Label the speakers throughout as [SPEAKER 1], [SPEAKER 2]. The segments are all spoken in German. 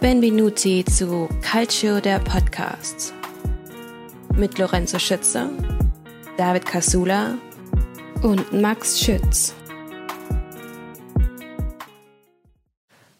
[SPEAKER 1] Benvenuti zu Calcio der Podcasts mit Lorenzo Schütze, David Casula und Max Schütz.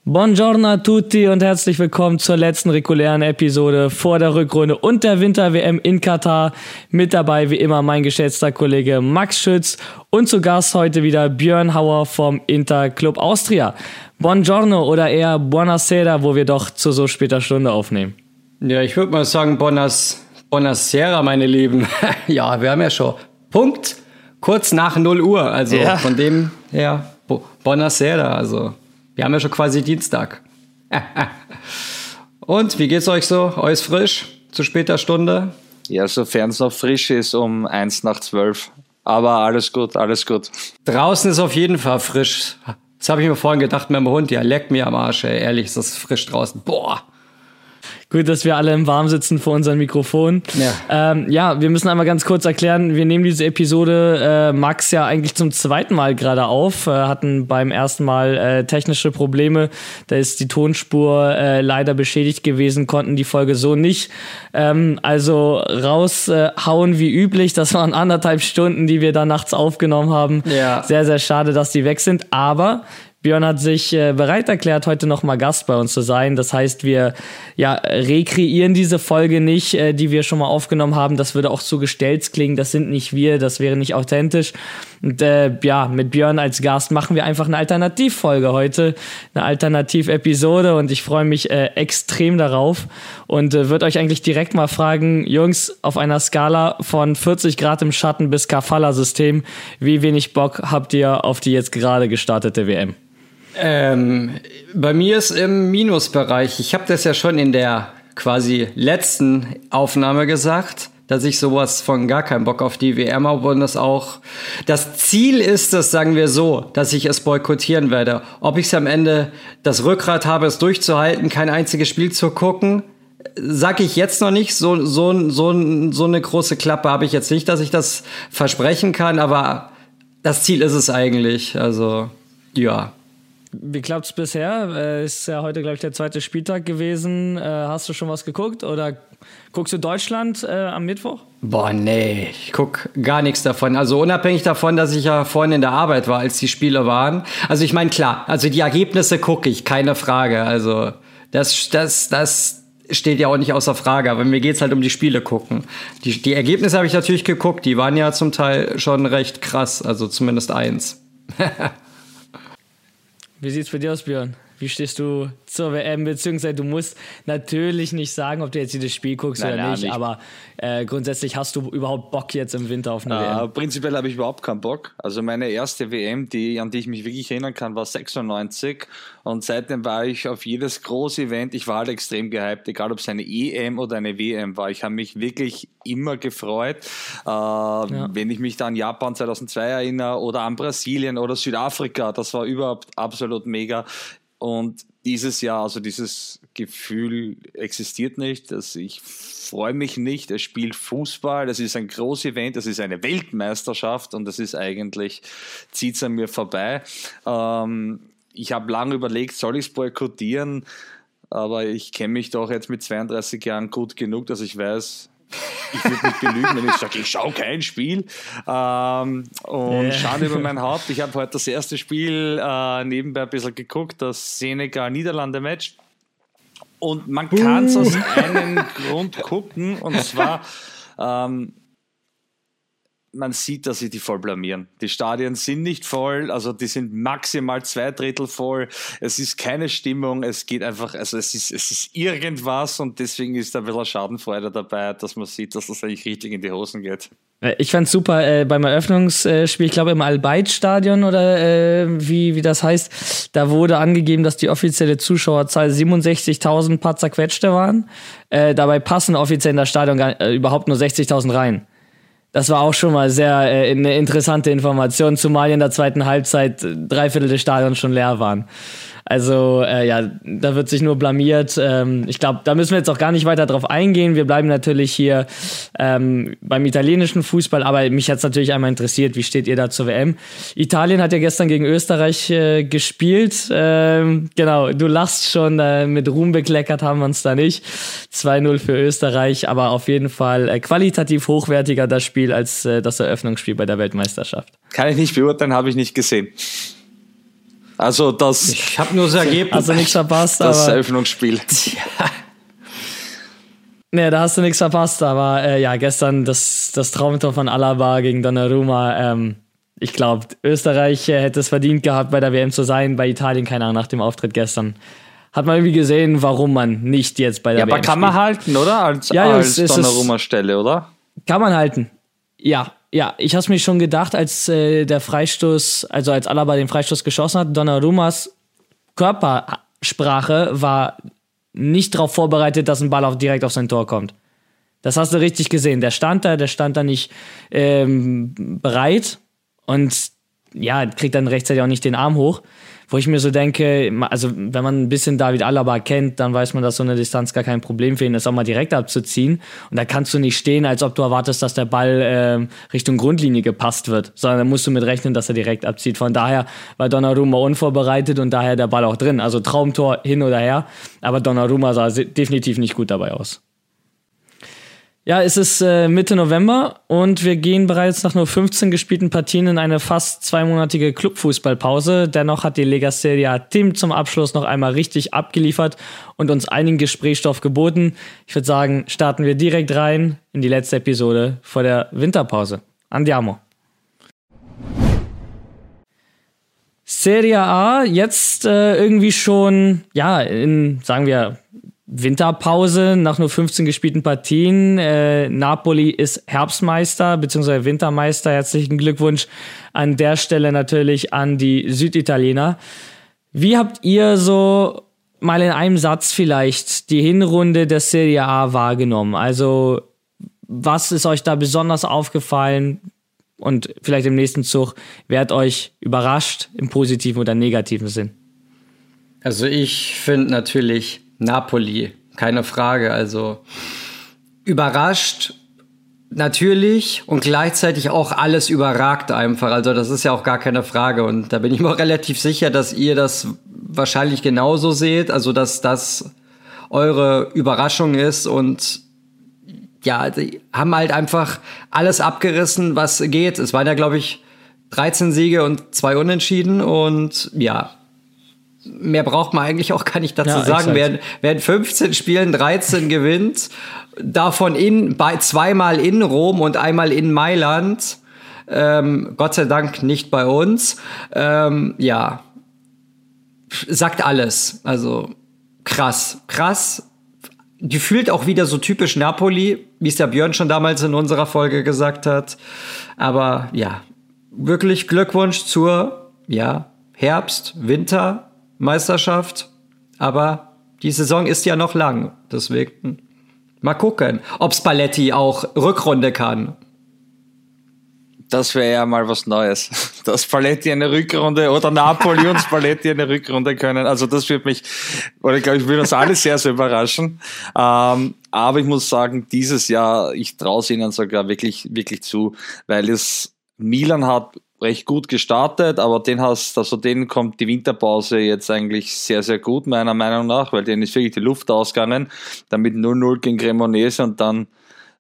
[SPEAKER 2] Buongiorno a tutti und herzlich willkommen zur letzten regulären Episode vor der Rückrunde und der Winter-WM in Katar. Mit dabei wie immer mein geschätzter Kollege Max Schütz und zu Gast heute wieder Björn Hauer vom Interclub Austria. Buongiorno oder eher Buonasera, wo wir doch zu so später Stunde aufnehmen.
[SPEAKER 3] Ja, ich würde mal sagen Buonas, Buonasera, meine Lieben. ja, wir haben ja schon Punkt kurz nach 0 Uhr. Also ja. von dem her Buonasera, also wir haben ja schon quasi Dienstag. Und wie geht's euch so? Euch frisch zu später Stunde?
[SPEAKER 4] Ja, sofern es noch frisch ist, um eins nach zwölf. Aber alles gut, alles gut.
[SPEAKER 3] Draußen ist auf jeden Fall frisch. Das habe ich mir vorhin gedacht mit dem Hund. Ja, leck mir am Arsch, ey. Ehrlich, ist das frisch draußen. Boah.
[SPEAKER 2] Gut, dass wir alle im Warm sitzen vor unserem Mikrofon. Ja. Ähm, ja, wir müssen einmal ganz kurz erklären, wir nehmen diese Episode äh, Max ja eigentlich zum zweiten Mal gerade auf, äh, hatten beim ersten Mal äh, technische Probleme, da ist die Tonspur äh, leider beschädigt gewesen, konnten die Folge so nicht. Ähm, also raushauen wie üblich, das waren anderthalb Stunden, die wir da nachts aufgenommen haben. Ja. Sehr, sehr schade, dass die weg sind, aber Björn hat sich äh, bereit erklärt, heute nochmal Gast bei uns zu sein. Das heißt, wir ja, rekreieren diese Folge nicht, äh, die wir schon mal aufgenommen haben. Das würde auch zu gestellt klingen. Das sind nicht wir, das wäre nicht authentisch. Und äh, ja, mit Björn als Gast machen wir einfach eine Alternativfolge heute, eine Alternativepisode und ich freue mich äh, extrem darauf und äh, würde euch eigentlich direkt mal fragen, Jungs, auf einer Skala von 40 Grad im Schatten bis Kafala-System, wie wenig Bock habt ihr auf die jetzt gerade gestartete WM?
[SPEAKER 3] Ähm, bei mir ist im Minusbereich. Ich habe das ja schon in der quasi letzten Aufnahme gesagt, dass ich sowas von gar keinen Bock auf die WM habe und das auch. Das Ziel ist es, sagen wir so, dass ich es boykottieren werde. Ob ich es am Ende das Rückgrat habe, es durchzuhalten, kein einziges Spiel zu gucken, sag ich jetzt noch nicht. So, so, so, so eine große Klappe habe ich jetzt nicht, dass ich das versprechen kann, aber das Ziel ist es eigentlich. Also, ja.
[SPEAKER 2] Wie klappt es bisher? Äh, ist ja heute, glaube ich, der zweite Spieltag gewesen. Äh, hast du schon was geguckt oder guckst du Deutschland äh, am Mittwoch?
[SPEAKER 3] Boah, nee, ich guck gar nichts davon. Also unabhängig davon, dass ich ja vorhin in der Arbeit war, als die Spiele waren. Also ich meine, klar, also die Ergebnisse gucke ich, keine Frage. Also das, das, das steht ja auch nicht außer Frage. Aber mir geht's halt um die Spiele gucken. Die, die Ergebnisse habe ich natürlich geguckt. Die waren ja zum Teil schon recht krass. Also zumindest eins.
[SPEAKER 2] Wie sieht's bei dir aus, Björn? Wie stehst du zur WM? Beziehungsweise du musst natürlich nicht sagen, ob du jetzt jedes Spiel guckst nein, oder nein, nicht, nicht, aber äh, grundsätzlich hast du überhaupt Bock jetzt im Winter auf eine
[SPEAKER 4] äh,
[SPEAKER 2] WM?
[SPEAKER 4] Prinzipiell habe ich überhaupt keinen Bock. Also meine erste WM, die, an die ich mich wirklich erinnern kann, war 96 und seitdem war ich auf jedes große Event, ich war halt extrem gehypt, egal ob es eine EM oder eine WM war. Ich habe mich wirklich immer gefreut. Äh, ja. Wenn ich mich da an Japan 2002 erinnere oder an Brasilien oder Südafrika, das war überhaupt absolut mega. Und dieses Jahr, also dieses Gefühl existiert nicht. dass ich freue mich nicht. Es spielt Fußball. Das ist ein großes Event. Das ist eine Weltmeisterschaft und das ist eigentlich, zieht es an mir vorbei. Ähm, ich habe lange überlegt, soll ich es boykottieren? Aber ich kenne mich doch jetzt mit 32 Jahren gut genug, dass ich weiß, ich würde mich belügen, wenn ich sage, ich schaue kein Spiel. Ähm, und yeah. Schande über mein Haupt. Ich habe heute das erste Spiel äh, nebenbei ein bisschen geguckt, das Senegal-Niederlande-Match. Und man kann es aus einem Grund gucken, und zwar ähm, man sieht, dass sie die voll blamieren. Die Stadien sind nicht voll, also die sind maximal zwei Drittel voll. Es ist keine Stimmung, es geht einfach, also es ist, es ist irgendwas und deswegen ist da ein bisschen Schadenfreude dabei, dass man sieht, dass das eigentlich richtig in die Hosen geht.
[SPEAKER 2] Äh, ich fand's super äh, beim Eröffnungsspiel, ich glaube im Al-Bayt-Stadion oder äh, wie, wie das heißt, da wurde angegeben, dass die offizielle Zuschauerzahl 67.000 paar zerquetschte waren. Äh, dabei passen offiziell in das Stadion gar, äh, überhaupt nur 60.000 rein. Das war auch schon mal sehr äh, eine interessante Information, zumal in der zweiten Halbzeit drei Viertel des Stadions schon leer waren. Also äh, ja, da wird sich nur blamiert. Ähm, ich glaube, da müssen wir jetzt auch gar nicht weiter drauf eingehen. Wir bleiben natürlich hier ähm, beim italienischen Fußball, aber mich hat es natürlich einmal interessiert, wie steht ihr da zur WM? Italien hat ja gestern gegen Österreich äh, gespielt. Ähm, genau, du lachst schon, äh, mit Ruhm bekleckert haben wir uns da nicht. 2-0 für Österreich, aber auf jeden Fall äh, qualitativ hochwertiger das Spiel als äh, das Eröffnungsspiel bei der Weltmeisterschaft.
[SPEAKER 4] Kann ich nicht beurteilen, habe ich nicht gesehen. Also das.
[SPEAKER 3] Ich habe nur das Ergebnis.
[SPEAKER 2] Also nichts verpasst.
[SPEAKER 4] Das aber, Eröffnungsspiel. Ja.
[SPEAKER 2] Nee, da hast du nichts verpasst, aber äh, ja, gestern das, das Traumtor von Alaba gegen Donnarumma. Ähm, ich glaube, Österreich äh, hätte es verdient gehabt, bei der WM zu sein, bei Italien, keine Ahnung, nach dem Auftritt gestern. Hat man irgendwie gesehen, warum man nicht jetzt bei der ja, WM
[SPEAKER 4] Ja, aber kann man halten, oder? Als, ja, als Donnarumma-Stelle, oder?
[SPEAKER 2] Kann man halten. Ja, ja, ich habe mir schon gedacht, als äh, der Freistoß, also als Alaba den Freistoß geschossen hat, Donnarummas Körpersprache war nicht darauf vorbereitet, dass ein Ball auch direkt auf sein Tor kommt. Das hast du richtig gesehen. Der stand da, der stand da nicht ähm, bereit und ja, kriegt dann rechtzeitig auch nicht den Arm hoch wo ich mir so denke, also wenn man ein bisschen David Alaba kennt, dann weiß man, dass so eine Distanz gar kein Problem für ihn ist, auch mal direkt abzuziehen. Und da kannst du nicht stehen, als ob du erwartest, dass der Ball äh, Richtung Grundlinie gepasst wird, sondern da musst du mit rechnen, dass er direkt abzieht. Von daher war Donnarumma unvorbereitet und daher der Ball auch drin. Also Traumtor hin oder her, aber Donnarumma sah definitiv nicht gut dabei aus. Ja, es ist äh, Mitte November und wir gehen bereits nach nur 15 gespielten Partien in eine fast zweimonatige Clubfußballpause. Dennoch hat die Lega Serie A Team zum Abschluss noch einmal richtig abgeliefert und uns einigen Gesprächsstoff geboten. Ich würde sagen, starten wir direkt rein in die letzte Episode vor der Winterpause. Andiamo. Serie A jetzt äh, irgendwie schon, ja, in, sagen wir, Winterpause nach nur 15 gespielten Partien. Äh, Napoli ist Herbstmeister bzw. Wintermeister. Herzlichen Glückwunsch an der Stelle natürlich an die Süditaliener. Wie habt ihr so mal in einem Satz vielleicht die Hinrunde der Serie A wahrgenommen? Also was ist euch da besonders aufgefallen? Und vielleicht im nächsten Zug, wer hat euch überrascht im positiven oder negativen Sinn?
[SPEAKER 3] Also ich finde natürlich Napoli, keine Frage. Also überrascht natürlich und gleichzeitig auch alles überragt einfach. Also das ist ja auch gar keine Frage. Und da bin ich mir auch relativ sicher, dass ihr das wahrscheinlich genauso seht. Also dass das eure Überraschung ist und ja, die haben halt einfach alles abgerissen, was geht. Es waren ja, glaube ich, 13 Siege und zwei Unentschieden und ja, mehr braucht man eigentlich auch gar nicht dazu ja, sagen. Wer, wer in 15 Spielen 13 gewinnt, davon in, bei, zweimal in Rom und einmal in Mailand, ähm, Gott sei Dank nicht bei uns, ähm, ja, sagt alles. Also krass, krass. Gefühlt auch wieder so typisch Napoli, wie es der Björn schon damals in unserer Folge gesagt hat. Aber ja, wirklich Glückwunsch zur, ja, Herbst, Winter, Meisterschaft. Aber die Saison ist ja noch lang. Deswegen mal gucken, ob Spalletti auch Rückrunde kann.
[SPEAKER 4] Das wäre ja mal was Neues. Dass Spalletti eine Rückrunde oder Napoli und Spalletti eine Rückrunde können. Also das wird mich, oder ich glaube, ich will uns alle sehr, sehr überraschen. Ähm, aber ich muss sagen, dieses Jahr, ich traue es ihnen sogar wirklich, wirklich zu, weil es Milan hat recht gut gestartet, aber den hast, also denen kommt die Winterpause jetzt eigentlich sehr, sehr gut, meiner Meinung nach, weil denen ist wirklich die Luft ausgegangen. Damit 0-0 gegen Cremonese und dann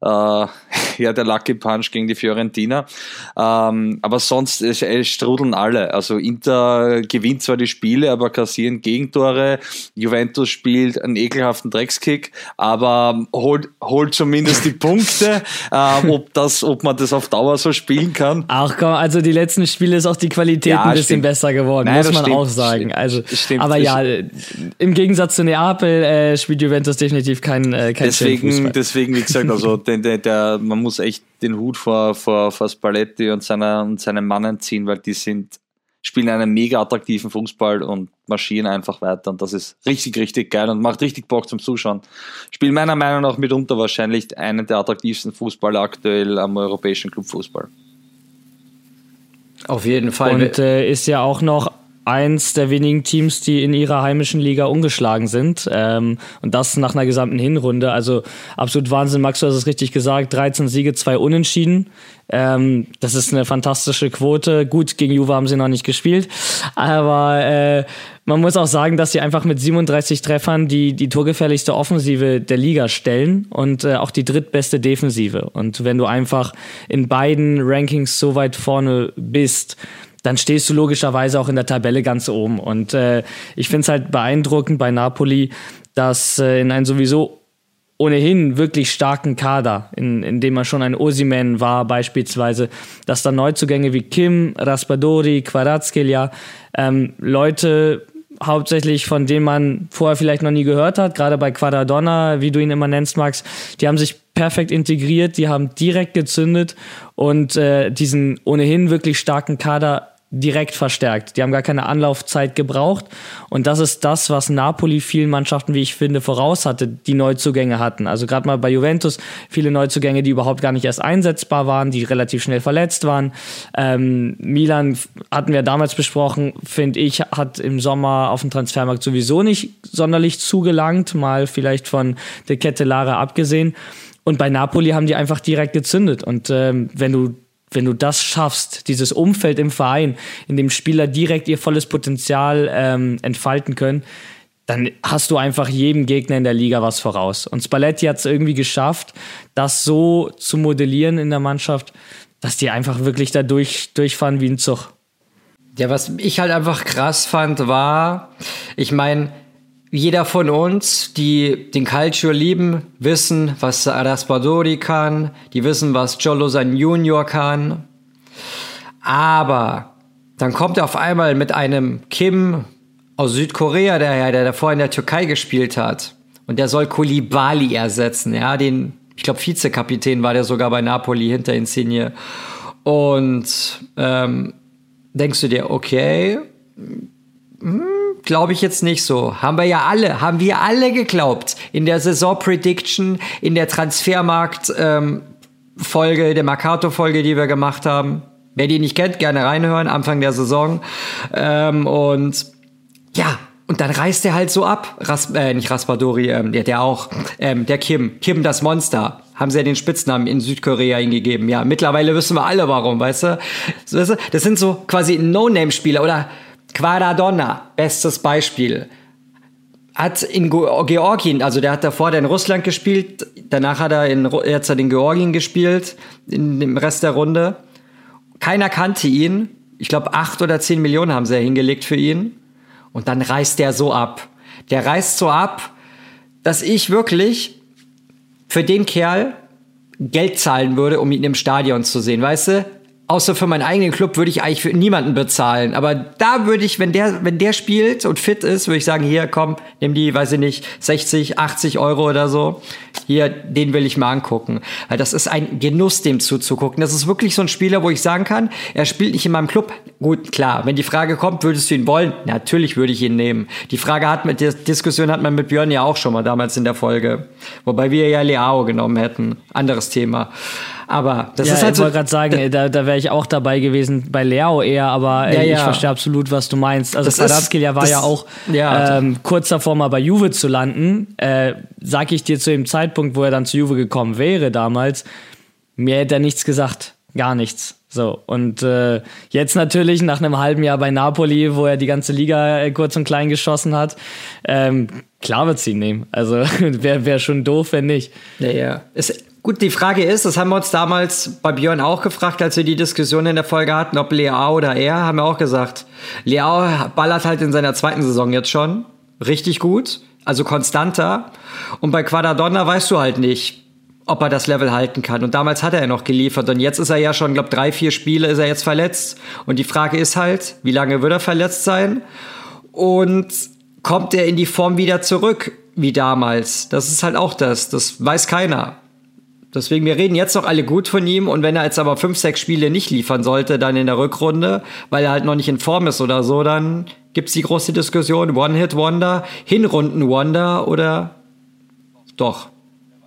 [SPEAKER 4] äh, ja, der Lucky Punch gegen die Fiorentina. Ähm, aber sonst es, es strudeln alle. Also Inter gewinnt zwar die Spiele, aber kassieren Gegentore. Juventus spielt einen ekelhaften Dreckskick, aber holt, holt zumindest die Punkte. ähm, ob, das, ob man das auf Dauer so spielen kann.
[SPEAKER 2] Ach komm, also die letzten Spiele ist auch die Qualität ja, ein bisschen stimmt. besser geworden, Nein, muss man stimmt, auch sagen. Stimmt, also, stimmt, aber ja, im Gegensatz zu Neapel äh, spielt Juventus definitiv kein, äh, kein
[SPEAKER 4] deswegen, deswegen, wie gesagt, also der, der, der, man muss echt den Hut vor, vor, vor Spalletti und, seiner, und seinen Mannen ziehen, weil die sind, spielen einen mega attraktiven Fußball und marschieren einfach weiter. Und das ist richtig, richtig geil und macht richtig Bock zum Zuschauen. Spielen meiner Meinung nach mitunter wahrscheinlich einen der attraktivsten Fußballer aktuell am europäischen Clubfußball.
[SPEAKER 3] Auf jeden Fall.
[SPEAKER 2] Und äh, ist ja auch noch eins der wenigen Teams, die in ihrer heimischen Liga ungeschlagen sind. Ähm, und das nach einer gesamten Hinrunde. Also absolut Wahnsinn. Max, du hast es richtig gesagt. 13 Siege, zwei Unentschieden. Ähm, das ist eine fantastische Quote. Gut, gegen Juve haben sie noch nicht gespielt. Aber äh, man muss auch sagen, dass sie einfach mit 37 Treffern die, die torgefährlichste Offensive der Liga stellen und äh, auch die drittbeste Defensive. Und wenn du einfach in beiden Rankings so weit vorne bist, dann stehst du logischerweise auch in der Tabelle ganz oben. Und äh, ich finde es halt beeindruckend bei Napoli, dass äh, in einem sowieso ohnehin wirklich starken Kader, in, in dem man schon ein Osiman war beispielsweise, dass da Neuzugänge wie Kim, Raspadori, Quarazkelia, ähm, Leute hauptsächlich von denen man vorher vielleicht noch nie gehört hat, gerade bei Quadradonna, wie du ihn immer nennst, Max, die haben sich perfekt integriert, die haben direkt gezündet und äh, diesen ohnehin wirklich starken Kader direkt verstärkt. Die haben gar keine Anlaufzeit gebraucht. Und das ist das, was Napoli vielen Mannschaften, wie ich finde, voraus hatte, die Neuzugänge hatten. Also gerade mal bei Juventus viele Neuzugänge, die überhaupt gar nicht erst einsetzbar waren, die relativ schnell verletzt waren. Ähm, Milan hatten wir damals besprochen, finde ich, hat im Sommer auf dem Transfermarkt sowieso nicht sonderlich zugelangt, mal vielleicht von der Kette Lara abgesehen. Und bei Napoli haben die einfach direkt gezündet. Und ähm, wenn du wenn du das schaffst, dieses Umfeld im Verein, in dem Spieler direkt ihr volles Potenzial ähm, entfalten können, dann hast du einfach jedem Gegner in der Liga was voraus. Und Spalletti hat es irgendwie geschafft, das so zu modellieren in der Mannschaft, dass die einfach wirklich da durch, durchfahren wie ein Zug.
[SPEAKER 3] Ja, was ich halt einfach krass fand, war, ich meine, jeder von uns, die den Calcio lieben, wissen, was Raspadori kann, die wissen, was Jolo sein Junior kann. Aber dann kommt er auf einmal mit einem Kim aus Südkorea, der, der davor in der Türkei gespielt hat. Und der soll Kulibali ersetzen, ja, den, ich glaube, Vizekapitän war der sogar bei Napoli hinter Insigne. Und ähm, denkst du dir, okay, hm, glaube ich jetzt nicht so. Haben wir ja alle, haben wir alle geglaubt. In der Saison Prediction, in der Transfermarkt ähm, Folge, der Mercato Folge, die wir gemacht haben. Wer die nicht kennt, gerne reinhören, Anfang der Saison. Ähm, und ja, und dann reißt er halt so ab. Ras äh, nicht Raspadori, ähm, der, der auch, ähm, der Kim. Kim das Monster. Haben sie ja den Spitznamen in Südkorea hingegeben. Ja, mittlerweile wissen wir alle warum, weißt du? Das sind so quasi No-Name-Spieler oder Quaradonna, bestes Beispiel. Hat in Georgien, also der hat davor in Russland gespielt, danach hat er in, jetzt hat in Georgien gespielt, in dem Rest der Runde. Keiner kannte ihn. Ich glaube, acht oder zehn Millionen haben sie ja hingelegt für ihn. Und dann reißt der so ab. Der reißt so ab, dass ich wirklich für den Kerl Geld zahlen würde, um ihn im Stadion zu sehen. Weißt du? Außer für meinen eigenen Club würde ich eigentlich für niemanden bezahlen. Aber da würde ich, wenn der, wenn der spielt und fit ist, würde ich sagen, hier, komm, nimm die, weiß ich nicht, 60, 80 Euro oder so. Hier, den will ich mal angucken. Weil das ist ein Genuss, dem zuzugucken. Das ist wirklich so ein Spieler, wo ich sagen kann, er spielt nicht in meinem Club. Gut, klar, wenn die Frage kommt, würdest du ihn wollen? Natürlich würde ich ihn nehmen. Die Frage hat mit der Diskussion hat man mit Björn ja auch schon mal damals in der Folge. Wobei wir ja Leao genommen hätten. Anderes Thema. Aber das
[SPEAKER 2] ja,
[SPEAKER 3] ist halt
[SPEAKER 2] ich so. Ich wollte gerade sagen, da, da wäre ich auch dabei gewesen, bei Leo eher, aber ja, ich ja. verstehe absolut, was du meinst. Also Kwadratskhelia war das, ja auch ähm, kurz davor mal bei Juve zu landen. Äh, sag ich dir zu dem Zeitpunkt, wo er dann zu Juve gekommen wäre damals, mir hätte er nichts gesagt. Gar nichts. So, und äh, jetzt natürlich nach einem halben Jahr bei Napoli, wo er die ganze Liga äh, kurz und klein geschossen hat, ähm, klar wird sie ihn nehmen. Also wäre wär schon doof, wenn nicht.
[SPEAKER 3] Ja, ja. Es, Gut, die Frage ist, das haben wir uns damals bei Björn auch gefragt, als wir die Diskussion in der Folge hatten, ob Leao oder er, haben wir auch gesagt. Leao ballert halt in seiner zweiten Saison jetzt schon richtig gut, also konstanter. Und bei Quadradonna weißt du halt nicht, ob er das Level halten kann. Und damals hat er ja noch geliefert. Und jetzt ist er ja schon, glaube drei, vier Spiele ist er jetzt verletzt. Und die Frage ist halt, wie lange wird er verletzt sein? Und kommt er in die Form wieder zurück wie damals? Das ist halt auch das. Das weiß keiner. Deswegen, wir reden jetzt noch alle gut von ihm. Und wenn er jetzt aber fünf, sechs Spiele nicht liefern sollte, dann in der Rückrunde, weil er halt noch nicht in Form ist oder so, dann gibt's die große Diskussion, One-Hit-Wonder, Hinrunden-Wonder oder doch,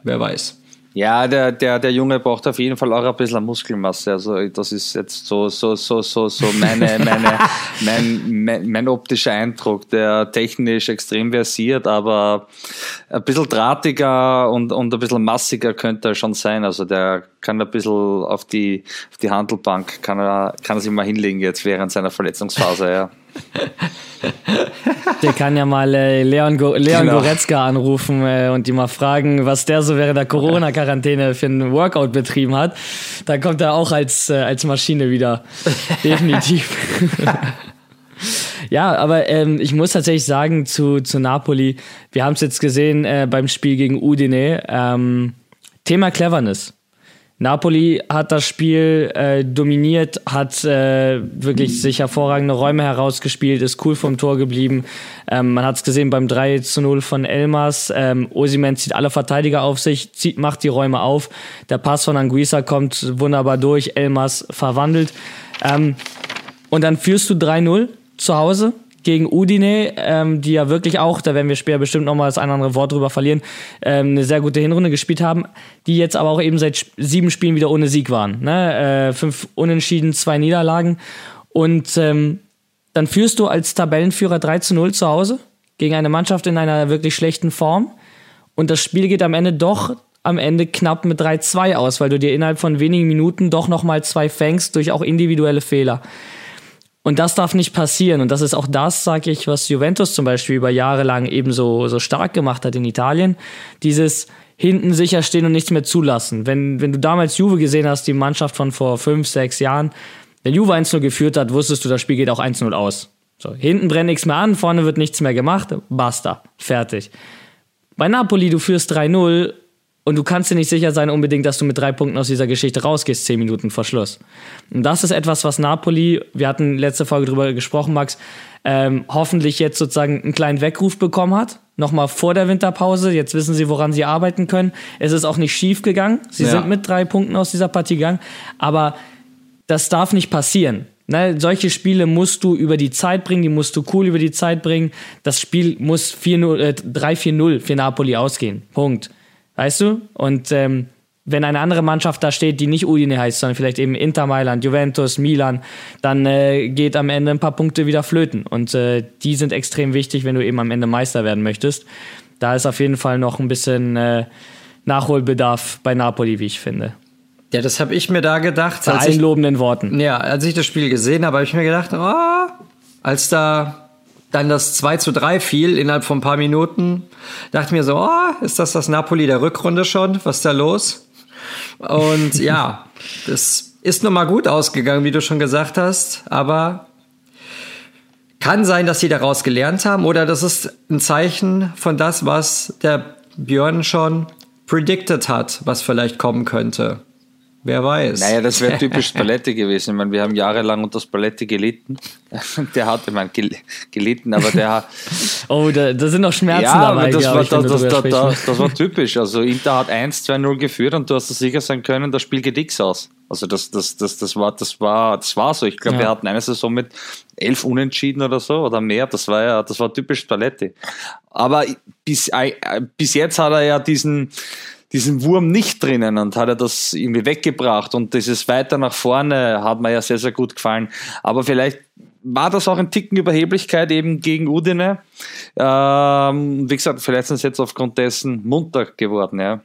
[SPEAKER 3] wer weiß.
[SPEAKER 4] Ja, der, der, der Junge braucht auf jeden Fall auch ein bisschen Muskelmasse. Also das ist jetzt so, so, so, so, so meine, meine, mein, mein, mein optischer Eindruck, der technisch extrem versiert, aber ein bisschen drahtiger und, und ein bisschen massiger könnte er schon sein. Also der kann ein bisschen auf die, auf die Handelbank, kann er, kann er sich mal hinlegen jetzt während seiner Verletzungsphase, ja.
[SPEAKER 2] Der kann ja mal äh, Leon, Go Leon genau. Goretzka anrufen äh, und die mal fragen, was der so während der Corona-Quarantäne für ein Workout betrieben hat. Da kommt er auch als, äh, als Maschine wieder. Definitiv. ja, aber ähm, ich muss tatsächlich sagen zu, zu Napoli, wir haben es jetzt gesehen äh, beim Spiel gegen Udine, ähm, Thema Cleverness. Napoli hat das Spiel äh, dominiert, hat äh, wirklich sich hervorragende Räume herausgespielt, ist cool vom Tor geblieben. Ähm, man hat es gesehen beim 3 zu 0 von Elmas. Ähm, Osimen zieht alle Verteidiger auf sich, zieht, macht die Räume auf. Der Pass von Anguissa kommt wunderbar durch, Elmas verwandelt. Ähm, und dann führst du 3-0 zu Hause gegen Udine, ähm, die ja wirklich auch, da werden wir später bestimmt nochmal das ein oder andere Wort drüber verlieren, ähm, eine sehr gute Hinrunde gespielt haben, die jetzt aber auch eben seit sieben Spielen wieder ohne Sieg waren. Ne? Äh, fünf Unentschieden, zwei Niederlagen. Und ähm, dann führst du als Tabellenführer 3 zu 0 zu Hause gegen eine Mannschaft in einer wirklich schlechten Form. Und das Spiel geht am Ende doch am Ende knapp mit 3-2 aus, weil du dir innerhalb von wenigen Minuten doch nochmal zwei fängst durch auch individuelle Fehler. Und das darf nicht passieren. Und das ist auch das, sage ich, was Juventus zum Beispiel über Jahre lang eben so, so stark gemacht hat in Italien. Dieses hinten sicher stehen und nichts mehr zulassen. Wenn, wenn du damals Juve gesehen hast, die Mannschaft von vor fünf, sechs Jahren, wenn Juve 1-0 geführt hat, wusstest du, das Spiel geht auch 1-0 aus. So, hinten brennt nichts mehr an, vorne wird nichts mehr gemacht, basta, fertig. Bei Napoli, du führst 3-0 und du kannst dir nicht sicher sein unbedingt, dass du mit drei Punkten aus dieser Geschichte rausgehst, zehn Minuten vor Schluss. Und das ist etwas, was Napoli, wir hatten letzte Folge drüber gesprochen, Max, ähm, hoffentlich jetzt sozusagen einen kleinen Weckruf bekommen hat. Nochmal vor der Winterpause. Jetzt wissen sie, woran sie arbeiten können. Es ist auch nicht schief gegangen. Sie ja. sind mit drei Punkten aus dieser Partie gegangen. Aber das darf nicht passieren. Ne, solche Spiele musst du über die Zeit bringen, die musst du cool über die Zeit bringen. Das Spiel muss 3-4-0 äh, für Napoli ausgehen. Punkt. Weißt du? Und ähm, wenn eine andere Mannschaft da steht, die nicht Udine heißt, sondern vielleicht eben Inter Mailand, Juventus, Milan, dann äh, geht am Ende ein paar Punkte wieder flöten. Und äh, die sind extrem wichtig, wenn du eben am Ende Meister werden möchtest. Da ist auf jeden Fall noch ein bisschen äh, Nachholbedarf bei Napoli, wie ich finde.
[SPEAKER 3] Ja, das habe ich mir da gedacht.
[SPEAKER 2] Bei allen lobenden Worten.
[SPEAKER 3] Ja, als ich das Spiel gesehen habe, habe ich mir gedacht, oh, als da dann das 2 zu 3 fiel innerhalb von ein paar Minuten, dachte mir so, oh, ist das das Napoli der Rückrunde schon? Was ist da los? Und ja, das ist nun mal gut ausgegangen, wie du schon gesagt hast, aber kann sein, dass sie daraus gelernt haben oder das ist ein Zeichen von das, was der Björn schon predicted hat, was vielleicht kommen könnte. Wer weiß.
[SPEAKER 4] Naja, das wäre typisch Spalletti gewesen. Ich meine, wir haben jahrelang unter Spalletti gelitten. Der hat, ich meine, gelitten, aber der hat.
[SPEAKER 2] Oh, da, da sind noch Schmerzen ja, dabei.
[SPEAKER 4] Das,
[SPEAKER 2] war,
[SPEAKER 4] ich, das, das, das, das, war typisch. Also Inter hat 1-2-0 geführt und du hast sicher sein können, das Spiel geht X aus. Also das, das, das, das, war, das, war, das war so. Ich glaube, ja. wir hatten eine Saison mit elf Unentschieden oder so oder mehr. Das war ja, das war typisch Spalletti. Aber bis, äh, bis jetzt hat er ja diesen, diesen Wurm nicht drinnen und hat er das irgendwie weggebracht und dieses weiter nach vorne hat mir ja sehr, sehr gut gefallen. Aber vielleicht war das auch ein Ticken Überheblichkeit eben gegen Udine. Ähm, wie gesagt, vielleicht sind sie jetzt aufgrund dessen munter geworden, ja.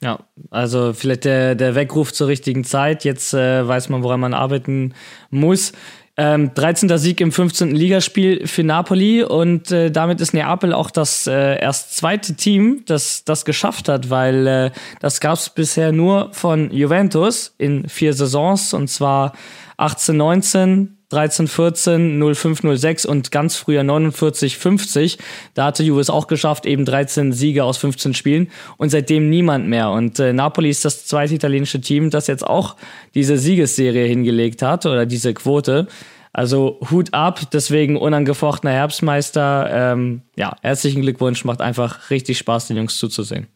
[SPEAKER 2] Ja, also vielleicht der, der Weckruf zur richtigen Zeit. Jetzt äh, weiß man, woran man arbeiten muss. Ähm, 13. Sieg im 15. Ligaspiel für Napoli und äh, damit ist Neapel auch das äh, erst zweite Team, das das geschafft hat, weil äh, das gab es bisher nur von Juventus in vier Saisons und zwar 18, 19, 13, 14, 05, 06 und ganz früher 49, 50. Da hatte Juve es auch geschafft, eben 13 Siege aus 15 Spielen und seitdem niemand mehr. Und äh, Napoli ist das zweite italienische Team, das jetzt auch diese Siegesserie hingelegt hat oder diese Quote. Also Hut ab, deswegen unangefochtener Herbstmeister. Ähm, ja, herzlichen Glückwunsch, macht einfach richtig Spaß, den Jungs zuzusehen.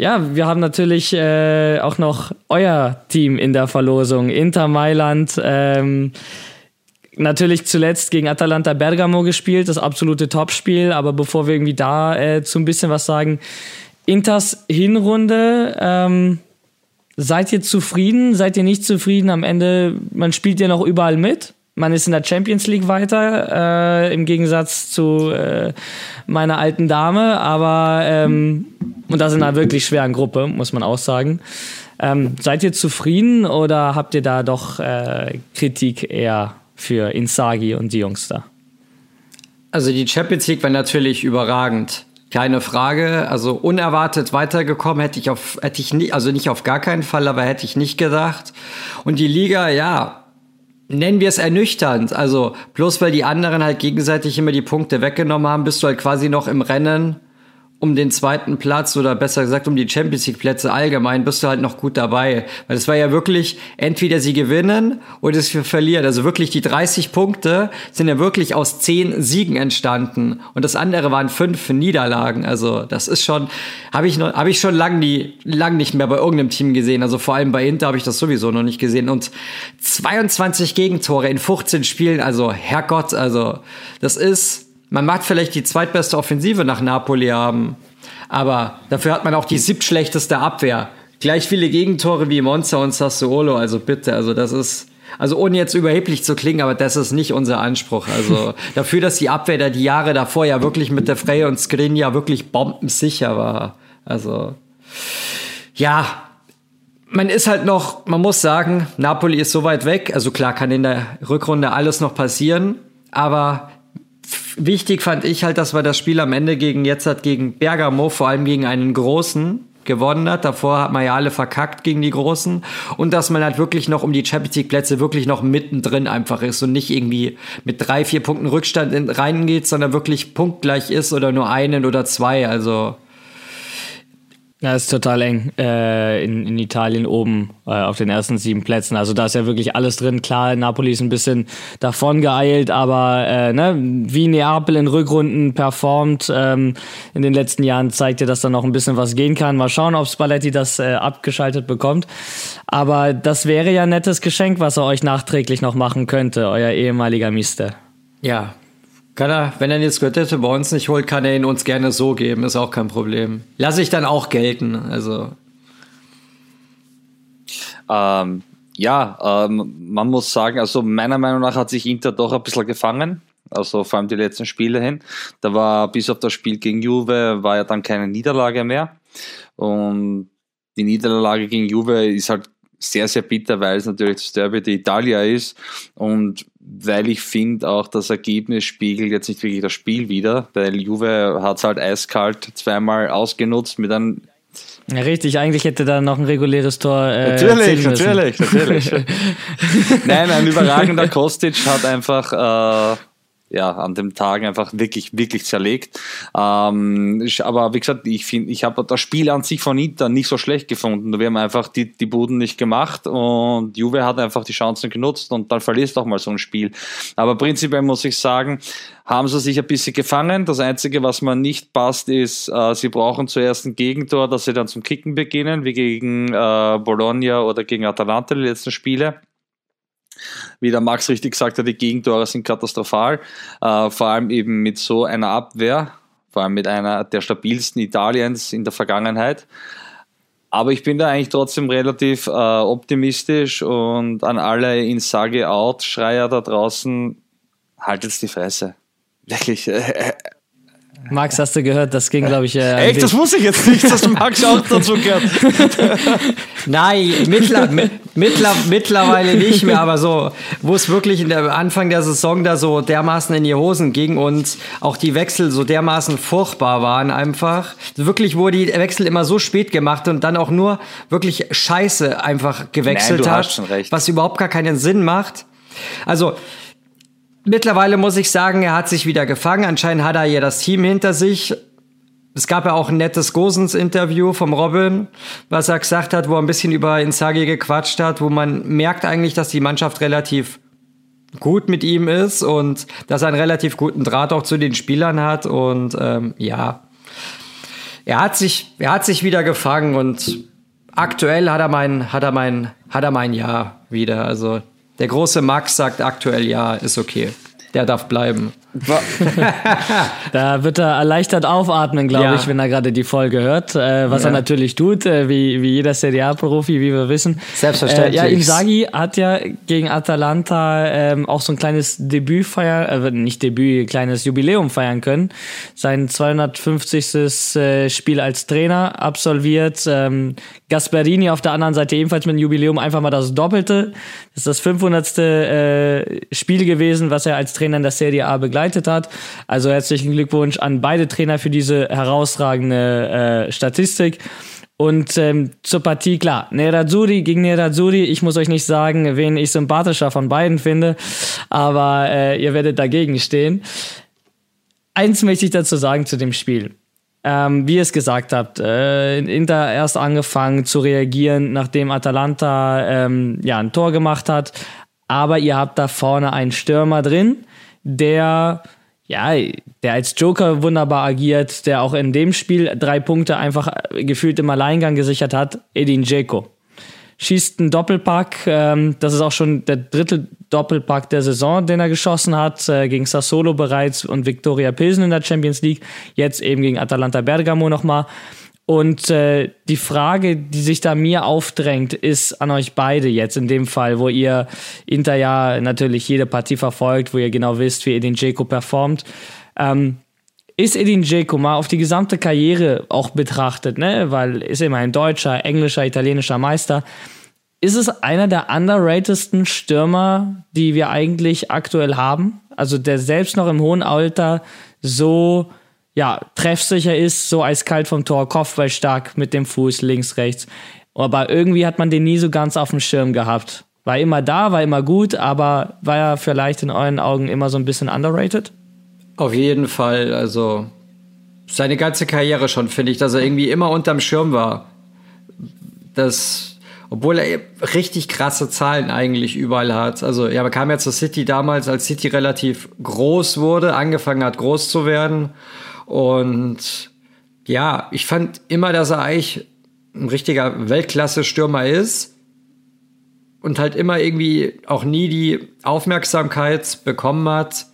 [SPEAKER 2] Ja, wir haben natürlich äh, auch noch euer Team in der Verlosung. Inter Mailand. Ähm, natürlich zuletzt gegen Atalanta Bergamo gespielt, das absolute Topspiel. Aber bevor wir irgendwie da äh, zu ein bisschen was sagen, Inters Hinrunde, ähm, seid ihr zufrieden? Seid ihr nicht zufrieden? Am Ende, man spielt ja noch überall mit. Man ist in der Champions League weiter, äh, im Gegensatz zu äh, meiner alten Dame, aber ähm, und das in einer wirklich schweren Gruppe, muss man auch sagen. Ähm, seid ihr zufrieden oder habt ihr da doch äh, Kritik eher für Insagi und die Jungs da?
[SPEAKER 3] Also die Champions League war natürlich überragend. Keine Frage. Also unerwartet weitergekommen hätte ich auf, hätte ich nicht, also nicht auf gar keinen Fall, aber hätte ich nicht gedacht. Und die Liga, ja, nennen wir es ernüchternd. Also bloß weil die anderen halt gegenseitig immer die Punkte weggenommen haben, bist du halt quasi noch im Rennen um den zweiten Platz oder besser gesagt um die Champions League Plätze allgemein bist du halt noch gut dabei. Weil es war ja wirklich, entweder sie gewinnen oder sie verlieren. Also wirklich die 30 Punkte sind ja wirklich aus 10 Siegen entstanden. Und das andere waren fünf Niederlagen. Also das ist schon, habe ich, noch, hab ich schon lang, nie, lang nicht mehr bei irgendeinem Team gesehen. Also vor allem bei Inter habe ich das sowieso noch nicht gesehen. Und 22 Gegentore in 15 Spielen, also Herrgott, also das ist man mag vielleicht die zweitbeste Offensive nach Napoli haben, aber dafür hat man auch die siebtschlechteste Abwehr. Gleich viele Gegentore wie Monza und Sassuolo, also bitte, also das ist, also ohne jetzt überheblich zu klingen, aber das ist nicht unser Anspruch. Also dafür, dass die Abwehr da die Jahre davor ja wirklich mit der Freie und Skriniar wirklich bombensicher war. Also ja, man ist halt noch, man muss sagen, Napoli ist so weit weg. Also klar kann in der Rückrunde alles noch passieren, aber wichtig fand ich halt, dass wir das Spiel am Ende gegen jetzt hat gegen Bergamo, vor allem gegen einen großen gewonnen hat. Davor hat man ja alle verkackt gegen die Großen. Und dass man halt wirklich noch um die Champions League Plätze wirklich noch mittendrin einfach ist und nicht irgendwie mit drei, vier Punkten Rückstand in, reingeht, sondern wirklich punktgleich ist oder nur einen oder zwei. Also
[SPEAKER 2] ja, ist total eng äh, in, in Italien oben äh, auf den ersten sieben Plätzen. Also da ist ja wirklich alles drin. Klar, Napoli ist ein bisschen davon geeilt, aber äh, ne, wie Neapel in Rückrunden performt ähm, in den letzten Jahren, zeigt ja, dass da noch ein bisschen was gehen kann. Mal schauen, ob Spalletti das äh, abgeschaltet bekommt. Aber das wäre ja ein nettes Geschenk, was er euch nachträglich noch machen könnte, euer ehemaliger Mister.
[SPEAKER 3] Ja, kann er, wenn er jetzt Göttete bei uns nicht holt, kann er ihn uns gerne so geben, ist auch kein Problem. Lasse ich dann auch gelten, also.
[SPEAKER 4] Ähm, ja, ähm, man muss sagen, also meiner Meinung nach hat sich Inter doch ein bisschen gefangen. Also vor allem die letzten Spiele hin. Da war bis auf das Spiel gegen Juve war ja dann keine Niederlage mehr. Und die Niederlage gegen Juve ist halt sehr, sehr bitter, weil es natürlich das Derby d'Italia ist und weil ich finde auch das Ergebnis spiegelt jetzt nicht wirklich das Spiel wieder, weil Juve hat es halt eiskalt zweimal ausgenutzt mit einem
[SPEAKER 2] ja, richtig, eigentlich hätte da noch ein reguläres Tor.
[SPEAKER 4] Äh, natürlich, natürlich, natürlich. Nein, ein überragender Kostic hat einfach äh, ja, an dem Tag einfach wirklich, wirklich zerlegt. Ähm, aber wie gesagt, ich finde, ich habe das Spiel an sich von Inter nicht so schlecht gefunden. Wir haben einfach die, die Buden nicht gemacht und Juve hat einfach die Chancen genutzt und dann verlierst du auch mal so ein Spiel. Aber prinzipiell muss ich sagen, haben sie sich ein bisschen gefangen. Das Einzige, was man nicht passt, ist, äh, sie brauchen zuerst ein Gegentor, dass sie dann zum Kicken beginnen, wie gegen äh, Bologna oder gegen Atalanta die letzten Spiele wie der Max richtig gesagt hat, die Gegentore sind katastrophal. Äh, vor allem eben mit so einer Abwehr, vor allem mit einer der stabilsten Italiens in der Vergangenheit. Aber ich bin da eigentlich trotzdem relativ äh, optimistisch und an alle Insage-Out-Schreier da draußen, haltet die Fresse. Wirklich, äh,
[SPEAKER 2] Max, hast du gehört? Das ging, glaube ich.
[SPEAKER 4] Äh, Echt, das wusste ich jetzt nicht, dass Max auch dazu gehört.
[SPEAKER 3] Nein, mittler, mittler, mittlerweile nicht mehr, aber so, wo es wirklich in der Anfang der Saison da so dermaßen in die Hosen ging und auch die Wechsel so dermaßen furchtbar waren einfach. Wirklich wurde die Wechsel immer so spät gemacht und dann auch nur wirklich Scheiße einfach gewechselt Nein, hat, was überhaupt gar keinen Sinn macht. Also, Mittlerweile muss ich sagen, er hat sich wieder gefangen. Anscheinend hat er ja das Team hinter sich. Es gab ja auch ein nettes Gosens-Interview vom Robin, was er gesagt hat, wo er ein bisschen über Inzaghi gequatscht hat, wo man merkt eigentlich, dass die Mannschaft relativ gut mit ihm ist und dass er einen relativ guten Draht auch zu den Spielern hat. Und ähm, ja, er hat sich, er hat sich wieder gefangen und aktuell hat er mein, hat er mein, hat er mein Ja wieder. Also der große Max sagt aktuell ja, ist okay. Der darf bleiben.
[SPEAKER 2] da wird er erleichtert aufatmen, glaube ja. ich, wenn er gerade die Folge hört. Äh, was ja. er natürlich tut, äh, wie, wie jeder Serie A-Profi, wie wir wissen.
[SPEAKER 3] Selbstverständlich.
[SPEAKER 2] Äh, ja, Inzaghi hat ja gegen Atalanta ähm, auch so ein kleines Debüt feiern, äh, nicht Debüt, kleines Jubiläum feiern können. Sein 250. Äh, Spiel als Trainer absolviert. Ähm, Gasperini auf der anderen Seite ebenfalls mit einem Jubiläum einfach mal das Doppelte. Das ist das 500. Äh, Spiel gewesen, was er als Trainer in der Serie A begleitet hat. Also herzlichen Glückwunsch an beide Trainer für diese herausragende äh, Statistik. Und ähm, zur Partie, klar, Nerazzurri gegen Nerazzurri. Ich muss euch nicht sagen, wen ich sympathischer von beiden finde, aber äh, ihr werdet dagegen stehen. Eins möchte ich dazu sagen zu dem Spiel. Ähm, wie ihr es gesagt habt, äh, Inter erst angefangen zu reagieren, nachdem Atalanta ähm, ja, ein Tor gemacht hat. Aber ihr habt da vorne einen Stürmer drin, der ja, der als Joker wunderbar agiert, der auch in dem Spiel drei Punkte einfach gefühlt im Alleingang gesichert hat, Edin Dzeko. Schießt einen Doppelpack, ähm, das ist auch schon der dritte Doppelpack der Saison, den er geschossen hat, äh, gegen Sassolo bereits und Viktoria Pilsen in der Champions League, jetzt eben gegen Atalanta Bergamo nochmal. Und äh, die Frage, die sich da mir aufdrängt, ist an euch beide jetzt in dem Fall, wo ihr Inter ja natürlich jede Partie verfolgt, wo ihr genau wisst, wie Edin Dzeko performt. Ähm, ist Edin Dzeko mal auf die gesamte Karriere auch betrachtet, ne? weil ist immer ein deutscher, englischer, italienischer Meister. Ist es einer der underratedsten Stürmer, die wir eigentlich aktuell haben? Also der selbst noch im hohen Alter so ja, treffsicher ist, so eiskalt vom Tor, Kopfball stark mit dem Fuß links, rechts. Aber irgendwie hat man den nie so ganz auf dem Schirm gehabt. War immer da, war immer gut, aber war er vielleicht in euren Augen immer so ein bisschen underrated?
[SPEAKER 3] Auf jeden Fall, also seine ganze Karriere schon, finde ich, dass er irgendwie immer unterm Schirm war. Das, obwohl er richtig krasse Zahlen eigentlich überall hat. Also, ja, man kam ja zur City damals, als City relativ groß wurde, angefangen hat, groß zu werden. Und ja, ich fand immer, dass er eigentlich ein richtiger Weltklasse-Stürmer ist und halt immer irgendwie auch nie die Aufmerksamkeit bekommen hat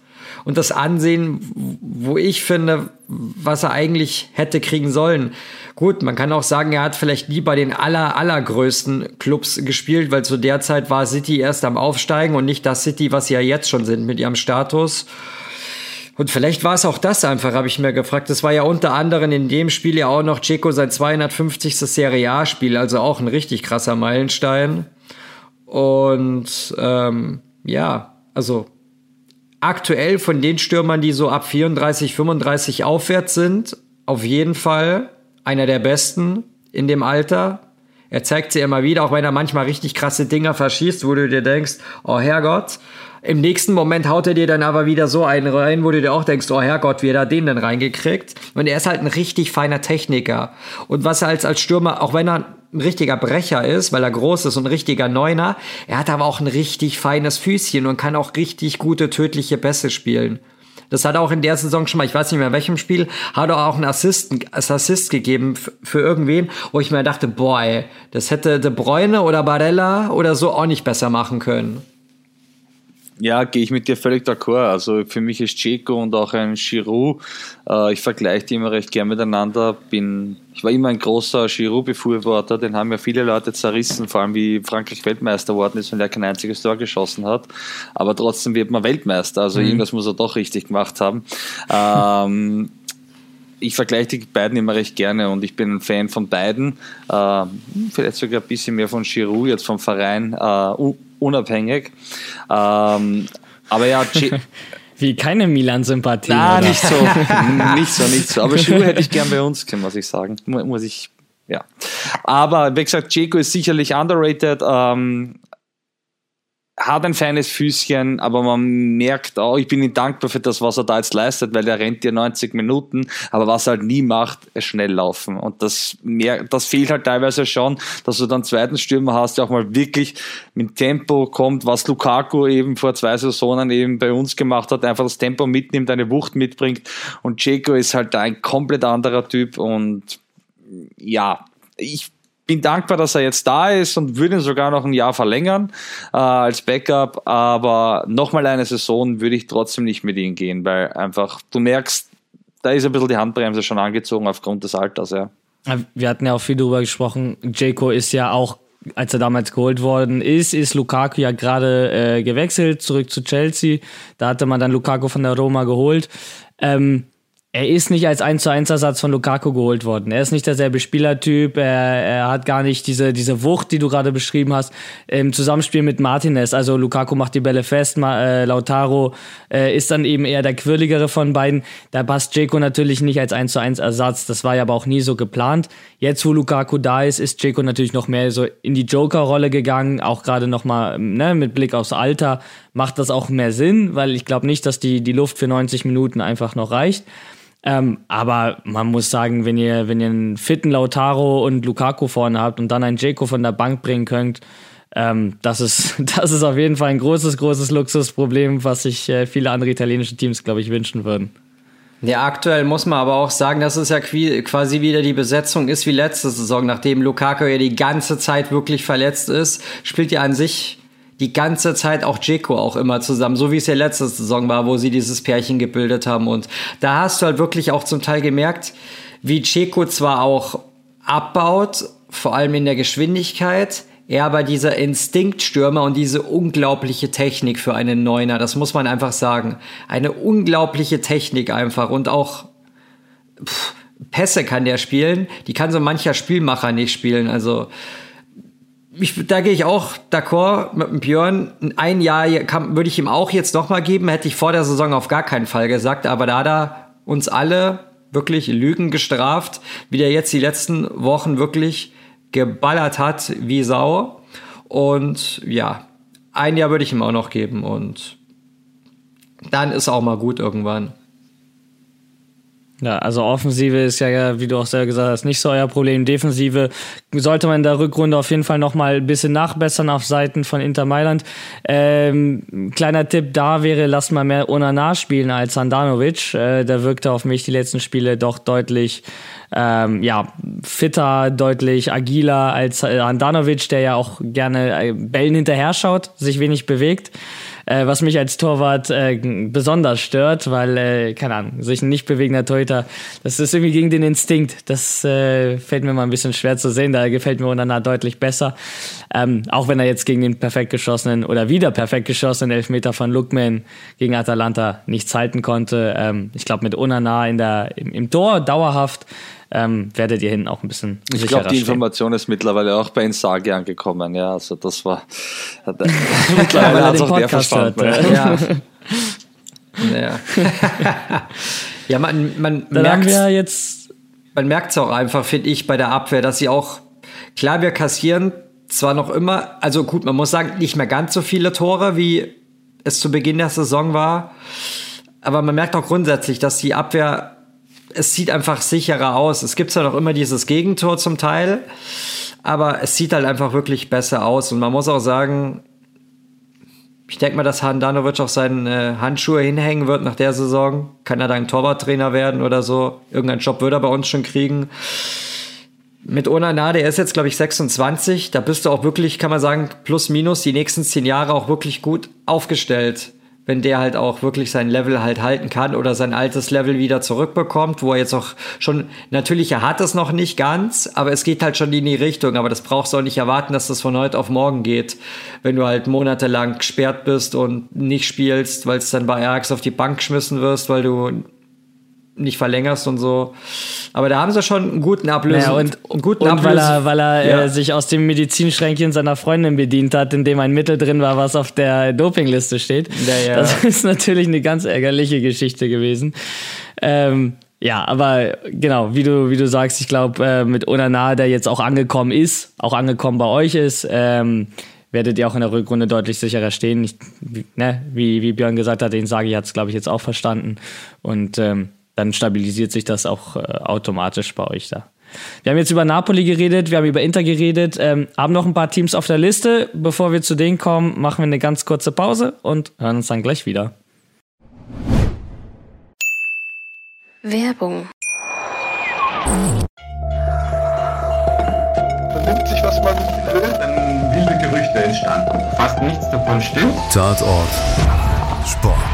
[SPEAKER 3] und das Ansehen, wo ich finde, was er eigentlich hätte kriegen sollen. Gut, man kann auch sagen, er hat vielleicht nie bei den aller, allergrößten Clubs gespielt, weil zu der Zeit war City erst am Aufsteigen und nicht das City, was sie ja jetzt schon sind mit ihrem Status. Und vielleicht war es auch das einfach, habe ich mir gefragt. Das war ja unter anderem in dem Spiel ja auch noch Checo sein 250. Serie A-Spiel, also auch ein richtig krasser Meilenstein. Und ähm, ja, also aktuell von den Stürmern, die so ab 34, 35 aufwärts sind, auf jeden Fall einer der besten in dem Alter. Er zeigt sie immer wieder, auch wenn er manchmal richtig krasse Dinger verschießt, wo du dir denkst, oh Herrgott. Im nächsten Moment haut er dir dann aber wieder so einen rein, wo du dir auch denkst, oh Herrgott, wie hat er den denn reingekriegt? Und er ist halt ein richtig feiner Techniker. Und was er als, als Stürmer, auch wenn er ein richtiger Brecher ist, weil er groß ist und ein richtiger Neuner, er hat aber auch ein richtig feines Füßchen und kann auch richtig gute tödliche Bässe spielen. Das hat auch in der Saison schon mal, ich weiß nicht mehr in welchem Spiel, hat er auch einen Assisten, als Assist gegeben für irgendwen, wo ich mir dachte, boah, ey, das hätte De Bruyne oder Barella oder so auch nicht besser machen können.
[SPEAKER 4] Ja, gehe ich mit dir völlig d'accord. Also für mich ist Checo und auch ein Giroud, äh, ich vergleiche die immer recht gern miteinander. Bin, ich war immer ein großer Giroud-Befürworter, den haben ja viele Leute zerrissen, vor allem wie Frankreich Weltmeister geworden ist und er kein einziges Tor geschossen hat. Aber trotzdem wird man Weltmeister, also mhm. irgendwas muss er doch richtig gemacht haben. ähm, ich vergleiche die beiden immer recht gerne und ich bin ein Fan von beiden. Äh, vielleicht sogar ein bisschen mehr von Giroud, jetzt vom Verein. Äh, unabhängig. Ähm, aber ja,
[SPEAKER 2] Wie keine Milan-Sympathie.
[SPEAKER 4] Na, nicht so. nicht so, nicht so. Aber Schuhe hätte ich gern bei uns, muss ich sagen. Muss ich, ja. Aber wie gesagt, Jeko ist sicherlich underrated. Ähm, hat ein feines Füßchen, aber man merkt auch, ich bin ihm dankbar für das, was er da jetzt leistet, weil er rennt dir 90 Minuten, aber was er halt nie macht, ist schnell laufen. Und das, mehr, das fehlt halt teilweise schon, dass du dann zweiten Stürmer hast, der auch mal wirklich mit Tempo kommt, was Lukaku eben vor zwei Saisonen eben bei uns gemacht hat, einfach das Tempo mitnimmt, eine Wucht mitbringt. Und Jeko ist halt ein komplett anderer Typ und ja, ich bin dankbar, dass er jetzt da ist und würde ihn sogar noch ein Jahr verlängern äh, als Backup. Aber nochmal eine Saison würde ich trotzdem nicht mit ihm gehen, weil einfach du merkst, da ist ein bisschen die Handbremse schon angezogen aufgrund des Alters, ja.
[SPEAKER 2] Wir hatten ja auch viel darüber gesprochen. Jayco ist ja auch, als er damals geholt worden ist, ist Lukaku ja gerade äh, gewechselt, zurück zu Chelsea. Da hatte man dann Lukaku von der Roma geholt. Ähm, er ist nicht als 1 zu 1 Ersatz von Lukaku geholt worden. Er ist nicht derselbe Spielertyp. Er, er hat gar nicht diese, diese Wucht, die du gerade beschrieben hast, im Zusammenspiel mit Martinez. Also Lukaku macht die Bälle fest, äh, Lautaro äh, ist dann eben eher der quirligere von beiden. Da passt Jeko natürlich nicht als 1 zu 1 Ersatz. Das war ja aber auch nie so geplant. Jetzt, wo Lukaku da ist, ist Jeko natürlich noch mehr so in die Joker-Rolle gegangen. Auch gerade nochmal ne, mit Blick aufs Alter macht das auch mehr Sinn, weil ich glaube nicht, dass die, die Luft für 90 Minuten einfach noch reicht. Ähm, aber man muss sagen, wenn ihr, wenn ihr einen fitten Lautaro und Lukaku vorne habt und dann einen Jeko von der Bank bringen könnt, ähm, das, ist, das ist auf jeden Fall ein großes, großes Luxusproblem, was sich äh, viele andere italienische Teams, glaube ich, wünschen würden.
[SPEAKER 3] Ja, aktuell muss man aber auch sagen, dass es ja quasi wieder die Besetzung ist wie letzte Saison, nachdem Lukaku ja die ganze Zeit wirklich verletzt ist, spielt ja an sich die ganze Zeit auch Jeko auch immer zusammen, so wie es ja letzte Saison war, wo sie dieses Pärchen gebildet haben. Und da hast du halt wirklich auch zum Teil gemerkt, wie Jeko zwar auch abbaut, vor allem in der Geschwindigkeit, er aber dieser Instinktstürmer und diese unglaubliche Technik für einen Neuner, das muss man einfach sagen. Eine unglaubliche Technik einfach und auch pff, Pässe kann der spielen, die kann so mancher Spielmacher nicht spielen. Also ich, da gehe ich auch d'accord mit dem Björn. Ein Jahr kann, würde ich ihm auch jetzt nochmal geben, hätte ich vor der Saison auf gar keinen Fall gesagt. Aber da hat er uns alle wirklich Lügen gestraft, wie der jetzt die letzten Wochen wirklich geballert hat wie Sau. Und ja, ein Jahr würde ich ihm auch noch geben und dann ist auch mal gut irgendwann.
[SPEAKER 2] Ja, also Offensive ist ja, wie du auch selber gesagt hast, nicht so euer Problem. Defensive sollte man in der Rückrunde auf jeden Fall noch mal ein bisschen nachbessern auf Seiten von Inter Mailand. Ähm, kleiner Tipp da wäre, lass mal mehr Onana spielen als Handanovic. Äh, der wirkte auf mich die letzten Spiele doch deutlich ähm, ja, fitter, deutlich agiler als Handanovic, der ja auch gerne äh, Bällen hinterher schaut, sich wenig bewegt äh, was mich als Torwart äh, besonders stört, weil, äh, keine Ahnung, sich ein nicht bewegender Torhüter, das ist irgendwie gegen den Instinkt. Das äh, fällt mir mal ein bisschen schwer zu sehen. Da gefällt mir Onana deutlich besser. Ähm, auch wenn er jetzt gegen den perfekt geschossenen oder wieder perfekt geschossenen Elfmeter von Lookman gegen Atalanta nichts halten konnte. Ähm, ich glaube, mit Onana in der, im, im Tor dauerhaft ähm, werdet ihr hinten auch ein bisschen
[SPEAKER 4] Ich glaube, die Information ist mittlerweile auch bei Insagi angekommen. Ja, also das war
[SPEAKER 2] mittlerweile hat auch der verstanden. Hört, ja.
[SPEAKER 3] ja. ja, man, man
[SPEAKER 2] merkt wir jetzt
[SPEAKER 3] man merkt es auch einfach, finde ich, bei der Abwehr, dass sie auch, klar, wir kassieren zwar noch immer, also gut, man muss sagen, nicht mehr ganz so viele Tore, wie es zu Beginn der Saison war. Aber man merkt auch grundsätzlich, dass die Abwehr es sieht einfach sicherer aus. Es gibt zwar noch immer dieses Gegentor zum Teil, aber es sieht halt einfach wirklich besser aus. Und man muss auch sagen, ich denke mal, dass Handanovic auch seine äh, Handschuhe hinhängen wird nach der Saison. Kann er dann Torwarttrainer werden oder so. Irgendeinen Job würde er bei uns schon kriegen. Mit Onana, der ist jetzt, glaube ich, 26. Da bist du auch wirklich, kann man sagen, plus minus die nächsten zehn Jahre auch wirklich gut aufgestellt wenn der halt auch wirklich sein Level halt halten kann oder sein altes Level wieder zurückbekommt, wo er jetzt auch schon, natürlich, er hat es noch nicht ganz, aber es geht halt schon in die Richtung, aber das brauchst du auch nicht erwarten, dass das von heute auf morgen geht, wenn du halt monatelang gesperrt bist und nicht spielst, weil es dann bei Ajax auf die Bank geschmissen wirst, weil du nicht verlängerst und so. Aber da haben sie schon einen guten Ablösen. Ja,
[SPEAKER 2] und, einen guten und Ablösen. weil er, weil er ja. äh, sich aus dem Medizinschränkchen seiner Freundin bedient hat, in dem ein Mittel drin war, was auf der Dopingliste steht. Ja, ja. Das ist natürlich eine ganz ärgerliche Geschichte gewesen. Ähm, ja, aber genau, wie du, wie du sagst, ich glaube, äh, mit Onana, der jetzt auch angekommen ist, auch angekommen bei euch ist, ähm, werdet ihr auch in der Rückrunde deutlich sicherer stehen. Ich, ne, wie, wie Björn gesagt hat, den Sagi hat es, glaube ich, jetzt auch verstanden. Und ähm, dann stabilisiert sich das auch äh, automatisch bei euch da. Wir haben jetzt über Napoli geredet, wir haben über Inter geredet, ähm, haben noch ein paar Teams auf der Liste. Bevor wir zu denen kommen, machen wir eine ganz kurze Pause und hören uns dann gleich wieder.
[SPEAKER 1] Werbung.
[SPEAKER 5] was ich will, dann wilde Gerüchte entstanden. Fast nichts davon stimmt.
[SPEAKER 6] Tatort. Sport.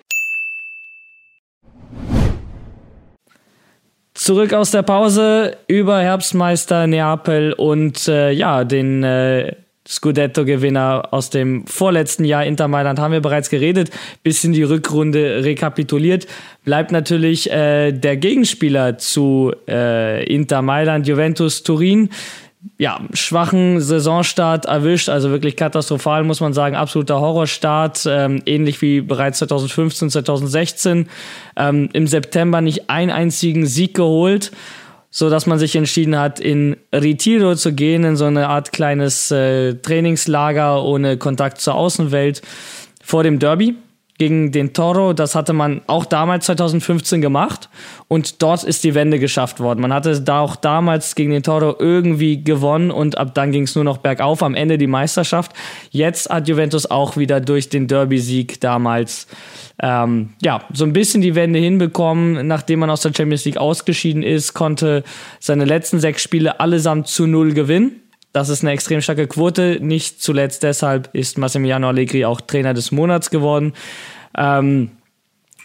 [SPEAKER 2] Zurück aus der Pause über Herbstmeister Neapel und äh, ja, den äh, Scudetto-Gewinner aus dem vorletzten Jahr Inter Mailand haben wir bereits geredet. Bisschen die Rückrunde rekapituliert. Bleibt natürlich äh, der Gegenspieler zu äh, Inter Mailand, Juventus Turin ja, schwachen Saisonstart erwischt, also wirklich katastrophal, muss man sagen. Absoluter Horrorstart, ähm, ähnlich wie bereits 2015, 2016. Ähm, Im September nicht einen einzigen Sieg geholt, so dass man sich entschieden hat, in Retiro zu gehen, in so eine Art kleines äh, Trainingslager ohne Kontakt zur Außenwelt vor dem Derby gegen den Toro. Das hatte man auch damals 2015 gemacht und dort ist die Wende geschafft worden. Man hatte da auch damals gegen den Toro irgendwie gewonnen und ab dann ging es nur noch bergauf. Am Ende die Meisterschaft. Jetzt hat Juventus auch wieder durch den Derby-Sieg damals ähm, ja so ein bisschen die Wende hinbekommen. Nachdem man aus der Champions League ausgeschieden ist, konnte seine letzten sechs Spiele allesamt zu null gewinnen. Das ist eine extrem starke Quote. Nicht zuletzt deshalb ist Massimiliano Allegri auch Trainer des Monats geworden. Ähm,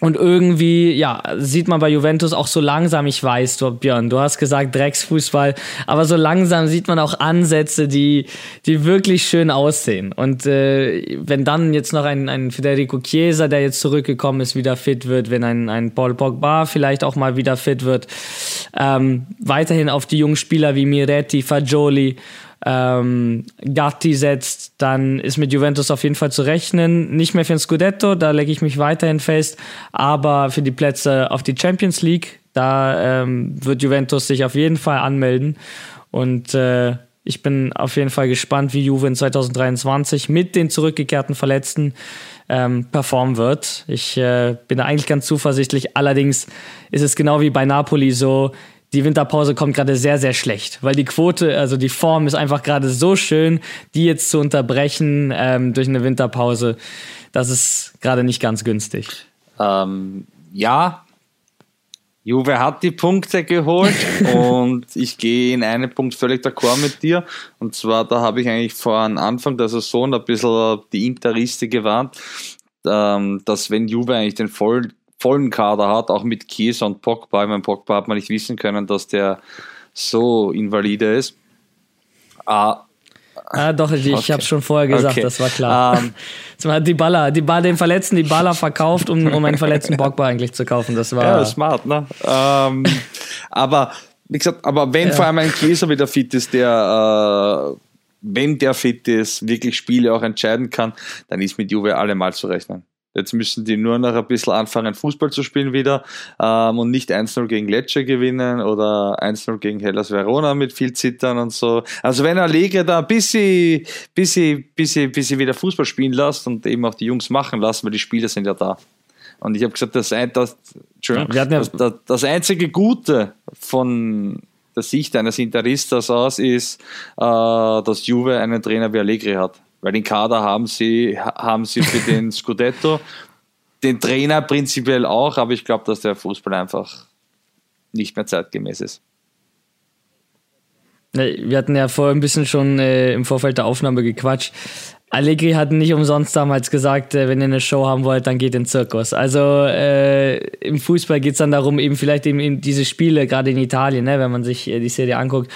[SPEAKER 2] und irgendwie, ja, sieht man bei Juventus auch so langsam, ich weiß, du, Björn, du hast gesagt Drecksfußball, aber so langsam sieht man auch Ansätze, die, die wirklich schön aussehen. Und äh, wenn dann jetzt noch ein, ein Federico Chiesa, der jetzt zurückgekommen ist, wieder fit wird, wenn ein, ein Paul Pogba vielleicht auch mal wieder fit wird, ähm, weiterhin auf die jungen Spieler wie Miretti, Fagioli ähm, Gatti setzt, dann ist mit Juventus auf jeden Fall zu rechnen. Nicht mehr für ein Scudetto, da lege ich mich weiterhin fest, aber für die Plätze auf die Champions League, da ähm, wird Juventus sich auf jeden Fall anmelden. Und äh, ich bin auf jeden Fall gespannt, wie Juve in 2023 mit den zurückgekehrten Verletzten ähm, performen wird. Ich äh, bin da eigentlich ganz zuversichtlich. Allerdings ist es genau wie bei Napoli so, die Winterpause kommt gerade sehr, sehr schlecht, weil die Quote, also die Form ist einfach gerade so schön, die jetzt zu unterbrechen ähm, durch eine Winterpause, das ist gerade nicht ganz günstig.
[SPEAKER 4] Ähm, ja, Juve hat die Punkte geholt und ich gehe in einem Punkt völlig d'accord mit dir. Und zwar, da habe ich eigentlich vor Anfang der Saison ein bisschen die Interiste gewarnt, ähm, dass wenn Juve eigentlich den vollen vollen Kader hat, auch mit Kies und Pogba. Ich meine, Pogba hat man nicht wissen können, dass der so invalide ist.
[SPEAKER 2] Ah, Ah, doch, ich, okay. habe schon vorher gesagt, okay. das war klar. Um, ähm, hat die Baller, die Baller, den Verletzten die Baller verkauft, um, um einen verletzten Pogba eigentlich zu kaufen. Das war
[SPEAKER 4] ja smart, ne? Um, ähm, aber wie gesagt, aber wenn ja. vor allem ein Käser wieder fit ist, der äh, wenn der fit ist, wirklich Spiele auch entscheiden kann, dann ist mit Juve allemal zu rechnen. Jetzt müssen die nur noch ein bisschen anfangen, Fußball zu spielen wieder ähm, und nicht 1-0 gegen Lecce gewinnen oder 1-0 gegen Hellas Verona mit viel Zittern und so. Also wenn Allegri da ein bisschen, bisschen, bisschen, bisschen wieder Fußball spielen lässt und eben auch die Jungs machen lassen, weil die Spieler sind ja da. Und ich habe gesagt, das, das, ja, ja das, das, das einzige Gute von der Sicht eines Interistas aus ist, äh, dass Juve einen Trainer wie Allegri hat weil den Kader haben sie, haben sie für den Scudetto, den Trainer prinzipiell auch, aber ich glaube, dass der Fußball einfach nicht mehr zeitgemäß ist.
[SPEAKER 2] Wir hatten ja vorher ein bisschen schon äh, im Vorfeld der Aufnahme gequatscht. Allegri hat nicht umsonst damals gesagt, äh, wenn ihr eine Show haben wollt, dann geht in den Zirkus. Also äh, im Fußball geht es dann darum, eben vielleicht eben diese Spiele, gerade in Italien, ne, wenn man sich äh, die Serie anguckt,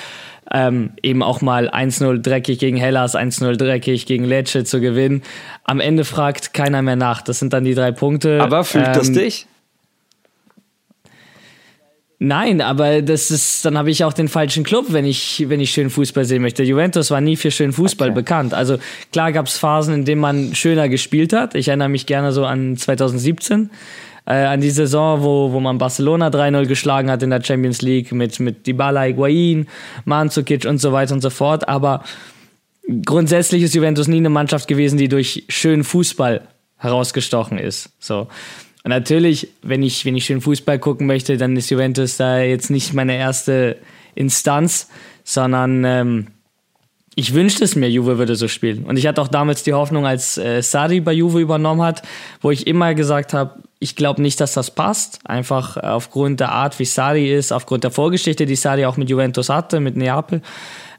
[SPEAKER 2] ähm, eben auch mal 1-0 dreckig gegen Hellas, 1-0 dreckig gegen Lecce zu gewinnen. Am Ende fragt keiner mehr nach. Das sind dann die drei Punkte.
[SPEAKER 4] Aber fühlt ähm, das dich?
[SPEAKER 2] Nein, aber das ist, dann habe ich auch den falschen Club, wenn ich, wenn ich schön Fußball sehen möchte. Juventus war nie für schönen Fußball okay. bekannt. Also klar gab es Phasen, in denen man schöner gespielt hat. Ich erinnere mich gerne so an 2017 äh, an die Saison, wo, wo man Barcelona 3-0 geschlagen hat in der Champions League mit, mit Dybala, Higuain, Mandzukic und so weiter und so fort. Aber grundsätzlich ist Juventus nie eine Mannschaft gewesen, die durch schönen Fußball herausgestochen ist. So. Und natürlich, wenn ich, wenn ich schön Fußball gucken möchte, dann ist Juventus da jetzt nicht meine erste Instanz, sondern ähm, ich wünschte es mir, Juve würde so spielen. Und ich hatte auch damals die Hoffnung, als äh, Sari bei Juve übernommen hat, wo ich immer gesagt habe, ich glaube nicht, dass das passt. Einfach aufgrund der Art, wie Sari ist, aufgrund der Vorgeschichte, die Sari auch mit Juventus hatte, mit Neapel,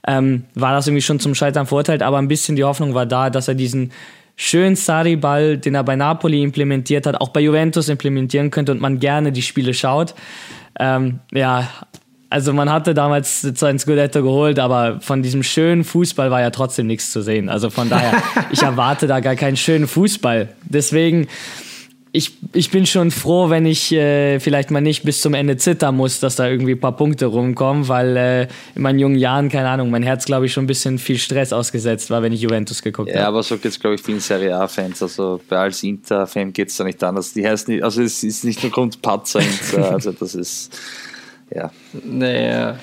[SPEAKER 2] ähm, war das irgendwie schon zum Scheitern verurteilt. Aber ein bisschen die Hoffnung war da, dass er diesen schönen Sari-Ball, den er bei Napoli implementiert hat, auch bei Juventus implementieren könnte und man gerne die Spiele schaut. Ähm, ja, also man hatte damals zwar ein Scudetto geholt, aber von diesem schönen Fußball war ja trotzdem nichts zu sehen. Also von daher, ich erwarte da gar keinen schönen Fußball. Deswegen, ich, ich bin schon froh, wenn ich äh, vielleicht mal nicht bis zum Ende zittern muss, dass da irgendwie ein paar Punkte rumkommen, weil äh, in meinen jungen Jahren, keine Ahnung, mein Herz, glaube ich, schon ein bisschen viel Stress ausgesetzt war, wenn ich Juventus geguckt habe.
[SPEAKER 4] Ja, aber so geht es, glaube ich, vielen Serie A-Fans. Also bei als Inter-Fan geht es da nicht anders. Die heißt nicht, also es ist nicht nur Grund Patzer Inter, also das ist ja.
[SPEAKER 3] Naja.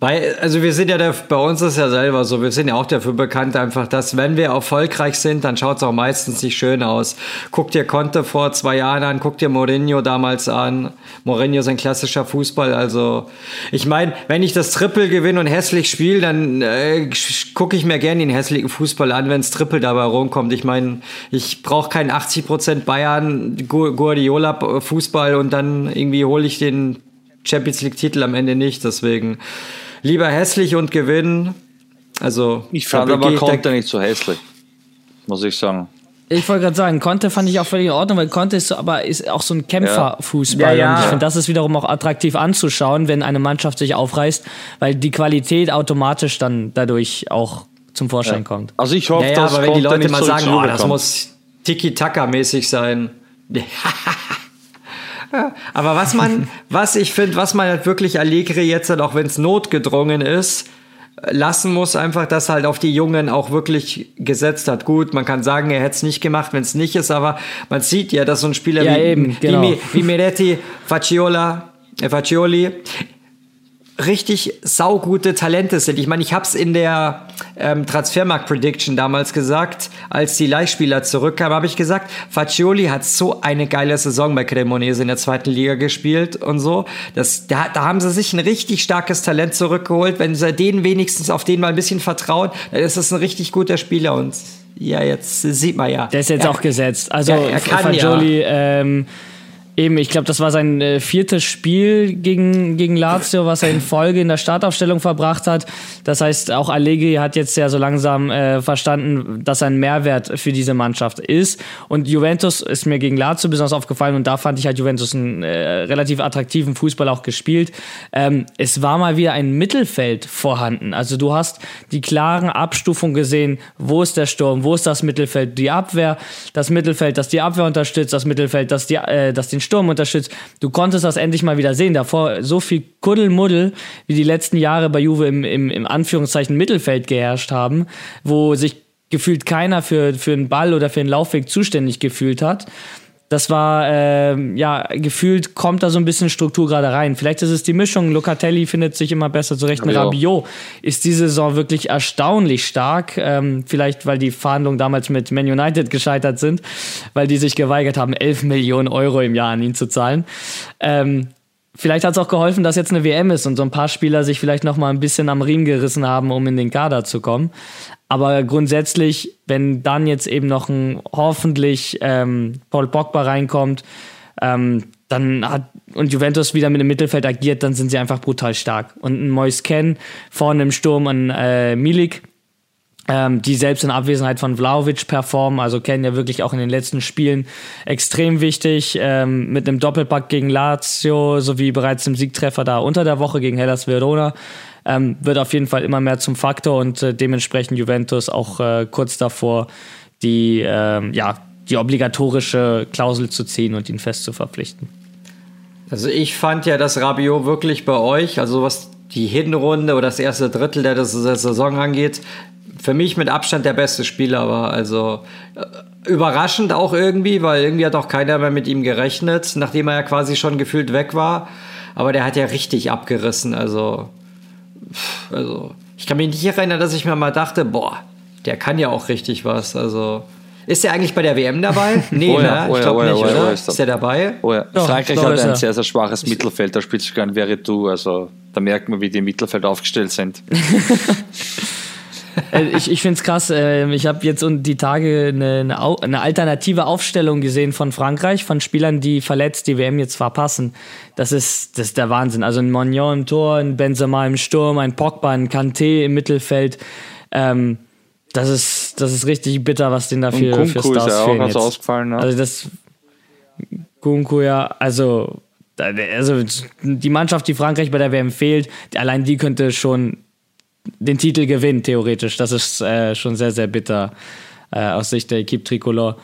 [SPEAKER 3] Bei, also wir sind ja der, bei uns ist ja selber so, wir sind ja auch dafür bekannt einfach, dass wenn wir erfolgreich sind, dann schaut es auch meistens nicht schön aus. Guck dir Conte vor zwei Jahren an, guck dir Mourinho damals an. Mourinho ist ein klassischer Fußball, also ich meine, wenn ich das Triple gewinne und hässlich spiele, dann äh, gucke ich mir gerne den hässlichen Fußball an, wenn es Triple dabei rumkommt. Ich meine, ich brauche keinen 80% Bayern Guardiola Fußball und dann irgendwie hole ich den Champions League-Titel am Ende nicht. Deswegen lieber hässlich und gewinnen. Also
[SPEAKER 4] ich fand aber Conte nicht so hässlich, muss ich sagen.
[SPEAKER 2] Ich wollte gerade sagen, Conte fand ich auch völlig in Ordnung, weil Conte ist so, aber ist auch so ein Kämpferfußball. Ja. Ja, ja. Und ich finde, das ist wiederum auch attraktiv anzuschauen, wenn eine Mannschaft sich aufreißt, weil die Qualität automatisch dann dadurch auch zum Vorschein kommt.
[SPEAKER 3] Also ich hoffe, ja, dass aber wenn die Leute mal sagen, oh, das muss Tiki-Taka-mäßig sein. Aber was man, was ich finde, was man halt wirklich Allegri jetzt halt auch wenn es notgedrungen ist, lassen muss, einfach, dass halt auf die Jungen auch wirklich gesetzt hat. Gut, man kann sagen, er hätte es nicht gemacht, wenn es nicht ist, aber man sieht ja, dass so ein Spieler
[SPEAKER 2] ja,
[SPEAKER 3] wie,
[SPEAKER 2] eben, genau.
[SPEAKER 3] wie, wie Miretti, Facciola, äh, Faccioli, richtig saugute Talente sind. Ich meine, ich habe es in der ähm, Transfermarkt-Prediction damals gesagt, als die Leihspieler zurückkamen, habe ich gesagt, Faccioli hat so eine geile Saison bei Cremonese in der zweiten Liga gespielt und so. Das, da, da haben sie sich ein richtig starkes Talent zurückgeholt. Wenn sie denen wenigstens auf den mal ein bisschen vertrauen, dann ist das ein richtig guter Spieler und ja, jetzt sieht man ja.
[SPEAKER 2] Der ist jetzt
[SPEAKER 3] er,
[SPEAKER 2] auch gesetzt. Also ja, er kann Fagioli, ja. ähm, Eben, ich glaube, das war sein äh, viertes Spiel gegen, gegen Lazio, was er in Folge in der Startaufstellung verbracht hat. Das heißt, auch Allegri hat jetzt ja so langsam äh, verstanden, dass er ein Mehrwert für diese Mannschaft ist. Und Juventus ist mir gegen Lazio besonders aufgefallen und da fand ich halt Juventus einen äh, relativ attraktiven Fußball auch gespielt. Ähm, es war mal wieder ein Mittelfeld vorhanden. Also du hast die klaren Abstufungen gesehen, wo ist der Sturm, wo ist das Mittelfeld, die Abwehr, das Mittelfeld, das die Abwehr unterstützt, das Mittelfeld, das, die, äh, das den Sturm unterstützt. Du konntest das endlich mal wieder sehen. Davor so viel Kuddelmuddel, wie die letzten Jahre bei Juve im, im, im Anführungszeichen Mittelfeld geherrscht haben, wo sich gefühlt keiner für, für einen Ball oder für einen Laufweg zuständig gefühlt hat das war, äh, ja, gefühlt kommt da so ein bisschen Struktur gerade rein. Vielleicht ist es die Mischung. Locatelli findet sich immer besser zurecht. Ja, Rabiot ist diese Saison wirklich erstaunlich stark. Ähm, vielleicht, weil die Verhandlungen damals mit Man United gescheitert sind, weil die sich geweigert haben, 11 Millionen Euro im Jahr an ihn zu zahlen. Ähm, vielleicht hat es auch geholfen, dass jetzt eine WM ist und so ein paar Spieler sich vielleicht noch mal ein bisschen am Riemen gerissen haben, um in den Kader zu kommen. Aber grundsätzlich, wenn dann jetzt eben noch ein hoffentlich ähm, Paul Pogba reinkommt, ähm, dann hat und Juventus wieder mit dem Mittelfeld agiert, dann sind sie einfach brutal stark. Und ein Mois Ken vorne im Sturm an äh, Milik, ähm, die selbst in Abwesenheit von Vlaovic performen, also kennen ja wirklich auch in den letzten Spielen extrem wichtig, ähm, mit einem Doppelpack gegen Lazio sowie bereits im Siegtreffer da unter der Woche gegen Hellas Verona ähm, wird auf jeden Fall immer mehr zum Faktor und äh, dementsprechend Juventus auch äh, kurz davor, die, äh, ja, die obligatorische Klausel zu ziehen und ihn fest zu verpflichten.
[SPEAKER 3] Also ich fand ja, dass Rabiot wirklich bei euch, also was die Hinrunde oder das erste Drittel der, der Saison angeht, für mich mit Abstand der beste Spieler war. Also äh, überraschend auch irgendwie, weil irgendwie hat auch keiner mehr mit ihm gerechnet, nachdem er ja quasi schon gefühlt weg war. Aber der hat ja richtig abgerissen. Also also, ich kann mich nicht erinnern, dass ich mir mal dachte, boah, der kann ja auch richtig was. Also, Ist der eigentlich bei der WM dabei? Nee,
[SPEAKER 4] oh ja,
[SPEAKER 3] ne?
[SPEAKER 4] Oh
[SPEAKER 3] ich
[SPEAKER 4] ja,
[SPEAKER 3] glaube
[SPEAKER 4] oh ja,
[SPEAKER 3] nicht,
[SPEAKER 4] oh ja,
[SPEAKER 3] oder?
[SPEAKER 4] ist
[SPEAKER 3] Ist der dabei?
[SPEAKER 4] Oh ja.
[SPEAKER 2] Doch,
[SPEAKER 4] Frankreich hat ein
[SPEAKER 2] er.
[SPEAKER 4] sehr, sehr schwaches Mittelfeld, da spielt sogar ein Veretout, also da merkt man, wie die im Mittelfeld aufgestellt sind.
[SPEAKER 2] Äh, ich ich finde es krass. Äh, ich habe jetzt und die Tage eine, eine, alternative Aufstellung gesehen von Frankreich, von Spielern, die verletzt die WM jetzt verpassen. Das ist, das ist der Wahnsinn. Also ein Mognon im Tor, ein Benzema im Sturm, ein Pogba, ein Kanté im Mittelfeld. Ähm, das ist, das ist richtig bitter, was den da für,
[SPEAKER 4] Kunku ist
[SPEAKER 2] Stars
[SPEAKER 4] ja auch
[SPEAKER 2] fehlen
[SPEAKER 4] also
[SPEAKER 2] jetzt.
[SPEAKER 4] ausgefallen. Ne?
[SPEAKER 2] Also das Kunku ja, also, also die Mannschaft, die Frankreich bei der WM fehlt, allein die könnte schon den Titel gewinnen, theoretisch. Das ist äh, schon sehr, sehr bitter äh, aus Sicht der Equipe Tricolore.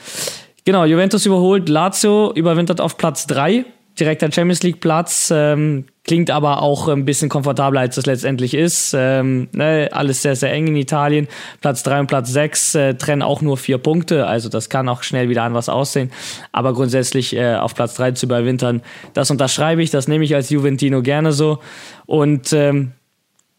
[SPEAKER 2] Genau, Juventus überholt, Lazio überwintert auf Platz 3, direkter Champions League Platz, ähm, klingt aber auch ein bisschen komfortabler, als es letztendlich ist. Ähm, ne, alles sehr, sehr eng in Italien. Platz 3 und Platz 6 äh, trennen auch nur vier Punkte, also das kann auch schnell wieder anders aussehen. Aber grundsätzlich äh, auf Platz 3 zu überwintern, das unterschreibe ich, das nehme ich als Juventino gerne so. Und ähm,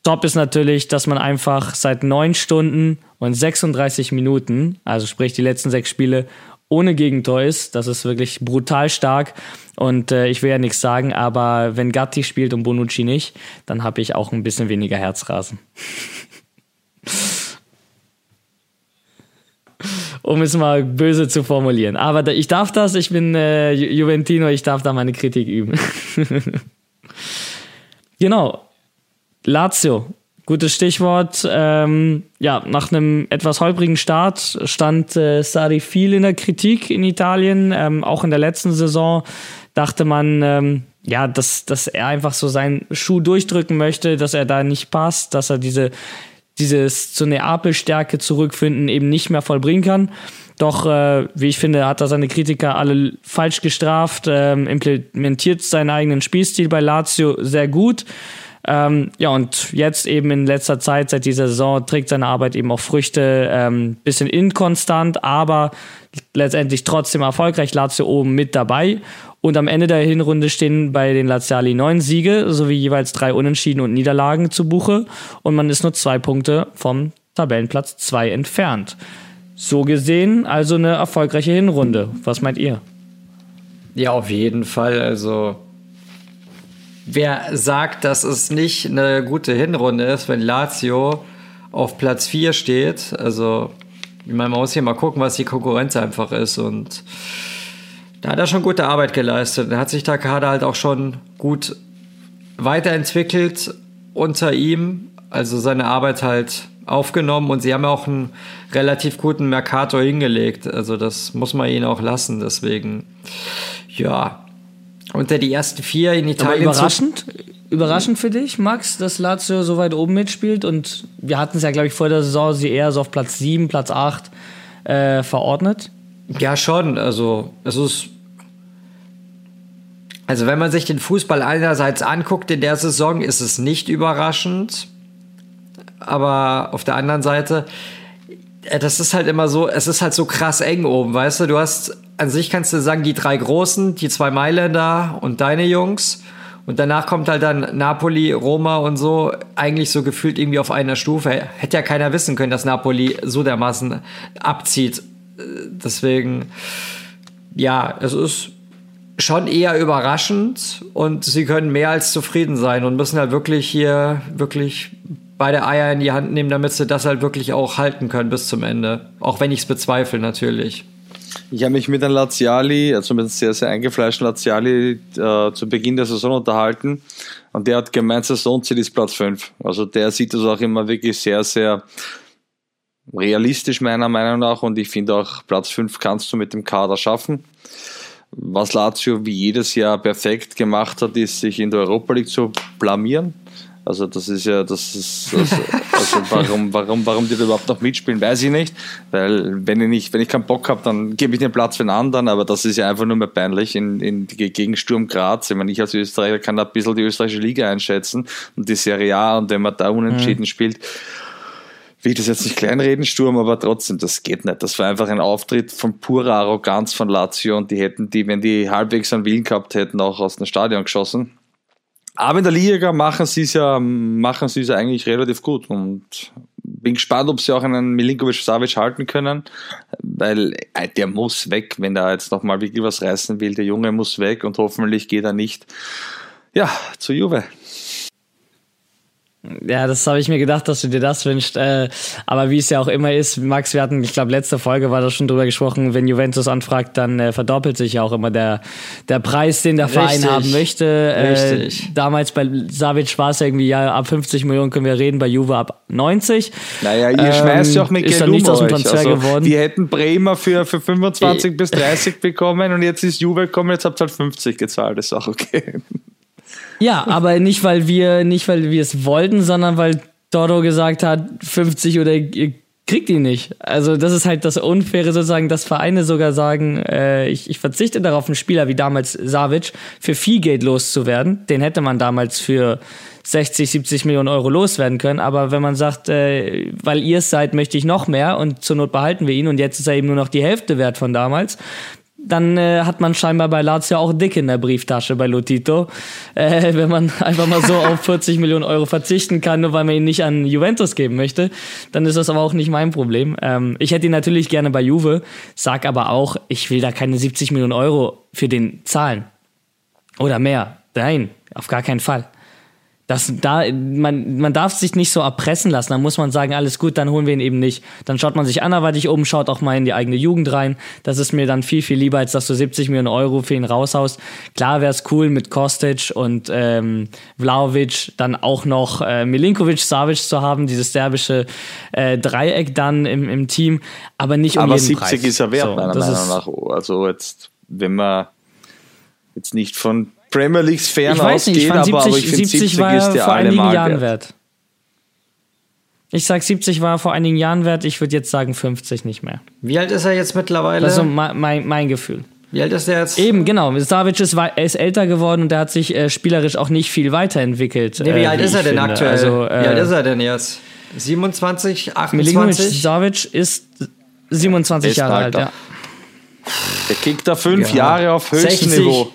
[SPEAKER 2] Top ist natürlich, dass man einfach seit neun Stunden und 36 Minuten, also sprich die letzten sechs Spiele, ohne Gegentor ist. Das ist wirklich brutal stark. Und äh, ich will ja nichts sagen, aber wenn Gatti spielt und Bonucci nicht, dann habe ich auch ein bisschen weniger Herzrasen. um es mal böse zu formulieren. Aber da, ich darf das, ich bin äh, Ju- Juventino, ich darf da meine Kritik üben. genau, Lazio, gutes Stichwort. Ähm, ja, nach einem etwas holprigen Start stand äh, Sari viel in der Kritik in Italien. Ähm, auch in der letzten Saison dachte man, ähm, ja, dass, dass er einfach so seinen Schuh durchdrücken möchte, dass er da nicht passt, dass er diese, dieses zu Neapel-Stärke zurückfinden eben nicht mehr vollbringen kann. Doch, äh, wie ich finde, hat er seine Kritiker alle falsch gestraft, ähm, implementiert seinen eigenen Spielstil bei Lazio sehr gut. Ähm, ja, und jetzt eben in letzter Zeit, seit dieser Saison, trägt seine Arbeit eben auch Früchte. Ähm, bisschen inkonstant, aber letztendlich trotzdem erfolgreich. Lazio oben mit dabei. Und am Ende der Hinrunde stehen bei den Laziali neun Siege sowie jeweils drei Unentschieden und Niederlagen zu Buche. Und man ist nur zwei Punkte vom Tabellenplatz zwei entfernt. So gesehen also eine erfolgreiche Hinrunde. Was meint ihr?
[SPEAKER 3] Ja, auf jeden Fall. Also, wer sagt, dass es nicht eine gute Hinrunde ist, wenn Lazio auf Platz 4 steht? Also, ich meine, man muss hier mal gucken, was die Konkurrenz einfach ist. Und da hat er schon gute Arbeit geleistet. Da hat sich der Kader halt auch schon gut weiterentwickelt unter ihm. Also seine Arbeit halt aufgenommen und sie haben auch einen relativ guten Mercator hingelegt. Also das muss man ihnen auch lassen. Deswegen, ja, unter die ersten vier in
[SPEAKER 2] Aber
[SPEAKER 3] Italien. zu-
[SPEAKER 2] überraschend, überraschend für dich, Max, dass Lazio so weit oben mitspielt. Und wir hatten es ja, glaube ich, vor der Saison sie eher so auf Platz 7, Platz 8 äh, verordnet.
[SPEAKER 3] Ja, schon. Also, es ist. Also, wenn man sich den Fußball einerseits anguckt in der Saison, ist es nicht überraschend. Aber auf der anderen Seite, das ist halt immer so, es ist halt so krass eng oben, weißt du? Du hast, an sich kannst du sagen, die drei Großen, die zwei Mailänder und deine Jungs. Und danach kommt halt dann Napoli, Roma und so, eigentlich so gefühlt irgendwie auf einer Stufe. Hätte ja keiner wissen können, dass Napoli so dermaßen abzieht. Äh, Deswegen, ja, es ist schon eher überraschend und sie können mehr als zufrieden sein und müssen halt wirklich hier wirklich beide Eier in die Hand nehmen, damit sie das halt wirklich auch halten können bis zum Ende. Auch wenn ich es bezweifle, natürlich.
[SPEAKER 4] Ich habe mich mit einem Laziali, also mit einem sehr, sehr eingefleischten Laziali, äh, zu Beginn der Saison unterhalten. Und der hat gemeint, Saisonziel ist Platz 5. Also der sieht das auch immer wirklich sehr, sehr realistisch meiner Meinung nach. Und ich finde auch, Platz 5 kannst du mit dem Kader schaffen. Was Lazio wie jedes Jahr perfekt gemacht hat, ist, sich in der Europa League zu blamieren. Also das ist ja, das ist, also, also warum, warum, warum die da überhaupt noch mitspielen, weiß ich nicht. Weil wenn ich nicht, wenn ich keinen Bock habe, dann gebe ich den Platz für einen anderen, aber das ist ja einfach nur mehr peinlich in, in, gegen Sturm Graz. Ich meine, ich als Österreicher kann da ein bisschen die österreichische Liga einschätzen und die Serie A und wenn man da unentschieden mhm. spielt, will ich das jetzt nicht kleinreden, Sturm, aber trotzdem, das geht nicht. Das war einfach ein Auftritt von purer Arroganz von Lazio und die hätten die, wenn die halbwegs einen Willen gehabt hätten, auch aus dem Stadion geschossen. Aber in der Liga machen sie es ja, es ja eigentlich relativ gut und bin gespannt, ob sie auch einen Milinkovic Savic halten können, weil äh, der muss weg, wenn er jetzt nochmal wirklich was reißen will. Der Junge muss weg und hoffentlich geht er nicht ja, zu Juve.
[SPEAKER 2] Ja, das habe ich mir gedacht, dass du dir das wünschst. Äh, aber wie es ja auch immer ist, Max, wir hatten, ich glaube, letzte Folge war da schon drüber gesprochen, wenn Juventus anfragt, dann äh, verdoppelt sich ja auch immer der, der Preis, den der Verein Richtig. haben möchte. Äh, damals bei Savic war es irgendwie, ja, ab 50 Millionen können wir reden, bei Juve ab 90.
[SPEAKER 4] Naja, ihr ähm, schmeißt ja auch mit Ist dann nichts aus dem Transfer also, geworden. Wir hätten Bremer für, für 25 ich, bis 30 bekommen und jetzt ist Juve gekommen, jetzt habt ihr halt 50 gezahlt, ist auch okay.
[SPEAKER 2] Ja, aber nicht, weil wir nicht, weil wir es wollten, sondern weil Dodo gesagt hat, 50 oder ihr kriegt ihn nicht. Also das ist halt das Unfaire sozusagen, dass Vereine sogar sagen, äh, ich, ich verzichte darauf, einen Spieler wie damals Savic für viel Geld loszuwerden. Den hätte man damals für 60, 70 Millionen Euro loswerden können. Aber wenn man sagt, äh, weil ihr es seid, möchte ich noch mehr und zur Not behalten wir ihn und jetzt ist er eben nur noch die Hälfte wert von damals, dann äh, hat man scheinbar bei Lazio auch dick in der Brieftasche bei Lotito. Äh, wenn man einfach mal so auf 40 Millionen Euro verzichten kann, nur weil man ihn nicht an Juventus geben möchte, dann ist das aber auch nicht mein Problem. Ähm, ich hätte ihn natürlich gerne bei Juve, sag aber auch, ich will da keine 70 Millionen Euro für den zahlen. Oder mehr. Nein, auf gar keinen Fall. Das, da, man, man darf sich nicht so erpressen lassen. Da muss man sagen, alles gut, dann holen wir ihn eben nicht. Dann schaut man sich anderweitig um, schaut auch mal in die eigene Jugend rein. Das ist mir dann viel, viel lieber, als dass du 70 Millionen Euro für ihn raushaust. Klar wäre es cool mit Kostic und ähm, Vlaovic, dann auch noch äh, Milinkovic, Savic zu haben, dieses serbische äh, Dreieck dann im, im Team, aber nicht um aber jeden 70 Preis.
[SPEAKER 4] ist er wert, so, meiner Meinung nach. Also jetzt, wenn man jetzt nicht von Premier Leagues fern ausgeht, aber, 70, aber ich finde 70, 70 war ist der vor einigen Jahren wert. wert.
[SPEAKER 2] Ich sag 70 war vor einigen Jahren wert, ich würde jetzt sagen 50 nicht mehr.
[SPEAKER 3] Wie alt ist er jetzt mittlerweile?
[SPEAKER 2] Das ist so mein, mein Gefühl.
[SPEAKER 3] Wie alt ist der jetzt?
[SPEAKER 2] Eben, genau. Savic ist, ist älter geworden und der hat sich äh, spielerisch auch nicht viel weiterentwickelt.
[SPEAKER 3] Nee, wie äh, alt ist er denn finde. aktuell? Also, äh, wie alt ist er denn jetzt? 27, 28?
[SPEAKER 2] Milinkovic Savic ist 27 ist Jahre alt, ja.
[SPEAKER 4] Der kickt da fünf ja. Jahre auf höchstem Niveau.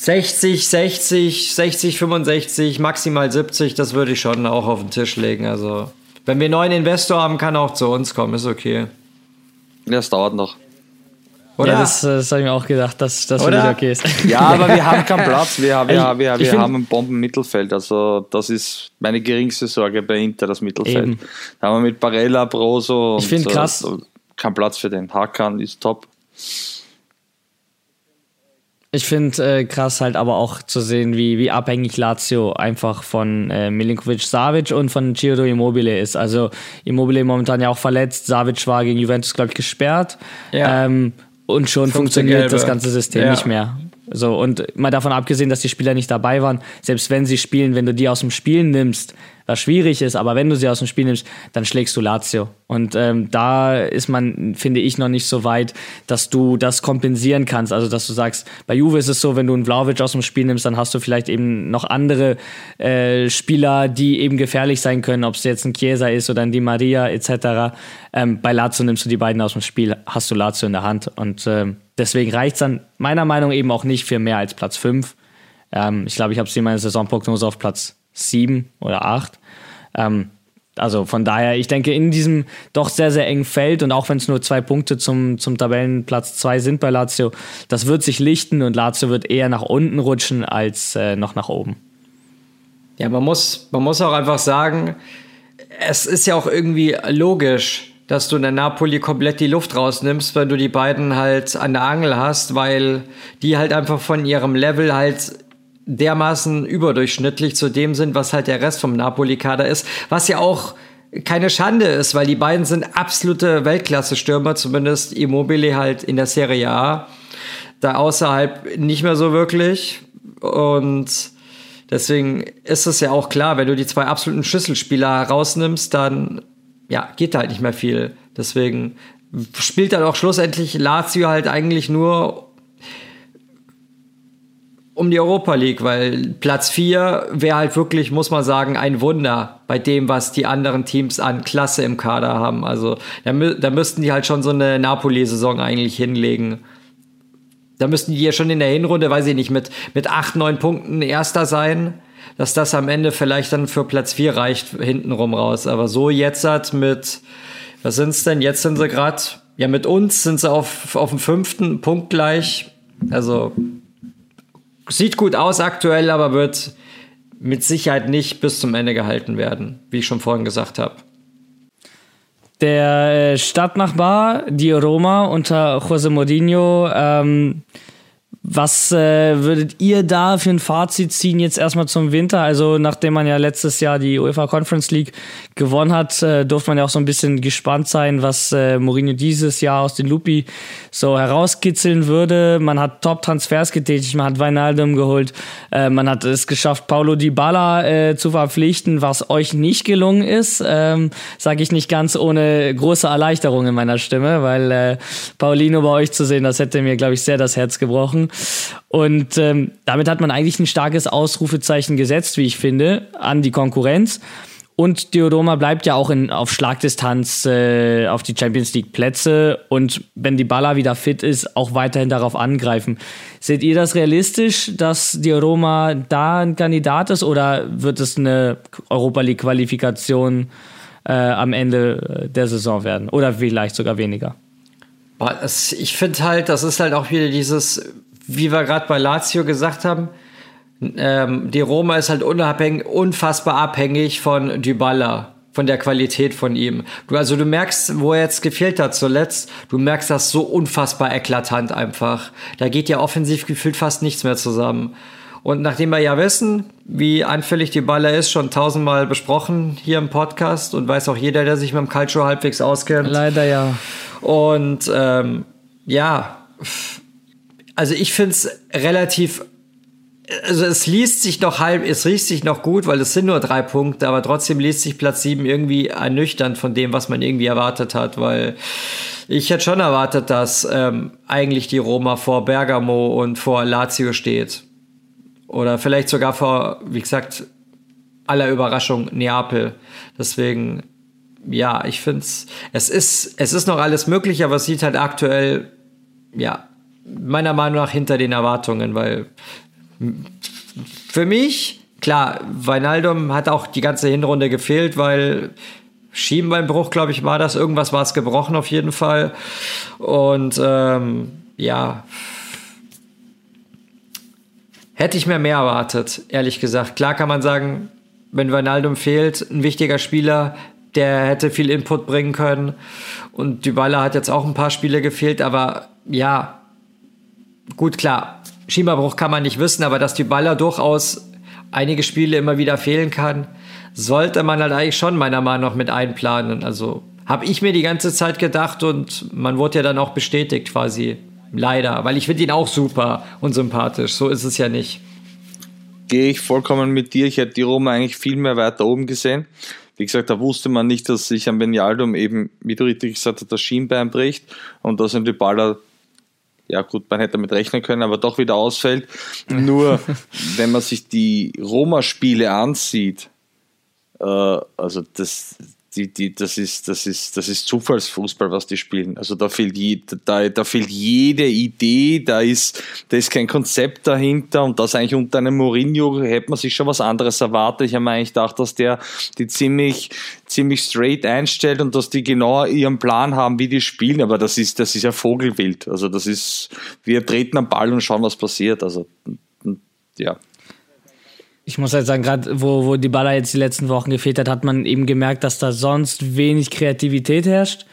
[SPEAKER 3] 60, 60, 60, 65, maximal 70, das würde ich schon auch auf den Tisch legen. Also, wenn wir einen neuen Investor haben, kann er auch zu uns kommen, ist okay.
[SPEAKER 4] Ja, es dauert noch.
[SPEAKER 2] Oder? Ja, das, das habe ich mir auch gedacht, dass das dich okay ist.
[SPEAKER 4] Ja, aber wir haben keinen Platz. Wir, haben, wir, wir, wir haben ein Bombenmittelfeld. Also, das ist meine geringste Sorge bei Inter, das Mittelfeld. Eben. Da haben wir mit Barella, Broso.
[SPEAKER 2] Ich finde krass.
[SPEAKER 4] Kein Platz für den. Hakan ist top.
[SPEAKER 2] Ich finde äh, krass halt aber auch zu sehen, wie, wie abhängig Lazio einfach von äh, Milinkovic Savic und von Ciro Immobile ist. Also Immobile momentan ja auch verletzt, Savic war gegen Juventus, glaube ich, gesperrt. Ja. Ähm, und schon funktioniert das ganze System ja. nicht mehr. So, und mal davon abgesehen, dass die Spieler nicht dabei waren, selbst wenn sie spielen, wenn du die aus dem Spiel nimmst, was schwierig ist, aber wenn du sie aus dem Spiel nimmst, dann schlägst du Lazio. Und ähm, da ist man, finde ich, noch nicht so weit, dass du das kompensieren kannst. Also, dass du sagst, bei Juve ist es so, wenn du einen Vlaovic aus dem Spiel nimmst, dann hast du vielleicht eben noch andere äh, Spieler, die eben gefährlich sein können, ob es jetzt ein Chiesa ist oder ein Di Maria etc. Ähm, bei Lazio nimmst du die beiden aus dem Spiel, hast du Lazio in der Hand. Und ähm, deswegen reicht es dann meiner Meinung nach eben auch nicht für mehr als Platz 5. Ähm, ich glaube, ich habe es in meiner Saisonprognose auf Platz 7 oder 8. Ähm, also von daher, ich denke, in diesem doch sehr, sehr engen Feld und auch wenn es nur zwei Punkte zum, zum Tabellenplatz 2 sind bei Lazio, das wird sich lichten und Lazio wird eher nach unten rutschen als äh, noch nach oben.
[SPEAKER 3] Ja, man muss, man muss auch einfach sagen, es ist ja auch irgendwie logisch, dass du in der Napoli komplett die Luft rausnimmst, wenn du die beiden halt an der Angel hast, weil die halt einfach von ihrem Level halt dermaßen überdurchschnittlich zu dem sind, was halt der Rest vom Napoli-Kader ist, was ja auch keine Schande ist, weil die beiden sind absolute Weltklasse-Stürmer, zumindest Immobile halt in der Serie A, da außerhalb nicht mehr so wirklich und deswegen ist es ja auch klar, wenn du die zwei absoluten Schlüsselspieler rausnimmst, dann ja, geht halt nicht mehr viel. Deswegen spielt dann auch schlussendlich Lazio halt eigentlich nur um die Europa League, weil Platz 4 wäre halt wirklich, muss man sagen, ein Wunder bei dem, was die anderen Teams an Klasse im Kader haben. Also da, da müssten die halt schon so eine Napoli-Saison eigentlich hinlegen. Da müssten die ja schon in der Hinrunde, weiß ich nicht, mit, mit 8, 9 Punkten Erster sein. dass das am Ende vielleicht dann für Platz 4 reicht, hintenrum raus. Aber so jetzt hat mit, was sind's denn? Jetzt sind sie gerade, ja, mit uns sind sie auf, auf dem fünften Punkt gleich. Also sieht gut aus aktuell, aber wird mit Sicherheit nicht bis zum Ende gehalten werden, wie ich schon vorhin gesagt habe.
[SPEAKER 2] Der äh, Stadtnachbar, die Roma unter José Mourinho, ähm, was äh, würdet ihr da für ein Fazit ziehen jetzt erstmal zum Winter? Also nachdem man ja letztes Jahr die UEFA Conference League gewonnen hat, äh, durfte man ja auch so ein bisschen gespannt sein, was äh, Mourinho dieses Jahr aus den Lupi so herauskitzeln würde. Man hat Top-Transfers getätigt, man hat Weinaldum geholt, äh, man hat es geschafft, Paulo Dybala äh, zu verpflichten, was euch nicht gelungen ist, ähm, sage ich nicht ganz ohne große Erleichterung in meiner Stimme, weil äh, Paulino bei euch zu sehen, das hätte mir, glaube ich, sehr das Herz gebrochen. Und ähm, damit hat man eigentlich ein starkes Ausrufezeichen gesetzt, wie ich finde, an die Konkurrenz. Und Diodoma bleibt ja auch in, auf Schlagdistanz äh, auf die Champions League Plätze und wenn die Baller wieder fit ist, auch weiterhin darauf angreifen. Seht ihr das realistisch, dass Diodoma da ein Kandidat ist oder wird es eine Europa League Qualifikation äh, am Ende der Saison werden oder vielleicht sogar weniger?
[SPEAKER 3] Ich finde halt, das ist halt auch wieder dieses wie wir gerade bei Lazio gesagt haben, ähm, die Roma ist halt unabhängig, unfassbar abhängig von Dybala, von der Qualität von ihm. Du, also du merkst, wo er jetzt gefehlt hat zuletzt, du merkst das so unfassbar eklatant einfach. Da geht ja offensiv gefühlt fast nichts mehr zusammen. Und nachdem wir ja wissen, wie anfällig die Baller ist, schon tausendmal besprochen hier im Podcast und weiß auch jeder, der sich mit dem Calcio halbwegs auskennt.
[SPEAKER 2] Leider ja.
[SPEAKER 3] Und ähm, ja, also ich finde es relativ also es liest sich noch halb, es riecht sich noch gut, weil es sind nur drei Punkte, aber trotzdem liest sich Platz sieben irgendwie ernüchternd von dem, was man irgendwie erwartet hat, weil ich hätte schon erwartet, dass ähm, eigentlich die Roma vor Bergamo und vor Lazio steht. Oder vielleicht sogar vor, wie gesagt, aller Überraschung Neapel. Deswegen, ja, ich finde es, es ist, es ist noch alles möglich, aber es sieht halt aktuell, ja, meiner Meinung nach hinter den Erwartungen, weil für mich, klar, Weinaldum hat auch die ganze Hinrunde gefehlt, weil Schienbeinbruch, glaube ich, war das. Irgendwas war es gebrochen auf jeden Fall. Und ähm, ja, hätte ich mir mehr erwartet, ehrlich gesagt. Klar kann man sagen, wenn Weinaldum fehlt, ein wichtiger Spieler, der hätte viel Input bringen können. Und Dybala hat jetzt auch ein paar Spiele gefehlt, aber ja, gut, klar, Schieberbruch kann man nicht wissen, aber dass die Baller durchaus einige Spiele immer wieder fehlen kann, sollte man halt eigentlich schon meiner Meinung nach mit einplanen. Also habe ich mir die ganze Zeit gedacht und man wurde ja dann auch bestätigt quasi. Leider, weil ich finde ihn auch super und sympathisch. So ist es ja nicht.
[SPEAKER 4] Gehe ich vollkommen mit dir. Ich hätte die Roma eigentlich viel mehr weiter oben gesehen. Wie gesagt, da wusste man nicht, dass sich am Benialdum eben, wie du richtig gesagt hast, das Schienbein bricht und dass die Baller ja gut, man hätte damit rechnen können, aber doch wieder ausfällt. Nur, wenn man sich die Roma-Spiele ansieht, äh, also das, die, die, das, ist, das, ist, das ist Zufallsfußball, was die spielen. Also da fehlt, je, da, da fehlt jede Idee, da ist, da ist kein Konzept dahinter und das eigentlich unter einem Mourinho hätte man sich schon was anderes erwartet. Ich habe mir eigentlich gedacht, dass der die ziemlich, ziemlich straight einstellt und dass die genau ihren Plan haben, wie die spielen, aber das ist, das ist ja Vogelwild. Also das ist, wir treten am Ball und schauen, was passiert. Also ja,
[SPEAKER 2] ich muss halt sagen, gerade wo, wo die Baller jetzt die letzten Wochen gefehlt hat, hat man eben gemerkt, dass da sonst wenig Kreativität herrscht.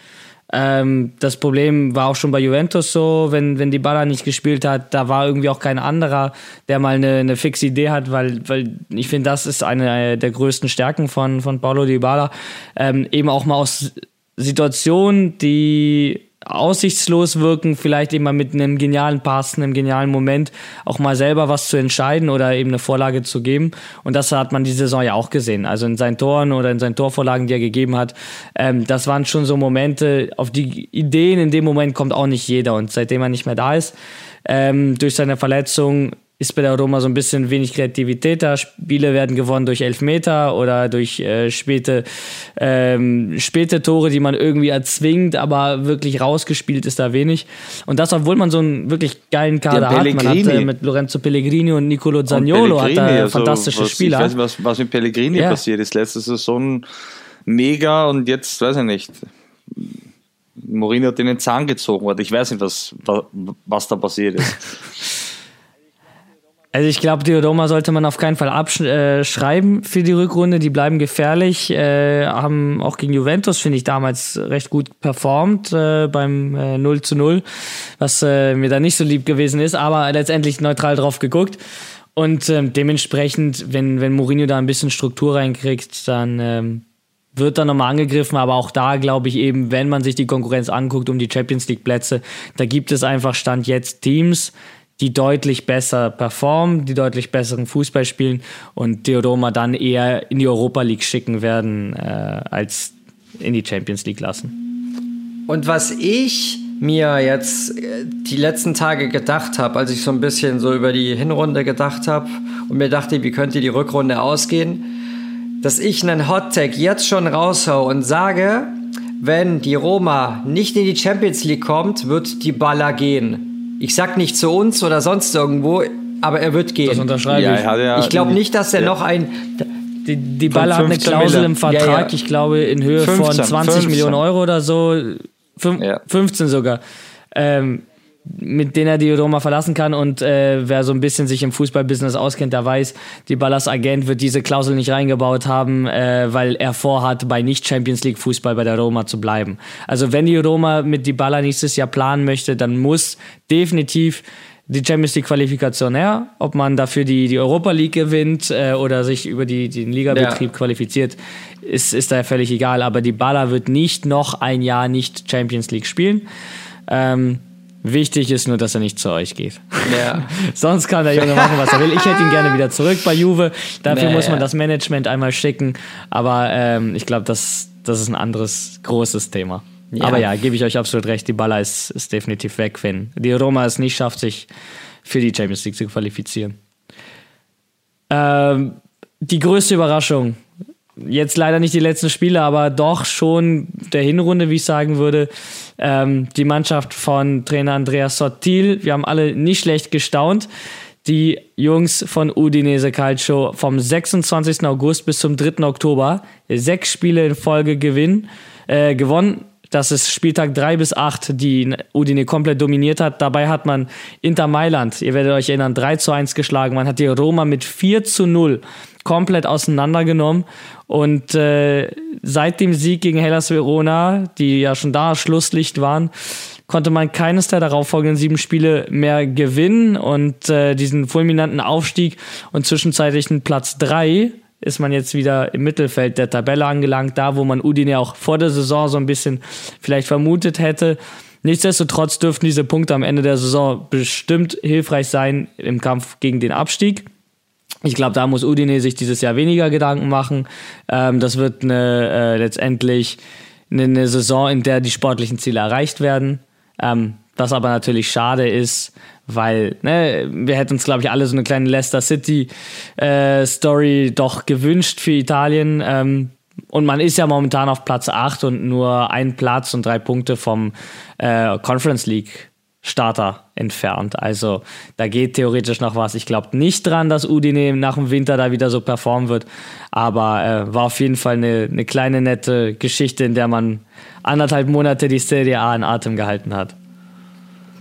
[SPEAKER 2] Ähm, das Problem war auch schon bei Juventus so, wenn, wenn die Baller nicht gespielt hat, da war irgendwie auch kein anderer, der mal eine, eine fixe Idee hat, weil, weil ich finde, das ist eine der größten Stärken von, von Paulo Di Bala. Ähm, eben auch mal aus Situationen, die aussichtslos wirken, vielleicht eben mal mit einem genialen Pass, einem genialen Moment auch mal selber was zu entscheiden oder eben eine Vorlage zu geben. Und das hat man die Saison ja auch gesehen. Also in seinen Toren oder in seinen Torvorlagen, die er gegeben hat, ähm, das waren schon so Momente, auf die Ideen in dem Moment kommt auch nicht jeder. Und seitdem er nicht mehr da ist, ähm, durch seine Verletzung ist bei der Roma so ein bisschen wenig Kreativität da. Spiele werden gewonnen durch Elfmeter oder durch äh, späte, ähm, späte Tore, die man irgendwie erzwingt, aber wirklich rausgespielt ist da wenig. Und das, obwohl man so einen wirklich geilen Kader hat. Man hat äh, mit Lorenzo Pellegrini und Nicolo Zaniolo hat da also, fantastische
[SPEAKER 4] was,
[SPEAKER 2] Spieler.
[SPEAKER 4] Ich weiß nicht, was, was mit Pellegrini ja. passiert ist. Letzte Saison mega und jetzt weiß ich nicht. Mourinho hat in den Zahn gezogen ich weiß nicht, was, was da passiert ist.
[SPEAKER 2] Also ich glaube, die Roma sollte man auf keinen Fall abschreiben für die Rückrunde. Die bleiben gefährlich, äh, haben auch gegen Juventus, finde ich, damals recht gut performt äh, beim äh, 0 zu 0, was äh, mir da nicht so lieb gewesen ist, aber letztendlich neutral drauf geguckt. Und ähm, dementsprechend, wenn, wenn Mourinho da ein bisschen Struktur reinkriegt, dann ähm, wird da nochmal angegriffen, aber auch da glaube ich eben, wenn man sich die Konkurrenz anguckt um die Champions League Plätze, da gibt es einfach Stand jetzt Teams, die deutlich besser performen, die deutlich besseren Fußball spielen und Theodoma dann eher in die Europa League schicken werden, äh, als in die Champions League lassen.
[SPEAKER 3] Und was ich mir jetzt äh, die letzten Tage gedacht habe, als ich so ein bisschen so über die Hinrunde gedacht habe und mir dachte, wie könnte die Rückrunde ausgehen, dass ich einen Hot Tag jetzt schon raushau und sage, wenn die Roma nicht in die Champions League kommt, wird die Baller gehen. Ich sag nicht zu uns oder sonst irgendwo, aber er wird gehen. Das
[SPEAKER 2] unterschreibe ja, ich.
[SPEAKER 3] Ja, ich glaube nicht, dass er ja. noch ein.
[SPEAKER 2] Die, die Baller hat eine Klausel im Vertrag, ich glaube, in Höhe 15, von 20 15. Millionen Euro oder so. Fünf, 15 sogar. Ähm, mit denen er die Roma verlassen kann. Und äh, wer so ein bisschen sich im Fußballbusiness auskennt, der weiß, die Ballas Agent wird diese Klausel nicht reingebaut haben, äh, weil er vorhat, bei nicht-Champions League Fußball bei der Roma zu bleiben. Also wenn die Roma mit die Baller nächstes Jahr planen möchte, dann muss definitiv die Champions League Qualifikation her. Ob man dafür die, die Europa League gewinnt äh, oder sich über die, den Ligabetrieb ja. qualifiziert, ist, ist da völlig egal. Aber die Baller wird nicht noch ein Jahr nicht Champions League spielen. Ähm, Wichtig ist nur, dass er nicht zu euch geht. Ja. Sonst kann der Junge machen, was er will. Ich hätte ihn gerne wieder zurück bei Juve. Dafür nee, muss man das Management einmal schicken. Aber ähm, ich glaube, das, das ist ein anderes großes Thema. Ja. Aber ja, gebe ich euch absolut recht. Die Baller ist, ist definitiv weg, wenn die Roma es nicht schafft, sich für die Champions League zu qualifizieren. Ähm, die größte Überraschung jetzt leider nicht die letzten Spiele, aber doch schon der Hinrunde, wie ich sagen würde. Ähm, die Mannschaft von Trainer Andreas Sottil, wir haben alle nicht schlecht gestaunt. Die Jungs von Udinese Calcio vom 26. August bis zum 3. Oktober sechs Spiele in Folge gewinnen, äh, gewonnen. Das ist Spieltag 3 bis 8, die Udine komplett dominiert hat. Dabei hat man Inter Mailand, ihr werdet euch erinnern, 3 zu 1 geschlagen. Man hat die Roma mit 4 zu 0 komplett auseinandergenommen. Und äh, seit dem Sieg gegen Hellas Verona, die ja schon da Schlusslicht waren, konnte man keines der darauffolgenden sieben Spiele mehr gewinnen und äh, diesen fulminanten Aufstieg und zwischenzeitlichen Platz drei ist man jetzt wieder im Mittelfeld der Tabelle angelangt, da wo man Udine auch vor der Saison so ein bisschen vielleicht vermutet hätte. Nichtsdestotrotz dürften diese Punkte am Ende der Saison bestimmt hilfreich sein im Kampf gegen den Abstieg. Ich glaube, da muss Udine sich dieses Jahr weniger Gedanken machen. Ähm, das wird eine, äh, letztendlich eine, eine, Saison, in der die sportlichen Ziele erreicht werden. Ähm, was aber natürlich schade ist, weil ne, wir hätten uns, glaube ich, alle so eine kleine Leicester City äh, doch gewünscht für Italien. Ähm, und man ist ja momentan auf Platz 8 und nur ein Platz und drei Punkte vom äh, Conference League Starter entfernt. Also da geht theoretisch noch was. Ich glaube nicht dran, dass Udine nach dem Winter da wieder so performen wird. Aber äh, war auf jeden Fall eine, eine kleine nette Geschichte, in der man anderthalb Monate die Serie A in Atem gehalten hat.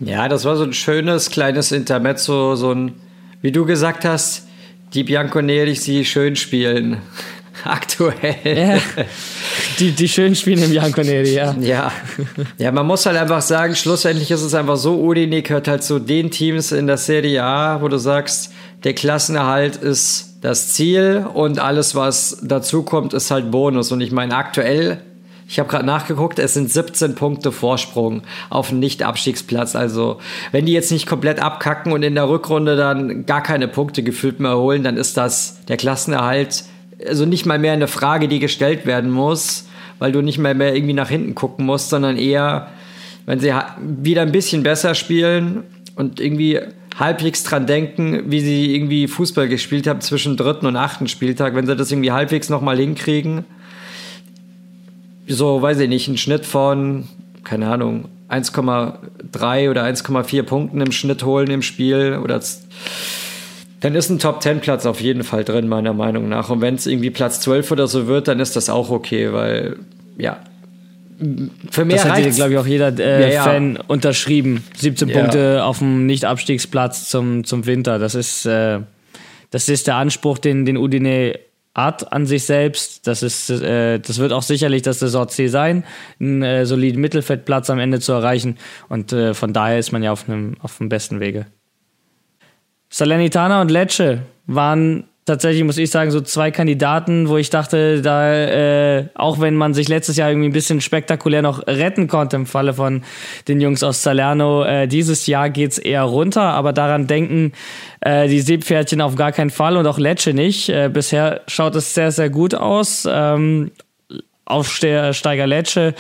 [SPEAKER 3] Ja, das war so ein schönes kleines Intermezzo, so ein, wie du gesagt hast, die Bianconeri sie schön spielen. Aktuell.
[SPEAKER 2] Ja, die, die schön spielen im Bianconeri, ja.
[SPEAKER 3] ja. Ja, man muss halt einfach sagen, schlussendlich ist es einfach so, Udine gehört halt zu den Teams in der Serie A, wo du sagst, der Klassenerhalt ist das Ziel und alles, was dazu kommt, ist halt Bonus. Und ich meine, aktuell ich habe gerade nachgeguckt, es sind 17 Punkte Vorsprung auf einen Nicht-Abstiegsplatz. Also, wenn die jetzt nicht komplett abkacken und in der Rückrunde dann gar keine Punkte gefühlt mehr holen, dann ist das der Klassenerhalt also nicht mal mehr eine Frage, die gestellt werden muss, weil du nicht mal mehr irgendwie nach hinten gucken musst, sondern eher, wenn sie wieder ein bisschen besser spielen und irgendwie halbwegs dran denken, wie sie irgendwie Fußball gespielt haben zwischen dritten und achten Spieltag, wenn sie das irgendwie halbwegs nochmal hinkriegen. So, weiß ich nicht, ein Schnitt von, keine Ahnung, 1,3 oder 1,4 Punkten im Schnitt holen im Spiel oder dann ist ein Top 10 Platz auf jeden Fall drin, meiner Meinung nach. Und wenn es irgendwie Platz 12 oder so wird, dann ist das auch okay, weil ja,
[SPEAKER 2] für mehr das hat hier, glaube ich, auch jeder äh, ja, ja. Fan unterschrieben. 17 ja. Punkte auf dem Nicht-Abstiegsplatz zum, zum Winter. Das ist, äh, das ist der Anspruch, den, den Udine hat an sich selbst. Das, ist, äh, das wird auch sicherlich das Saison-Ziel sein, einen äh, soliden Mittelfeldplatz am Ende zu erreichen. Und äh, von daher ist man ja auf einem, auf dem besten Wege. Salernitana und Lecce waren tatsächlich, muss ich sagen, so zwei Kandidaten, wo ich dachte, da, äh, auch wenn man sich letztes Jahr irgendwie ein bisschen spektakulär noch retten konnte im Falle von den Jungs aus Salerno, äh, dieses Jahr geht's eher runter, aber daran denken äh, die Seepferdchen auf gar keinen Fall und auch Lecce nicht. Äh, bisher schaut es sehr, sehr gut aus. Ähm, Aufsteiger Lecce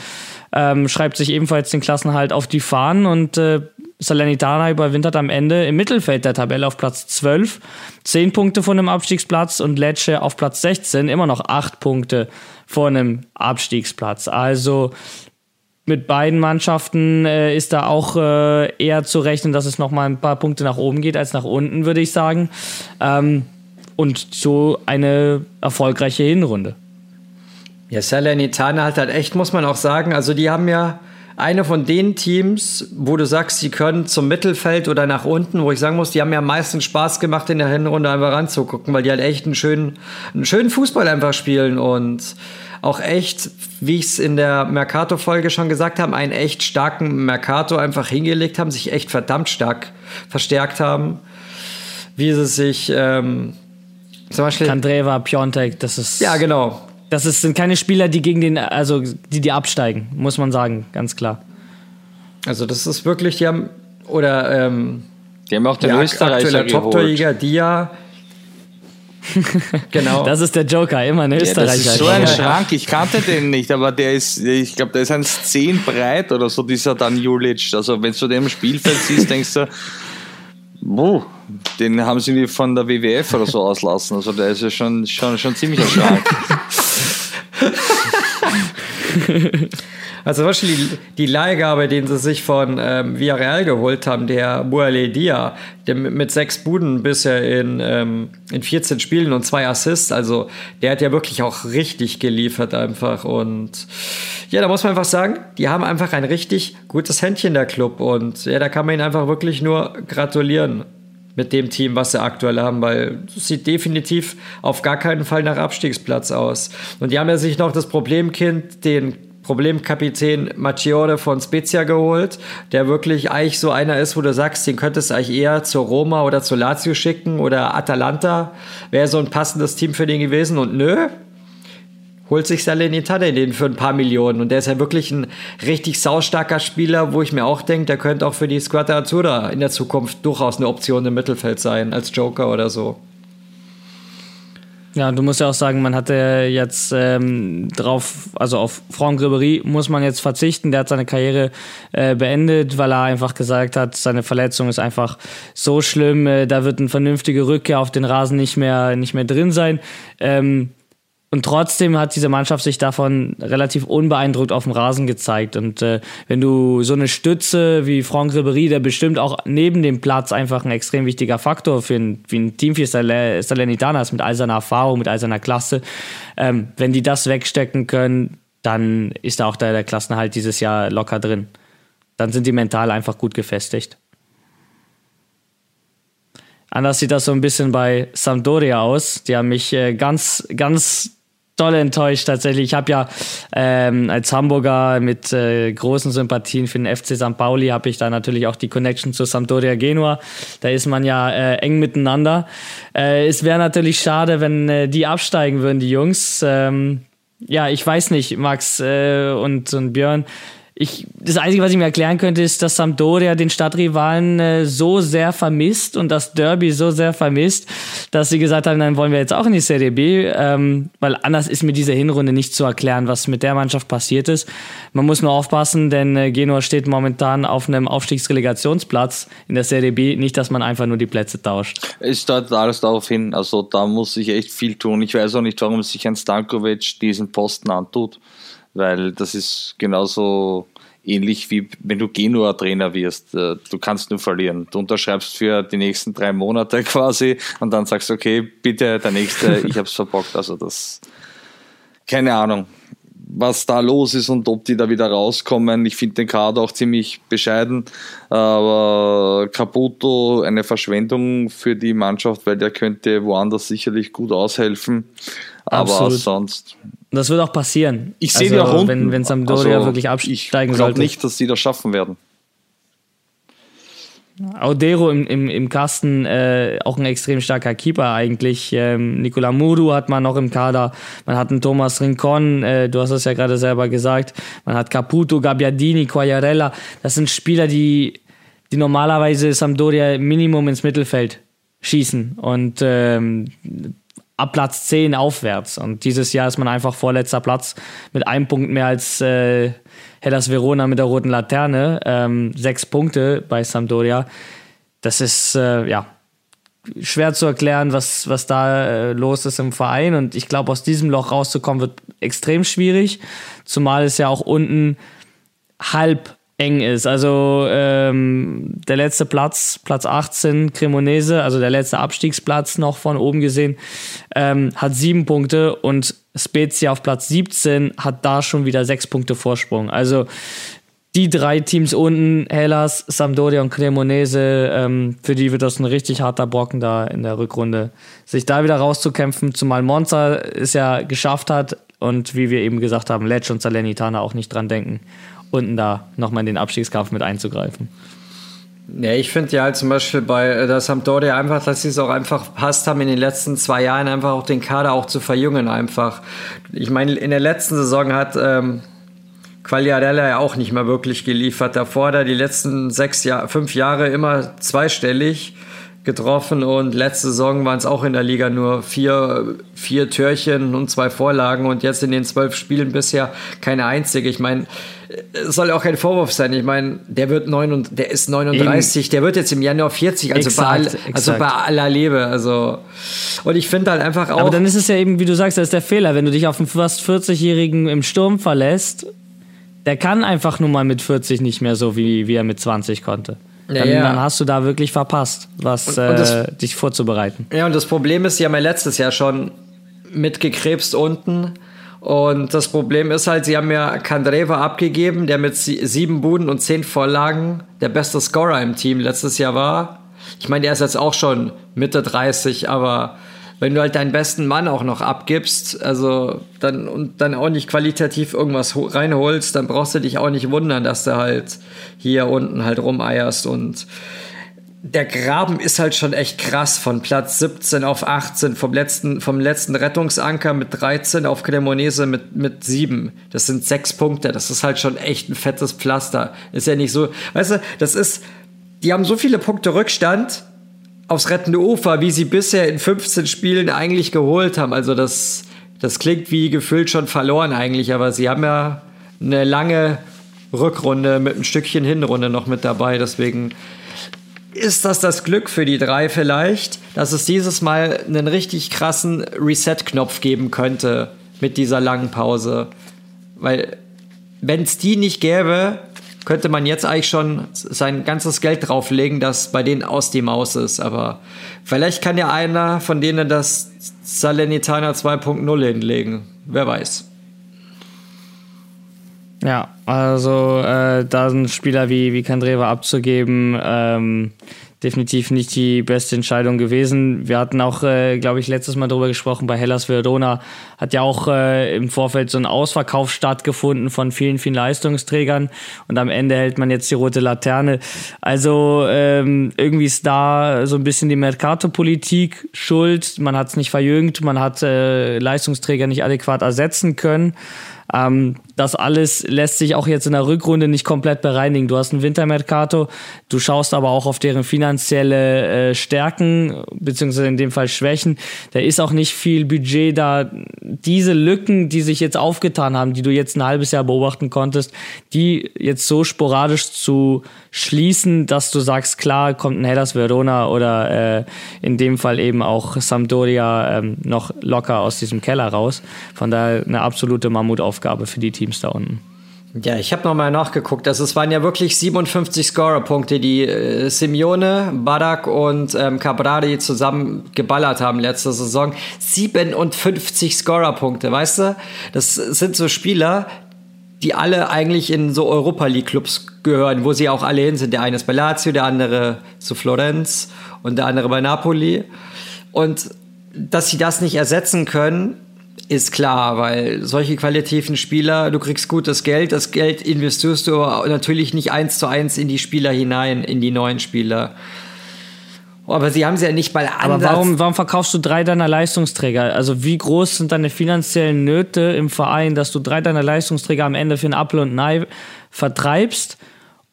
[SPEAKER 2] ähm, schreibt sich ebenfalls den Klassenhalt auf die Fahnen und äh, Salernitana überwintert am Ende im Mittelfeld der Tabelle auf Platz 12. Zehn Punkte von einem Abstiegsplatz und Lecce auf Platz 16, immer noch acht Punkte vor einem Abstiegsplatz. Also mit beiden Mannschaften äh, ist da auch äh, eher zu rechnen, dass es noch mal ein paar Punkte nach oben geht als nach unten, würde ich sagen. Ähm, und so eine erfolgreiche Hinrunde.
[SPEAKER 3] Ja, Salernitana hat halt echt, muss man auch sagen, also die haben ja eine von den Teams, wo du sagst, sie können zum Mittelfeld oder nach unten, wo ich sagen muss, die haben mir am meisten Spaß gemacht, in der Hinrunde einfach ranzugucken, weil die halt echt einen schönen, einen schönen Fußball einfach spielen und auch echt, wie ich es in der Mercato-Folge schon gesagt habe, einen echt starken Mercato einfach hingelegt haben, sich echt verdammt stark verstärkt haben. Wie sie sich ähm,
[SPEAKER 2] zum Beispiel. Kandreva, Piontek, das ist.
[SPEAKER 3] Ja, genau.
[SPEAKER 2] Das ist, sind keine Spieler, die gegen den, also die, die absteigen, muss man sagen, ganz klar.
[SPEAKER 3] Also das ist wirklich, die haben, oder ähm,
[SPEAKER 4] die haben auch den Österreicher
[SPEAKER 3] Top-Torjäger Dia.
[SPEAKER 2] genau. Das ist der Joker, immer ein Österreicher. Ja, das ist
[SPEAKER 4] so ein Schrank, ich kannte den nicht, aber der ist, ich glaube, der ist ein 10 breit oder so, dieser Dan Julic. Also wenn du den im Spielfeld siehst, denkst du, Buh, den haben sie von der WWF oder so auslassen. Also der ist ja schon, schon, schon ziemlich stark.
[SPEAKER 3] Also Beispiel die, Leihgabe, den sie sich von ähm, Villarreal geholt haben, der Muale Dia, der mit sechs Buden bisher in, ähm, in 14 Spielen und zwei Assists, also der hat ja wirklich auch richtig geliefert einfach. Und ja, da muss man einfach sagen, die haben einfach ein richtig gutes Händchen, der Club. Und ja, da kann man ihnen einfach wirklich nur gratulieren mit dem Team, was sie aktuell haben, weil es sieht definitiv auf gar keinen Fall nach Abstiegsplatz aus. Und die haben ja sich noch das Problemkind, den Problemkapitän Macchiore von Spezia geholt, der wirklich eigentlich so einer ist, wo du sagst, den könntest du eigentlich eher zur Roma oder zur Lazio schicken oder Atalanta wäre so ein passendes Team für den gewesen und nö, holt sich Salernitana den für ein paar Millionen und der ist ja wirklich ein richtig saustarker Spieler, wo ich mir auch denke, der könnte auch für die Squadra Azzurra in der Zukunft durchaus eine Option im Mittelfeld sein, als Joker oder so.
[SPEAKER 2] Ja, du musst ja auch sagen, man hatte jetzt ähm, drauf, also auf Franck Ribéry muss man jetzt verzichten. Der hat seine Karriere äh, beendet, weil er einfach gesagt hat, seine Verletzung ist einfach so schlimm, äh, da wird eine vernünftige Rückkehr auf den Rasen nicht mehr, nicht mehr drin sein. Ähm, und trotzdem hat diese Mannschaft sich davon relativ unbeeindruckt auf dem Rasen gezeigt. Und äh, wenn du so eine Stütze wie Franck Ribéry, der bestimmt auch neben dem Platz einfach ein extrem wichtiger Faktor für ein, wie ein Team wie Salernitana ist, mit all seiner Erfahrung, mit all seiner Klasse, ähm, wenn die das wegstecken können, dann ist da auch der, der Klassenhalt dieses Jahr locker drin. Dann sind die mental einfach gut gefestigt. Anders sieht das so ein bisschen bei Sampdoria aus. Die haben mich äh, ganz, ganz doll enttäuscht tatsächlich. Ich habe ja ähm, als Hamburger mit äh, großen Sympathien für den FC St. Pauli habe ich da natürlich auch die Connection zu Sampdoria Genua. Da ist man ja äh, eng miteinander. Äh, es wäre natürlich schade, wenn äh, die absteigen würden, die Jungs. Ähm, ja, ich weiß nicht, Max äh, und, und Björn. Ich, das Einzige, was ich mir erklären könnte, ist, dass Sampdoria den Stadtrivalen äh, so sehr vermisst und das Derby so sehr vermisst, dass sie gesagt haben, dann wollen wir jetzt auch in die Serie B, ähm, weil anders ist mir diese Hinrunde nicht zu erklären, was mit der Mannschaft passiert ist. Man muss nur aufpassen, denn äh, Genua steht momentan auf einem Aufstiegsrelegationsplatz in der Serie B. Nicht, dass man einfach nur die Plätze tauscht.
[SPEAKER 4] Es deutet alles darauf hin, also da muss sich echt viel tun. Ich weiß auch nicht, warum sich ein Stankovic diesen Posten antut weil das ist genauso ähnlich wie wenn du Genua-Trainer wirst. Äh, du kannst nur verlieren. Du unterschreibst für die nächsten drei Monate quasi und dann sagst, okay, bitte der nächste, ich hab's verbockt. Also das, keine Ahnung, was da los ist und ob die da wieder rauskommen. Ich finde den Kader auch ziemlich bescheiden, aber Caputo eine Verschwendung für die Mannschaft, weil der könnte woanders sicherlich gut aushelfen. Aber Absolut. sonst
[SPEAKER 2] das wird auch passieren.
[SPEAKER 4] Ich sehe also, die auch unten.
[SPEAKER 2] Wenn, wenn Sampdoria also, wirklich absteigen
[SPEAKER 4] ich
[SPEAKER 2] sollte.
[SPEAKER 4] Ich glaube nicht, dass sie das schaffen werden.
[SPEAKER 2] Audero im, im, im Kasten, äh, auch ein extrem starker Keeper eigentlich. Ähm, Nicola Muru hat man noch im Kader. Man hat einen Thomas Rincon, äh, du hast es ja gerade selber gesagt. Man hat Caputo, Gabbiadini, Quagliarella. Das sind Spieler, die, die normalerweise Sampdoria Minimum ins Mittelfeld schießen. Und ähm, ab Platz 10 aufwärts. Und dieses Jahr ist man einfach vorletzter Platz mit einem Punkt mehr als äh, Hellas Verona mit der roten Laterne. Ähm, sechs Punkte bei Sampdoria. Das ist, äh, ja, schwer zu erklären, was, was da äh, los ist im Verein. Und ich glaube, aus diesem Loch rauszukommen wird extrem schwierig. Zumal es ja auch unten halb eng ist. Also ähm, der letzte Platz, Platz 18, Cremonese, also der letzte Abstiegsplatz noch von oben gesehen, ähm, hat sieben Punkte und Spezia auf Platz 17 hat da schon wieder sechs Punkte Vorsprung. Also die drei Teams unten, Hellas, Sampdoria und Cremonese, ähm, für die wird das ein richtig harter Brocken da in der Rückrunde, sich da wieder rauszukämpfen, zumal Monza es ja geschafft hat und wie wir eben gesagt haben, Lecce und Salernitana auch nicht dran denken unten da nochmal in den Abstiegskampf mit einzugreifen.
[SPEAKER 3] Ja, ich finde ja halt zum Beispiel bei äh, der Sampdoria einfach, dass sie es auch einfach passt haben, in den letzten zwei Jahren einfach auch den Kader auch zu verjüngen einfach. Ich meine, in der letzten Saison hat ähm, Quagliarella ja auch nicht mehr wirklich geliefert. Davor da die letzten sechs Jahre, fünf Jahre immer zweistellig getroffen und letzte Saison waren es auch in der Liga nur vier, vier Türchen und zwei Vorlagen und jetzt in den zwölf Spielen bisher keine einzige. Ich meine, soll auch kein Vorwurf sein. Ich meine, der wird neun und der ist 39, Eben. der wird jetzt im Januar 40, also exakt, bei all, also bei aller Liebe, also und ich finde halt einfach auch
[SPEAKER 2] Aber dann ist es ja eben, wie du sagst, das ist der Fehler, wenn du dich auf einen fast 40-jährigen im Sturm verlässt, der kann einfach nur mal mit 40 nicht mehr so wie, wie er mit 20 konnte. Dann, ja, dann, hast du da wirklich verpasst, was und, und das, äh, dich vorzubereiten.
[SPEAKER 3] Ja, und das Problem ist, ja letztes Jahr schon mitgekrebst unten. Und das Problem ist halt, sie haben ja Kandreva abgegeben, der mit sieben Buden und zehn Vorlagen der beste Scorer im Team letztes Jahr war. Ich meine, der ist jetzt auch schon Mitte 30, aber wenn du halt deinen besten Mann auch noch abgibst, also dann und dann auch nicht qualitativ irgendwas reinholst, dann brauchst du dich auch nicht wundern, dass du halt hier unten halt rumeierst und der Graben ist halt schon echt krass von Platz 17 auf 18 vom letzten vom letzten Rettungsanker mit 13 auf Cremonese mit mit 7. Das sind sechs Punkte, das ist halt schon echt ein fettes Pflaster. Ist ja nicht so, weißt du, das ist die haben so viele Punkte Rückstand aufs rettende Ufer, wie sie bisher in 15 Spielen eigentlich geholt haben. Also das, das klingt wie gefühlt schon verloren eigentlich, aber sie haben ja eine lange Rückrunde mit ein Stückchen Hinrunde noch mit dabei. Deswegen ist das das Glück für die drei vielleicht, dass es dieses Mal einen richtig krassen Reset-Knopf geben könnte mit dieser langen Pause. Weil wenn es die nicht gäbe, könnte man jetzt eigentlich schon sein ganzes Geld drauflegen, das bei denen aus die Maus ist. Aber vielleicht kann ja einer von denen das Salernitana 2.0 hinlegen. Wer weiß.
[SPEAKER 2] Ja, also äh, da sind Spieler wie, wie Kandreva abzugeben, ähm, definitiv nicht die beste Entscheidung gewesen. Wir hatten auch, äh, glaube ich, letztes Mal darüber gesprochen, bei Hellas Verona hat ja auch äh, im Vorfeld so ein Ausverkauf stattgefunden von vielen, vielen Leistungsträgern und am Ende hält man jetzt die rote Laterne. Also ähm, irgendwie ist da so ein bisschen die Mercato-Politik schuld. Man hat es nicht verjüngt, man hat äh, Leistungsträger nicht adäquat ersetzen können. Ähm, das alles lässt sich auch jetzt in der Rückrunde nicht komplett bereinigen. Du hast ein Wintermercato, du schaust aber auch auf deren finanzielle äh, Stärken, beziehungsweise in dem Fall Schwächen. Da ist auch nicht viel Budget da. Diese Lücken, die sich jetzt aufgetan haben, die du jetzt ein halbes Jahr beobachten konntest, die jetzt so sporadisch zu schließen, dass du sagst, klar, kommt ein Hellas Verona oder äh, in dem Fall eben auch Sampdoria ähm, noch locker aus diesem Keller raus. Von daher eine absolute Mammutaufgabe für die Teams da unten.
[SPEAKER 3] Ja, ich habe nochmal nachgeguckt. Also es waren ja wirklich 57 Scorer-Punkte, die äh, Simeone, Barak und ähm, Cabrari zusammen geballert haben letzte Saison. 57 Scorer-Punkte, weißt du? Das sind so Spieler, die alle eigentlich in so Europa League Clubs gehören, wo sie auch alle hin sind. Der eine ist bei Lazio, der andere zu Florenz und der andere bei Napoli. Und dass sie das nicht ersetzen können, ist klar, weil solche qualitativen Spieler, du kriegst gutes Geld, das Geld investierst du natürlich nicht eins zu eins in die Spieler hinein, in die neuen Spieler. Aber sie haben sie ja nicht mal
[SPEAKER 2] anders. Aber warum, warum verkaufst du drei deiner Leistungsträger? Also wie groß sind deine finanziellen Nöte im Verein, dass du drei deiner Leistungsträger am Ende für ein Apfel und ein Ei vertreibst?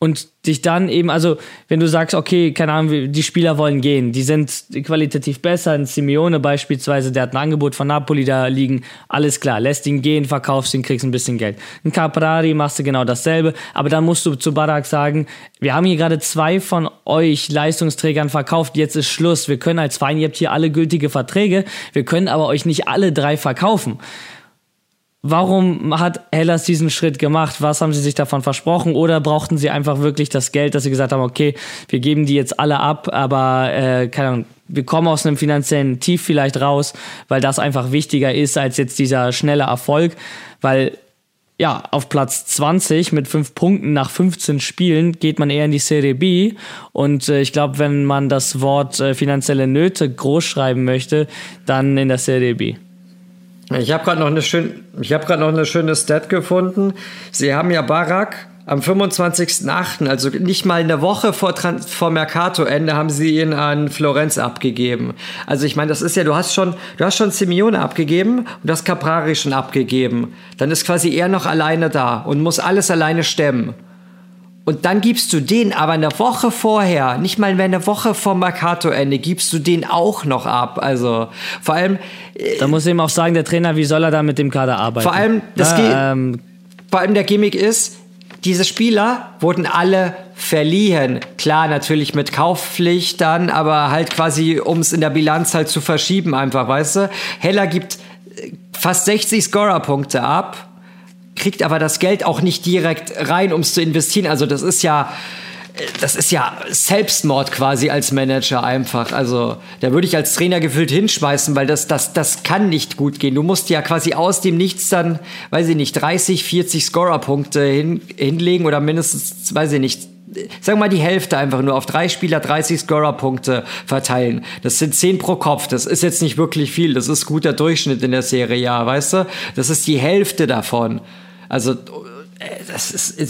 [SPEAKER 2] Und dich dann eben, also wenn du sagst, okay, keine Ahnung, die Spieler wollen gehen, die sind qualitativ besser, ein Simeone beispielsweise, der hat ein Angebot von Napoli da liegen, alles klar, lässt ihn gehen, verkaufst ihn, kriegst ein bisschen Geld. Ein Caprari machst du genau dasselbe, aber dann musst du zu Barak sagen, wir haben hier gerade zwei von euch Leistungsträgern verkauft, jetzt ist Schluss, wir können als Verein, ihr habt hier alle gültige Verträge, wir können aber euch nicht alle drei verkaufen. Warum hat Hellas diesen Schritt gemacht? Was haben sie sich davon versprochen? Oder brauchten sie einfach wirklich das Geld, dass sie gesagt haben, okay, wir geben die jetzt alle ab, aber äh, keine Ahnung, wir kommen aus einem finanziellen Tief vielleicht raus, weil das einfach wichtiger ist als jetzt dieser schnelle Erfolg, weil ja, auf Platz 20 mit fünf Punkten nach 15 Spielen geht man eher in die Serie B. Und äh, ich glaube, wenn man das Wort äh, finanzielle Nöte groß schreiben möchte, dann in der Serie B.
[SPEAKER 3] Ich habe gerade noch eine schön, ich gerade noch eine schöne Stat gefunden. Sie haben ja Barak am 25.08., also nicht mal eine Woche vor, vor Mercato-Ende, haben sie ihn an Florenz abgegeben. Also ich meine, das ist ja, du hast schon, du hast schon Simeone abgegeben und du hast Caprari schon abgegeben. Dann ist quasi er noch alleine da und muss alles alleine stemmen. Und dann gibst du den aber eine Woche vorher, nicht mal mehr eine Woche vor Mercato-Ende, gibst du den auch noch ab. Also vor allem.
[SPEAKER 2] Äh, da muss eben auch sagen, der Trainer, wie soll er da mit dem Kader arbeiten?
[SPEAKER 3] Vor allem, das ja, ähm, vor allem der Gimmick ist, diese Spieler wurden alle verliehen. Klar, natürlich mit Kaufpflicht dann, aber halt quasi, um es in der Bilanz halt zu verschieben, einfach, weißt du? Heller gibt äh, fast 60 Scorer-Punkte ab kriegt aber das Geld auch nicht direkt rein, um es zu investieren. Also das ist ja, das ist ja Selbstmord quasi als Manager einfach. Also da würde ich als Trainer gefühlt hinschmeißen, weil das, das, das kann nicht gut gehen. Du musst ja quasi aus dem Nichts dann, weiß ich nicht, 30, 40 Scorer-Punkte hin, hinlegen oder mindestens, weiß ich nicht, sagen wir mal die Hälfte einfach nur auf drei Spieler 30 Scorer-Punkte verteilen. Das sind 10 pro Kopf. Das ist jetzt nicht wirklich viel. Das ist guter Durchschnitt in der Serie, ja, weißt du? Das ist die Hälfte davon. Also äh, das ist,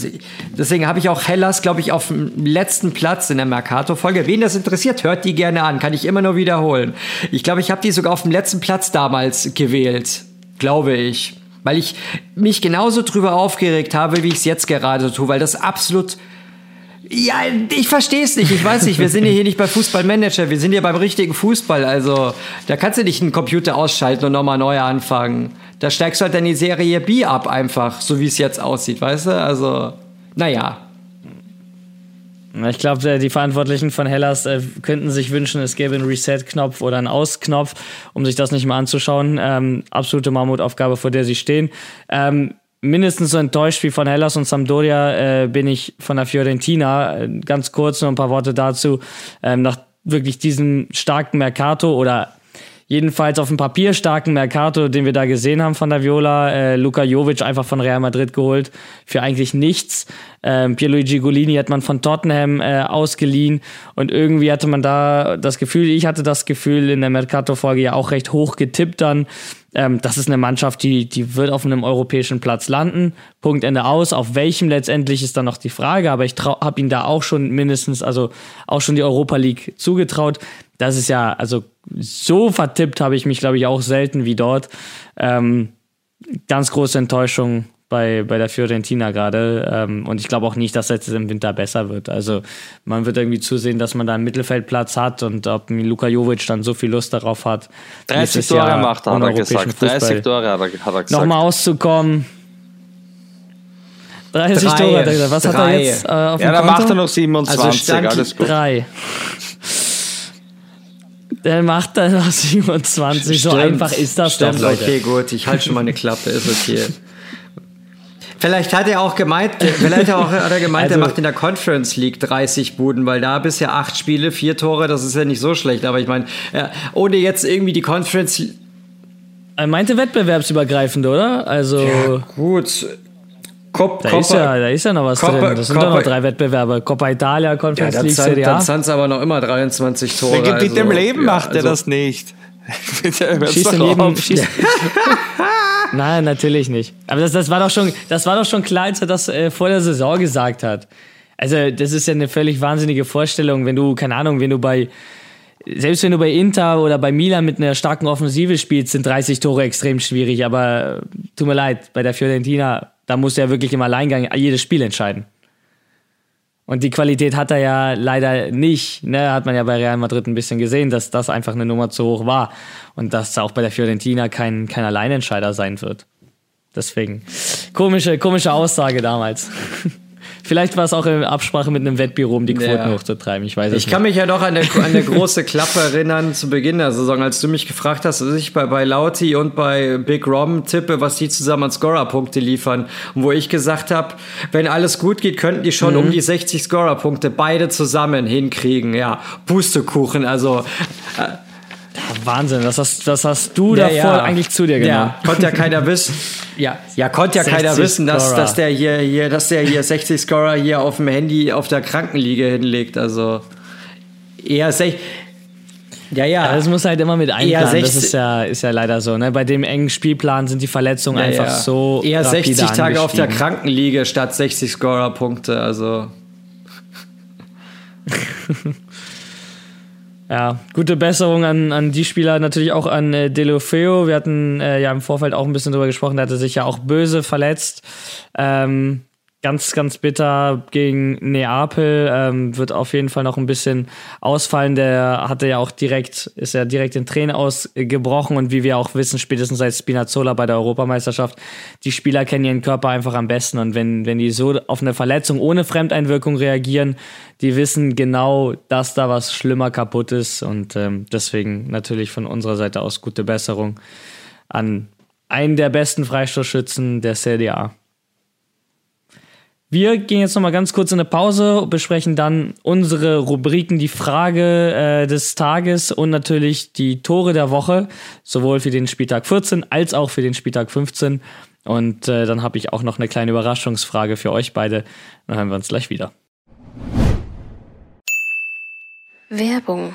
[SPEAKER 3] deswegen habe ich auch Hellas, glaube ich, auf dem letzten Platz in der Mercato-Folge. Wen das interessiert, hört die gerne an. Kann ich immer nur wiederholen. Ich glaube, ich habe die sogar auf dem letzten Platz damals gewählt. Glaube ich. Weil ich mich genauso drüber aufgeregt habe, wie ich es jetzt gerade tue. Weil das absolut ja, ich verstehe es nicht. Ich weiß nicht, wir sind ja hier nicht bei Fußballmanager, wir sind hier beim richtigen Fußball. Also, da kannst du nicht einen Computer ausschalten und nochmal neu anfangen. Da steigst du halt dann die Serie B ab, einfach, so wie es jetzt aussieht, weißt du? Also, naja.
[SPEAKER 2] Ich glaube, äh, die Verantwortlichen von Hellas äh, könnten sich wünschen, es gäbe einen Reset-Knopf oder einen Aus-Knopf, um sich das nicht mal anzuschauen. Ähm, absolute Mammutaufgabe, vor der sie stehen. Ähm, mindestens so enttäuscht wie von Hellas und Sampdoria äh, bin ich von der Fiorentina. Äh, ganz kurz nur ein paar Worte dazu. Ähm, nach wirklich diesem starken Mercato oder jedenfalls auf dem Papier starken Mercato, den wir da gesehen haben von der Viola. Äh, Luka Jovic einfach von Real Madrid geholt für eigentlich nichts. Ähm, Pierluigi Golini hat man von Tottenham äh, ausgeliehen und irgendwie hatte man da das Gefühl, ich hatte das Gefühl in der Mercato-Folge ja auch recht hoch getippt dann. Ähm, das ist eine Mannschaft, die, die wird auf einem europäischen Platz landen. Punkt Ende aus. Auf welchem letztendlich ist dann noch die Frage, aber ich habe ihn da auch schon mindestens, also auch schon die Europa League zugetraut. Das ist ja, also so vertippt habe ich mich, glaube ich, auch selten wie dort. Ähm, ganz große Enttäuschung bei, bei der Fiorentina gerade. Ähm, und ich glaube auch nicht, dass das jetzt im Winter besser wird. Also man wird irgendwie zusehen, dass man da einen Mittelfeldplatz hat und ob Luka Jovic dann so viel Lust darauf hat.
[SPEAKER 4] 30 Tore Jahr macht, hat er gesagt. Fußball 30 Tore hat er, hat er gesagt.
[SPEAKER 2] Nochmal auszukommen. 30 drei, Tore hat er gesagt. Was drei. hat er jetzt äh, auf
[SPEAKER 4] Ja, dann macht er noch 27,
[SPEAKER 2] also alles gut. Drei. Der macht dann noch 27. Stimmt, so einfach ist das
[SPEAKER 3] stimmt, doch, Okay, gut, ich halte schon mal eine Klappe, ist okay. Vielleicht hat er auch gemeint, vielleicht auch, hat er gemeint, also, er macht in der Conference League 30 Buden, weil da bisher acht Spiele, vier Tore, das ist ja nicht so schlecht. Aber ich meine, ohne jetzt irgendwie die Conference.
[SPEAKER 2] Er meinte wettbewerbsübergreifend, oder? Also. Ja,
[SPEAKER 3] gut.
[SPEAKER 2] Cop, da, Coppa, ist ja, da ist ja noch was Coppa, drin. Das sind doch noch drei Wettbewerbe. Coppa Italia, Conference ja, League, Serie A.
[SPEAKER 3] Dann sind es aber noch immer 23 Tore.
[SPEAKER 4] Mit also, dem Leben ja, macht er also, das nicht.
[SPEAKER 2] Schießt in jedem, schießt, Nein, natürlich nicht. Aber das, das, war doch schon, das war doch schon klar, als er das äh, vor der Saison gesagt hat. Also, das ist ja eine völlig wahnsinnige Vorstellung, wenn du, keine Ahnung, wenn du bei, selbst wenn du bei Inter oder bei Milan mit einer starken Offensive spielst, sind 30 Tore extrem schwierig. Aber tut mir leid, bei der Fiorentina, da musst du ja wirklich im Alleingang jedes Spiel entscheiden. Und die Qualität hat er ja leider nicht. Ne? Hat man ja bei Real Madrid ein bisschen gesehen, dass das einfach eine Nummer zu hoch war. Und dass auch bei der Fiorentina kein, kein Alleinentscheider sein wird. Deswegen. Komische, komische Aussage damals. Vielleicht war es auch in Absprache mit einem Wettbüro, um die Quoten ja. hochzutreiben. Ich weiß es
[SPEAKER 3] Ich kann mich ja noch an eine, an eine große Klappe erinnern zu Beginn der Saison, als du mich gefragt hast, dass ich bei, bei Lauti und bei Big Rom tippe, was die zusammen an Scorer-Punkte liefern. Und wo ich gesagt habe, wenn alles gut geht, könnten die schon mhm. um die 60 Scorer-Punkte beide zusammen hinkriegen. Ja, Pustekuchen. Also.
[SPEAKER 2] Wahnsinn, was hast, was hast du ja, davor ja. eigentlich zu dir genommen?
[SPEAKER 3] Ja, konnte ja keiner wissen. Ja, ja konnte ja keiner wissen, dass, dass der hier, hier, dass der hier 60 Scorer hier auf dem Handy auf der Krankenliege hinlegt. Also eher 60.
[SPEAKER 2] Ja, ja. Aber das muss halt immer mit einplanen. Das ist ja, ist ja leider so. Ne? Bei dem engen Spielplan sind die Verletzungen ja, einfach ja. so.
[SPEAKER 3] Eher 60 Tage auf der Krankenliege statt 60 Scorer-Punkte. Also.
[SPEAKER 2] Ja, gute Besserung an, an die Spieler, natürlich auch an äh, Delofeo. Wir hatten äh, ja im Vorfeld auch ein bisschen drüber gesprochen, der hatte sich ja auch böse verletzt. Ähm, ganz, ganz bitter gegen Neapel. Ähm, wird auf jeden Fall noch ein bisschen ausfallen. Der hatte ja auch direkt, ist ja direkt den Tränen ausgebrochen und wie wir auch wissen, spätestens seit Spinazzola bei der Europameisterschaft, die Spieler kennen ihren Körper einfach am besten und wenn, wenn die so auf eine Verletzung ohne Fremdeinwirkung reagieren, die wissen genau, dass da was schlimmer kaputt ist und ähm, deswegen natürlich von unserer Seite aus gute Besserung an einen der besten Freistoßschützen der CDA. Wir gehen jetzt nochmal ganz kurz in eine Pause, besprechen dann unsere Rubriken, die Frage äh, des Tages und natürlich die Tore der Woche, sowohl für den Spieltag 14 als auch für den Spieltag 15. Und äh, dann habe ich auch noch eine kleine Überraschungsfrage für euch beide. Dann hören wir uns gleich wieder.
[SPEAKER 1] Werbung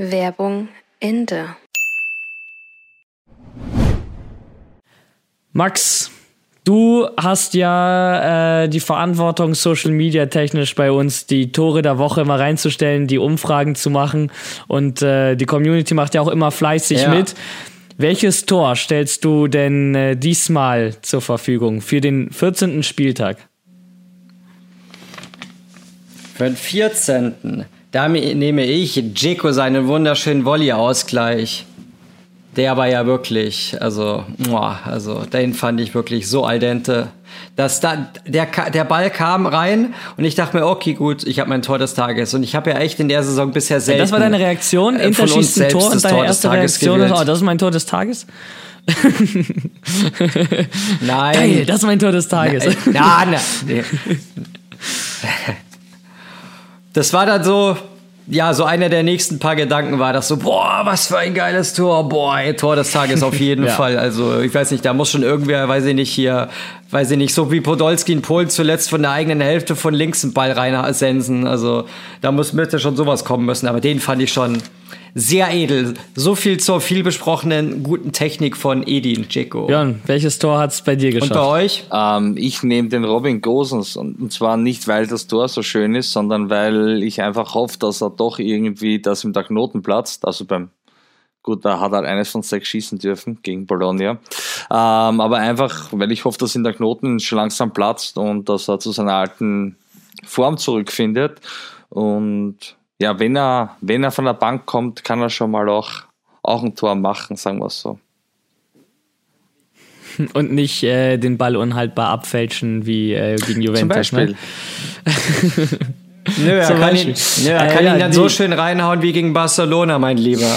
[SPEAKER 1] Werbung Ende.
[SPEAKER 2] Max, du hast ja äh, die Verantwortung, Social Media technisch bei uns die Tore der Woche immer reinzustellen, die Umfragen zu machen und äh, die Community macht ja auch immer fleißig ja. mit. Welches Tor stellst du denn äh, diesmal zur Verfügung für den 14. Spieltag?
[SPEAKER 3] Für den 14. Da nehme ich Jeko seinen wunderschönen Volley-Ausgleich. Der war ja wirklich, also, also den fand ich wirklich so al dente. Dass da, der, der Ball kam rein und ich dachte mir, okay, gut, ich habe mein Tor des Tages. Und ich habe ja echt in der Saison bisher selten.
[SPEAKER 2] Das war deine Reaktion? Äh, Inter schießt ein Tor und deine Tor erste Reaktion ist, oh, das ist mein Tor des Tages?
[SPEAKER 3] Nein.
[SPEAKER 2] Geil, das ist mein Tor des Tages.
[SPEAKER 3] Nein, nein. Das war dann so, ja, so einer der nächsten paar Gedanken war das so, boah, was für ein geiles Tor, boah, ey, Tor des Tages auf jeden ja. Fall. Also ich weiß nicht, da muss schon irgendwer, weiß ich nicht, hier, weiß ich nicht, so wie Podolski in Polen zuletzt von der eigenen Hälfte von links einen Ball reinsensen. Also da muss müsste schon sowas kommen müssen, aber den fand ich schon sehr edel. So viel zur viel besprochenen guten Technik von Edin Dzeko.
[SPEAKER 2] Björn, welches Tor hat es bei dir geschafft?
[SPEAKER 3] Und bei euch?
[SPEAKER 4] Ähm, ich nehme den Robin Gosens und zwar nicht, weil das Tor so schön ist, sondern weil ich einfach hoffe, dass er doch irgendwie, dass ihm der Knoten platzt. Also beim Gut, da hat er eines von sechs schießen dürfen gegen Bologna. Ähm, aber einfach, weil ich hoffe, dass ihm der Knoten schon langsam platzt und dass er zu seiner alten Form zurückfindet. Und ja, wenn er, wenn er von der Bank kommt, kann er schon mal auch, auch ein Tor machen, sagen wir es so.
[SPEAKER 2] Und nicht äh, den Ball unhaltbar abfälschen wie äh, gegen Juventus. Zum ne?
[SPEAKER 3] Beispiel. Ne? Nö, er kann, ihn, nö, er kann äh, ihn dann so schön reinhauen wie gegen Barcelona, mein Lieber.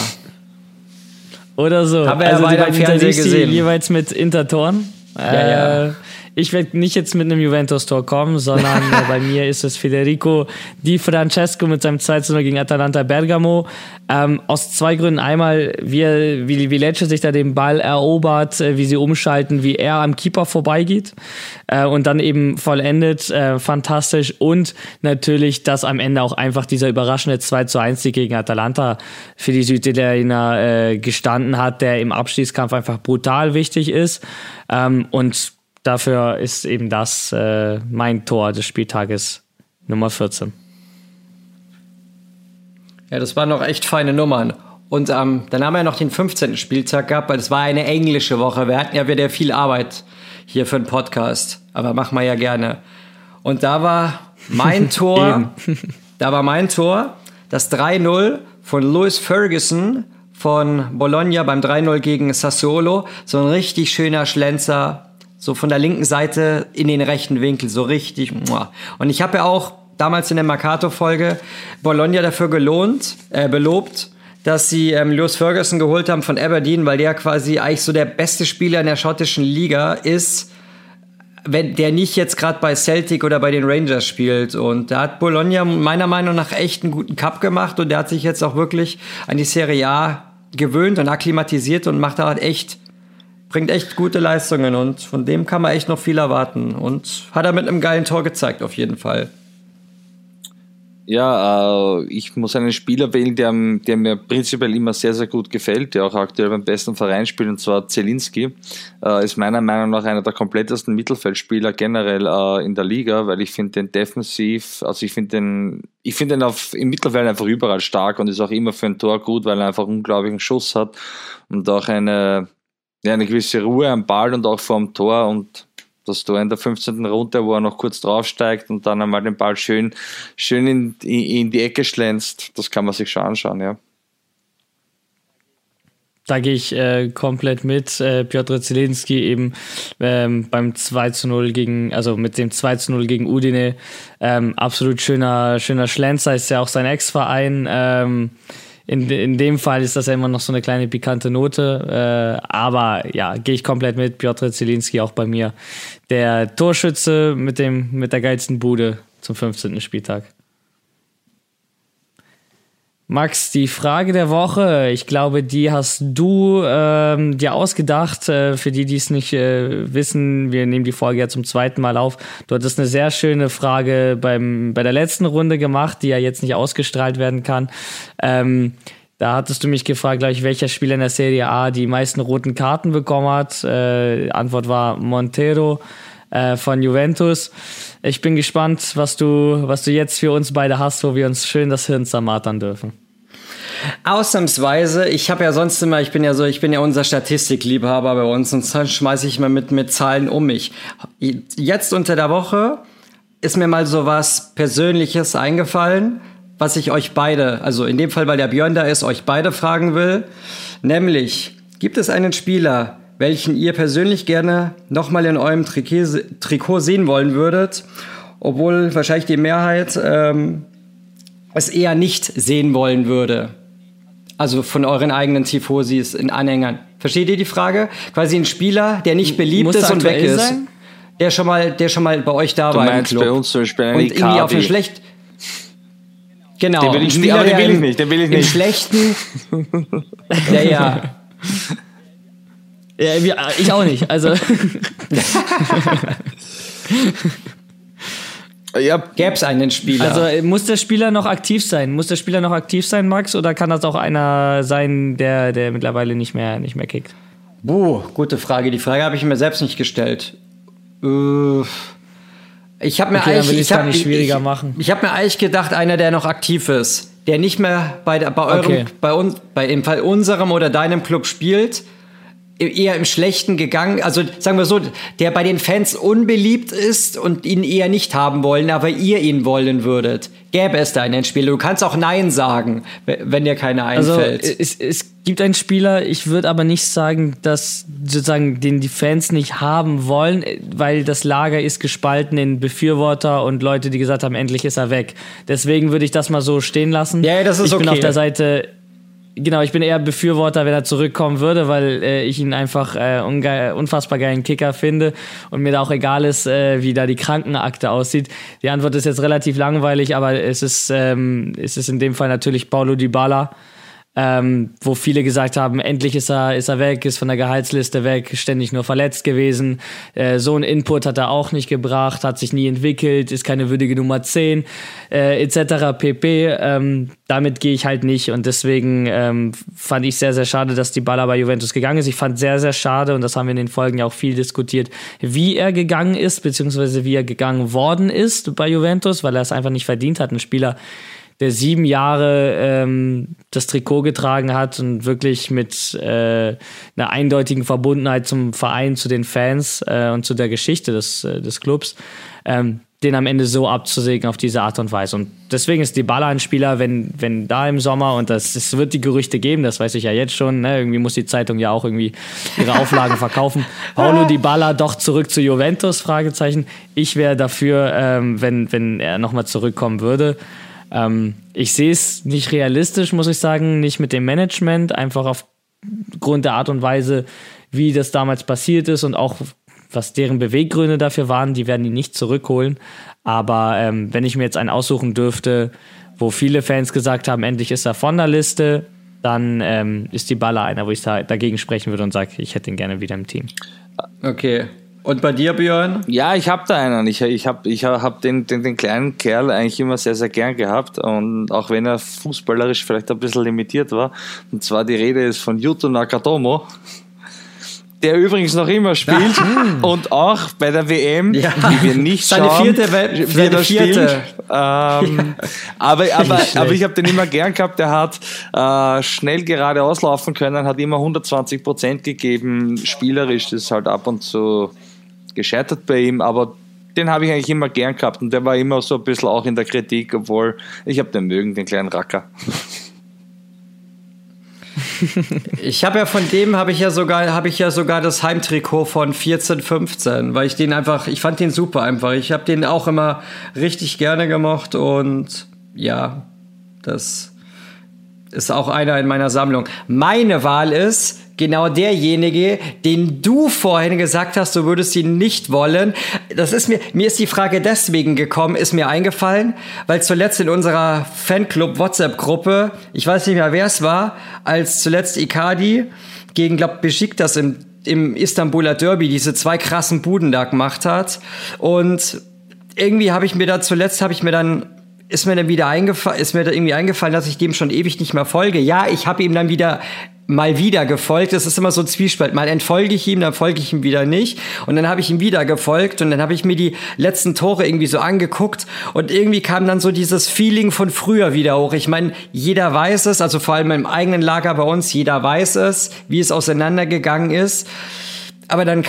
[SPEAKER 2] Oder so.
[SPEAKER 3] Haben wir also ja beide Fernsehen gesehen.
[SPEAKER 2] Jeweils mit Intertoren. Ja, ja. Ich werde nicht jetzt mit einem Juventus-Tor kommen, sondern äh, bei mir ist es Federico Di Francesco mit seinem 2 0 gegen Atalanta Bergamo. Ähm, aus zwei Gründen. Einmal, wie, wie, wie Lecce sich da den Ball erobert, äh, wie sie umschalten, wie er am Keeper vorbeigeht äh, und dann eben vollendet. Äh, fantastisch. Und natürlich, dass am Ende auch einfach dieser überraschende 2 zu 1 Sieg gegen Atalanta für die Süditaliener äh, gestanden hat, der im Abstiegskampf einfach brutal wichtig ist. Ähm, und Dafür ist eben das äh, mein Tor des Spieltages Nummer 14.
[SPEAKER 3] Ja, das waren noch echt feine Nummern. Und ähm, dann haben wir noch den 15. Spieltag gehabt, weil es war eine englische Woche. Wir hatten ja wieder viel Arbeit hier für den Podcast, aber machen wir ja gerne. Und da war mein Tor, da war mein Tor, das 3-0 von Louis Ferguson von Bologna beim 3-0 gegen Sassuolo. So ein richtig schöner Schlenzer so von der linken Seite in den rechten Winkel, so richtig. Und ich habe ja auch damals in der Mercato-Folge Bologna dafür gelohnt, äh, belobt, dass sie ähm, Lewis Ferguson geholt haben von Aberdeen, weil der quasi eigentlich so der beste Spieler in der schottischen Liga ist, wenn der nicht jetzt gerade bei Celtic oder bei den Rangers spielt. Und da hat Bologna meiner Meinung nach echt einen guten Cup gemacht und der hat sich jetzt auch wirklich an die Serie A gewöhnt und akklimatisiert und macht da halt echt bringt echt gute Leistungen und von dem kann man echt noch viel erwarten. Und hat er mit einem geilen Tor gezeigt, auf jeden Fall.
[SPEAKER 4] Ja, äh, ich muss einen Spieler wählen, der, der, mir prinzipiell immer sehr, sehr gut gefällt, der auch aktuell beim besten Verein spielt, und zwar Zelinski. Äh, ist meiner Meinung nach einer der komplettesten Mittelfeldspieler generell äh, in der Liga, weil ich finde den defensiv, also ich finde den, ich finde den auf, im Mittelfeld einfach überall stark und ist auch immer für ein Tor gut, weil er einfach einen unglaublichen Schuss hat und auch eine, ja, eine gewisse Ruhe am Ball und auch vorm Tor und das Tor in der 15. Runde, wo er noch kurz draufsteigt und dann einmal den Ball schön, schön in, in, die Ecke schlänzt, das kann man sich schon anschauen, ja.
[SPEAKER 2] Da gehe ich äh, komplett mit. Äh, Piotr Zielinski eben ähm, beim 2 zu 0 gegen, also mit dem 2 zu 0 gegen Udine. Ähm, absolut schöner, schöner Schlenzer, ist ja auch sein Ex-Verein. Ähm, in, in dem Fall ist das ja immer noch so eine kleine pikante Note. Äh, aber ja, gehe ich komplett mit. Piotr Zielinski auch bei mir. Der Torschütze mit, dem, mit der geilsten Bude zum 15. Spieltag. Max, die Frage der Woche, ich glaube, die hast du ähm, dir ausgedacht. Äh, für die, die es nicht äh, wissen, wir nehmen die Folge ja zum zweiten Mal auf. Du hattest eine sehr schöne Frage beim, bei der letzten Runde gemacht, die ja jetzt nicht ausgestrahlt werden kann. Ähm, da hattest du mich gefragt, glaube ich, welcher Spieler in der Serie A die meisten roten Karten bekommen hat. Äh, Antwort war Montero äh, von Juventus. Ich bin gespannt, was du, was du jetzt für uns beide hast, wo wir uns schön das Hirn zermartern dürfen.
[SPEAKER 3] Ausnahmsweise, ich habe ja sonst immer, ich bin ja so, ich bin ja unser Statistikliebhaber bei uns und dann schmeiße ich mal mit, mit Zahlen um mich. Jetzt unter der Woche ist mir mal so was Persönliches eingefallen, was ich euch beide, also in dem Fall, weil der Björn da ist, euch beide fragen will. Nämlich, gibt es einen Spieler, welchen ihr persönlich gerne nochmal in eurem Trikot sehen wollen würdet, obwohl wahrscheinlich die Mehrheit ähm, es eher nicht sehen wollen würde? Also von euren eigenen Tifosis in Anhängern. Versteht ihr die Frage? Quasi ein Spieler, der nicht beliebt Muss ist und weg ist. Sein? Der schon mal, der schon mal bei euch da
[SPEAKER 4] du
[SPEAKER 3] war
[SPEAKER 4] im Club. bei uns zum Beispiel
[SPEAKER 3] und irgendwie auf eine schlecht Genau.
[SPEAKER 4] Den will ich,
[SPEAKER 3] Spieler,
[SPEAKER 4] aber den will
[SPEAKER 3] der
[SPEAKER 4] ich nicht, den will ich
[SPEAKER 3] Im
[SPEAKER 4] nicht.
[SPEAKER 3] Schlechten. ja, ja.
[SPEAKER 2] Ja, ich auch nicht. Also
[SPEAKER 4] Ja,
[SPEAKER 3] Gäbe es einen Spieler.
[SPEAKER 2] Also muss der Spieler noch aktiv sein? Muss der Spieler noch aktiv sein, Max? Oder kann das auch einer sein, der, der mittlerweile nicht mehr, nicht mehr kickt?
[SPEAKER 3] Buh, gute Frage. Die Frage habe ich mir selbst nicht gestellt. Äh, ich habe mir
[SPEAKER 2] Okay,
[SPEAKER 3] eigentlich, ich hab, ich,
[SPEAKER 2] machen.
[SPEAKER 3] Ich, habe mir eigentlich gedacht, einer, der noch aktiv ist, der nicht mehr bei, der, bei eurem,
[SPEAKER 2] Okay.
[SPEAKER 3] bei uns, bei im Fall unserem oder deinem Club spielt, eher im Schlechten gegangen, also sagen wir so, der bei den Fans unbeliebt ist und ihn eher nicht haben wollen, aber ihr ihn wollen würdet. Gäbe es da einen Spieler? Du kannst auch Nein sagen, wenn dir keiner
[SPEAKER 2] Also
[SPEAKER 3] einfällt.
[SPEAKER 2] es, es gibt einen Spieler, ich würde aber nicht sagen, dass sozusagen den die Fans nicht haben wollen, weil das Lager ist gespalten in Befürworter und Leute, die gesagt haben, endlich ist er weg. Deswegen würde ich das mal so stehen lassen.
[SPEAKER 3] Ja, das ist
[SPEAKER 2] ich bin
[SPEAKER 3] okay.
[SPEAKER 2] auf der Seite Genau, ich bin eher Befürworter, wenn er zurückkommen würde, weil äh, ich ihn einfach äh, unge unfassbar geilen Kicker finde und mir da auch egal ist, äh, wie da die Krankenakte aussieht. Die Antwort ist jetzt relativ langweilig, aber es ist, ähm, es ist in dem Fall natürlich Paulo Dybala, ähm, wo viele gesagt haben, endlich ist er, ist er weg, ist von der Gehaltsliste weg, ständig nur verletzt gewesen. Äh, so ein Input hat er auch nicht gebracht, hat sich nie entwickelt, ist keine würdige Nummer 10, äh, etc. pp. Ähm, damit gehe ich halt nicht und deswegen ähm, fand ich sehr, sehr schade, dass die Baller bei Juventus gegangen ist. Ich fand sehr, sehr schade und das haben wir in den Folgen ja auch viel diskutiert, wie er gegangen ist, beziehungsweise wie er gegangen worden ist bei Juventus, weil er es einfach nicht verdient hat, ein Spieler, der sieben Jahre ähm, das Trikot getragen hat und wirklich mit äh, einer eindeutigen Verbundenheit zum Verein, zu den Fans äh, und zu der Geschichte des, äh, des Clubs, ähm, den am Ende so abzusägen auf diese Art und Weise. Und deswegen ist Dybala ein Spieler, wenn, wenn da im Sommer, und das, es wird die Gerüchte geben, das weiß ich ja jetzt schon, ne, irgendwie muss die Zeitung ja auch irgendwie ihre Auflagen verkaufen. Paulo Dybala doch zurück zu Juventus, Fragezeichen. Ich wäre dafür, ähm, wenn, wenn er nochmal zurückkommen würde. Ähm, ich sehe es nicht realistisch, muss ich sagen, nicht mit dem Management, einfach aufgrund der Art und Weise, wie das damals passiert ist und auch was deren Beweggründe dafür waren, die werden ihn nicht zurückholen. Aber ähm, wenn ich mir jetzt einen aussuchen dürfte, wo viele Fans gesagt haben, endlich ist er von der Liste, dann ähm, ist die Baller einer, wo ich da, dagegen sprechen würde und sage, ich hätte ihn gerne wieder im Team.
[SPEAKER 3] Okay. Und bei dir, Björn?
[SPEAKER 4] Ja, ich habe da einen. Ich, ich habe ich hab den, den, den kleinen Kerl eigentlich immer sehr, sehr gern gehabt. Und auch wenn er fußballerisch vielleicht ein bisschen limitiert war. Und zwar die Rede ist von Yuto Nakatomo. Der übrigens noch immer spielt und auch bei der WM,
[SPEAKER 3] Ja.
[SPEAKER 4] die wir nicht
[SPEAKER 3] Seine
[SPEAKER 4] schauen,
[SPEAKER 3] vierte
[SPEAKER 4] wie
[SPEAKER 3] seine
[SPEAKER 4] er
[SPEAKER 3] vierte.
[SPEAKER 4] spielt. Ähm, aber, aber,
[SPEAKER 3] schlecht.
[SPEAKER 4] aber ich habe den immer gern gehabt. Der hat äh, schnell geradeaus laufen können, hat immer 120 Prozent gegeben. Spielerisch ist halt ab und zu gescheitert bei ihm, aber den habe ich eigentlich immer gern gehabt und der war immer so ein bisschen auch in der Kritik, obwohl ich habe den mögen, den kleinen Racker.
[SPEAKER 3] Ich habe ja von dem habe ich ja sogar habe ich ja sogar das Heimtrikot von 14 15, weil ich den einfach ich fand den super einfach. Ich habe den auch immer richtig gerne gemocht und ja, das ist auch einer in meiner Sammlung. Meine Wahl ist genau derjenige, den du vorhin gesagt hast, du würdest ihn nicht wollen. Das ist mir, mir ist die Frage deswegen gekommen, ist mir eingefallen, weil zuletzt in unserer Fanclub WhatsApp-Gruppe, ich weiß nicht mehr, wer es war, als zuletzt Icardi gegen, glaub, Besiktas im, im Istanbuler Derby diese zwei krassen Buden da gemacht hat. Und irgendwie habe ich mir da zuletzt, habe ich mir dann ist mir dann wieder eingefallen, ist mir da irgendwie eingefallen, dass ich dem schon ewig nicht mehr folge. Ja, ich habe ihm dann wieder mal wieder gefolgt. Das ist immer so ein Zwiespalt. Mal entfolge ich ihm, dann folge ich ihm wieder nicht. Und dann habe ich ihm wieder gefolgt und dann habe ich mir die letzten Tore irgendwie so angeguckt und irgendwie kam dann so dieses Feeling von früher wieder hoch. Ich meine, jeder weiß es, also vor allem im eigenen Lager bei uns, jeder weiß es, wie es auseinandergegangen ist aber dann,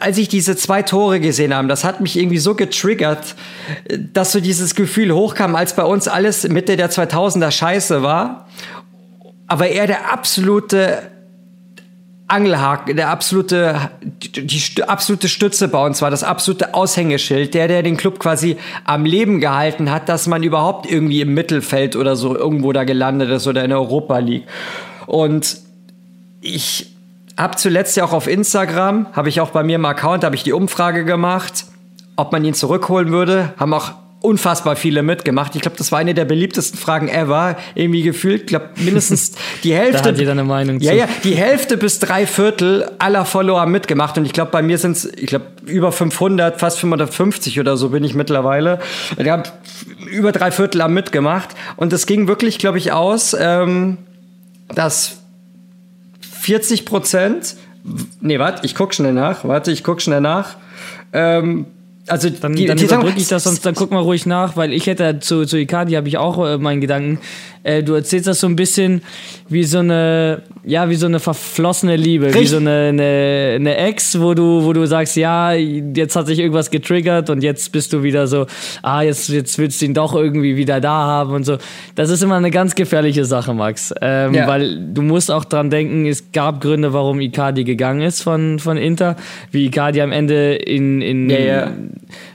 [SPEAKER 3] als ich diese zwei Tore gesehen habe, das hat mich irgendwie so getriggert, dass so dieses Gefühl hochkam, als bei uns alles Mitte der 2000er scheiße war, aber er der absolute Angelhaken, der absolute, die, die absolute Stütze bei uns war, das absolute Aushängeschild, der, der den Club quasi am Leben gehalten hat, dass man überhaupt irgendwie im Mittelfeld oder so irgendwo da gelandet ist oder in Europa League. Und ich habe zuletzt ja auch auf Instagram, habe ich auch bei mir im Account, habe ich die Umfrage gemacht, ob man ihn zurückholen würde. Haben auch unfassbar viele mitgemacht. Ich glaube, das war eine der beliebtesten Fragen ever. Irgendwie gefühlt, ich glaube, mindestens die Hälfte. da
[SPEAKER 2] hat jeder eine Meinung
[SPEAKER 3] ja, zu. Ja, die Hälfte bis drei Viertel aller Follower mitgemacht. Und ich glaube, bei mir sind es, ich glaube, über 500, fast 550 oder so bin ich mittlerweile. Ich habe über drei Viertel haben mitgemacht. Und es ging wirklich, glaube ich, aus, ähm, dass 40 Prozent, nee, warte, ich guck schnell nach, warte, ich guck schnell nach, ähm, also
[SPEAKER 2] dann, die, dann die überbrücke ich das sonst, dann guck mal ruhig nach, weil ich hätte zu, zu Icardi habe ich auch äh, meinen Gedanken. Äh, du erzählst das so ein bisschen wie so eine, ja, wie so eine verflossene Liebe, Richtig. wie so eine, eine, eine, Ex, wo du, wo du sagst, ja, jetzt hat sich irgendwas getriggert und jetzt bist du wieder so, ah, jetzt, jetzt willst du ihn doch irgendwie wieder da haben und so. Das ist immer eine ganz gefährliche Sache, Max. Ähm, ja. Weil du musst auch dran denken, es gab Gründe, warum Icardi gegangen ist von, von Inter, wie Icardi am Ende in, in
[SPEAKER 3] ja, ja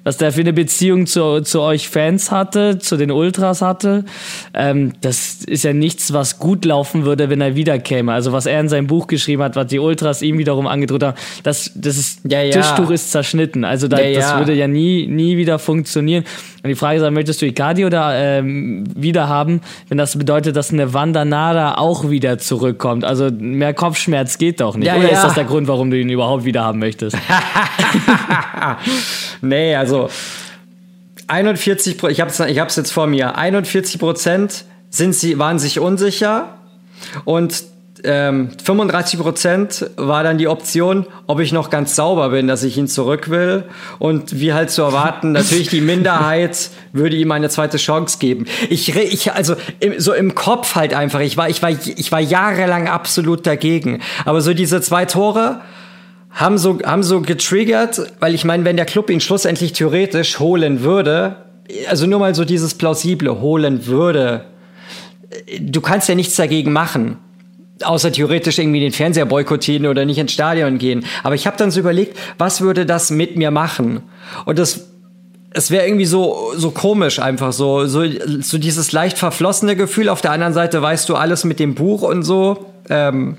[SPEAKER 2] was der für eine Beziehung zu, zu euch Fans hatte, zu den Ultras hatte. Ähm, das ist ja nichts, was gut laufen würde, wenn er wiederkäme. Also was er in seinem Buch geschrieben hat, was die Ultras ihm wiederum angedroht haben, das, das ist, ja, ja. Tischtuch ist zerschnitten. Also da, ja, das würde ja nie, nie wieder funktionieren. Und die Frage ist, möchtest du Icardi oder ähm, wieder haben, wenn das bedeutet, dass eine Wandanara auch wieder zurückkommt? Also mehr Kopfschmerz geht doch nicht. oder ist das der Grund, warum du ihn überhaupt wieder haben möchtest?
[SPEAKER 3] nee, also 41, ich habe es jetzt vor mir, 41 Prozent sind sie, waren sich unsicher und ähm, 35 Prozent war dann die Option, ob ich noch ganz sauber bin, dass ich ihn zurück will. Und wie halt zu erwarten, natürlich die Minderheit würde ihm eine zweite Chance geben. Ich, ich also im, so im Kopf halt einfach. Ich war, ich war, ich war jahrelang absolut dagegen. Aber so diese zwei Tore, haben so, haben so getriggert, weil ich meine, wenn der Club ihn schlussendlich theoretisch holen würde, also nur mal so dieses plausible holen würde, du kannst ja nichts dagegen machen. Außer theoretisch irgendwie den Fernseher boykottieren oder nicht ins Stadion gehen. Aber ich habe dann so überlegt, was würde das mit mir machen? Und das es wäre irgendwie so so komisch einfach so so so dieses leicht verflossene Gefühl auf der anderen Seite weißt du alles mit dem Buch und so ähm,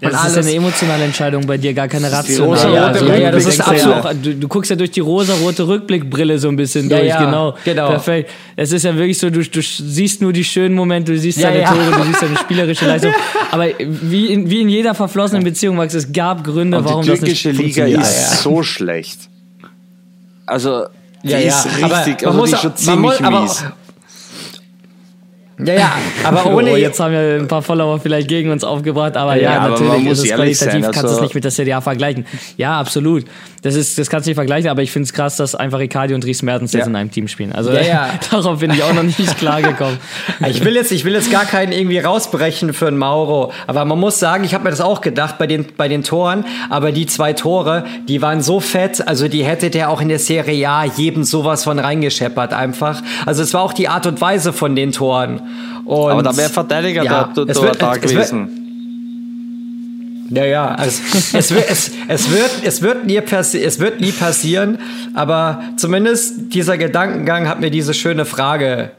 [SPEAKER 2] ja, das ist eine emotionale Entscheidung bei dir, gar keine rationale. Ja, also, ja, das ist absolut. Du, du, guckst ja durch die rosa-rote Rückblickbrille so ein bisschen durch, genau. genau. Perfekt. Es ist ja wirklich so, du, du siehst nur die schönen Momente, du siehst deine Tore, du siehst deine spielerische Leistung. Aber wie in, wie in jeder verflossenen Beziehung, Max, es gab Gründe,
[SPEAKER 4] Und
[SPEAKER 2] warum
[SPEAKER 4] das nicht Die türkische Liga ist so schlecht. Also, die ja, ist richtig, also die ist schon ziemlich mies.
[SPEAKER 3] Ja, ja, aber ohne. Oh,
[SPEAKER 2] jetzt haben wir ein paar Follower vielleicht gegen uns aufgebracht, aber ja, ja aber natürlich ist es qualitativ, sein, kannst du es nicht mit der CDA vergleichen. Ja, absolut. Das, ist, das kannst du nicht vergleichen, aber ich finde es krass, dass einfach Icardi und Ries Mertens ja. jetzt in einem Team spielen. Also ja, ja. darauf bin ich auch noch nicht klargekommen.
[SPEAKER 3] ich, will jetzt, ich will jetzt gar keinen irgendwie rausbrechen für einen Mauro, aber man muss sagen, ich habe mir das auch gedacht bei den, bei den Toren, aber die zwei Tore, die waren so fett, also die hätte der auch in der Serie A jedem sowas von reingescheppert einfach. Also es war auch die Art und Weise von den Toren. Und
[SPEAKER 4] Aber da wäre Verteidiger ja, da, da, wird, da gewesen.
[SPEAKER 3] Ja, ja, also es, wird, es, es, wird, es, wird nie es wird nie passieren, aber zumindest dieser Gedankengang hat mir diese schöne Frage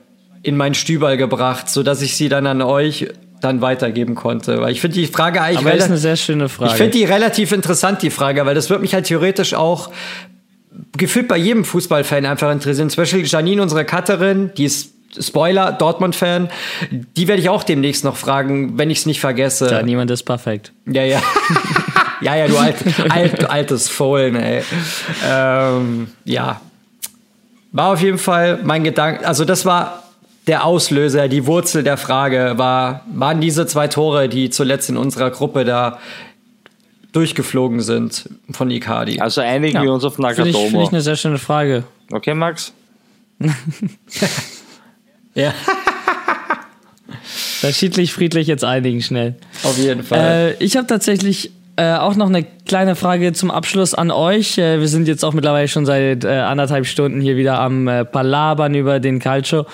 [SPEAKER 3] in mein Stübal gebracht, sodass ich sie dann an euch dann weitergeben konnte. Weil ich finde die Frage eigentlich.
[SPEAKER 2] Aber ist eine sehr schöne Frage.
[SPEAKER 3] Ich finde die relativ interessant, die Frage, weil das wird mich halt theoretisch auch gefühlt bei jedem Fußballfan einfach interessieren. Zum Beispiel Janine, unsere Cutterin, die ist Spoiler, Dortmund-Fan, die werde ich auch demnächst noch fragen, wenn ich es nicht vergesse.
[SPEAKER 2] Ja, niemand ist perfekt.
[SPEAKER 3] Ja, ja. ja, ja, du alt, alt, altes Fohlen, ey. Ähm, ja. War auf jeden Fall mein Gedanke, also das war der Auslöser, die Wurzel der Frage war, waren diese zwei Tore, die zuletzt in unserer Gruppe da durchgeflogen sind von Icardi.
[SPEAKER 4] Also einigen ja. wir uns auf Nagatomo.
[SPEAKER 2] Finde ich, find ich eine sehr schöne Frage.
[SPEAKER 4] Okay, Max?
[SPEAKER 3] Ja.
[SPEAKER 2] da schiedlich friedlich jetzt einigen schnell.
[SPEAKER 3] Auf jeden Fall.
[SPEAKER 2] Äh, ich habe tatsächlich äh, auch noch eine kleine Frage zum Abschluss an euch. Äh, wir sind jetzt auch mittlerweile schon seit äh, anderthalb Stunden hier wieder am äh, Palabern über den Calcio.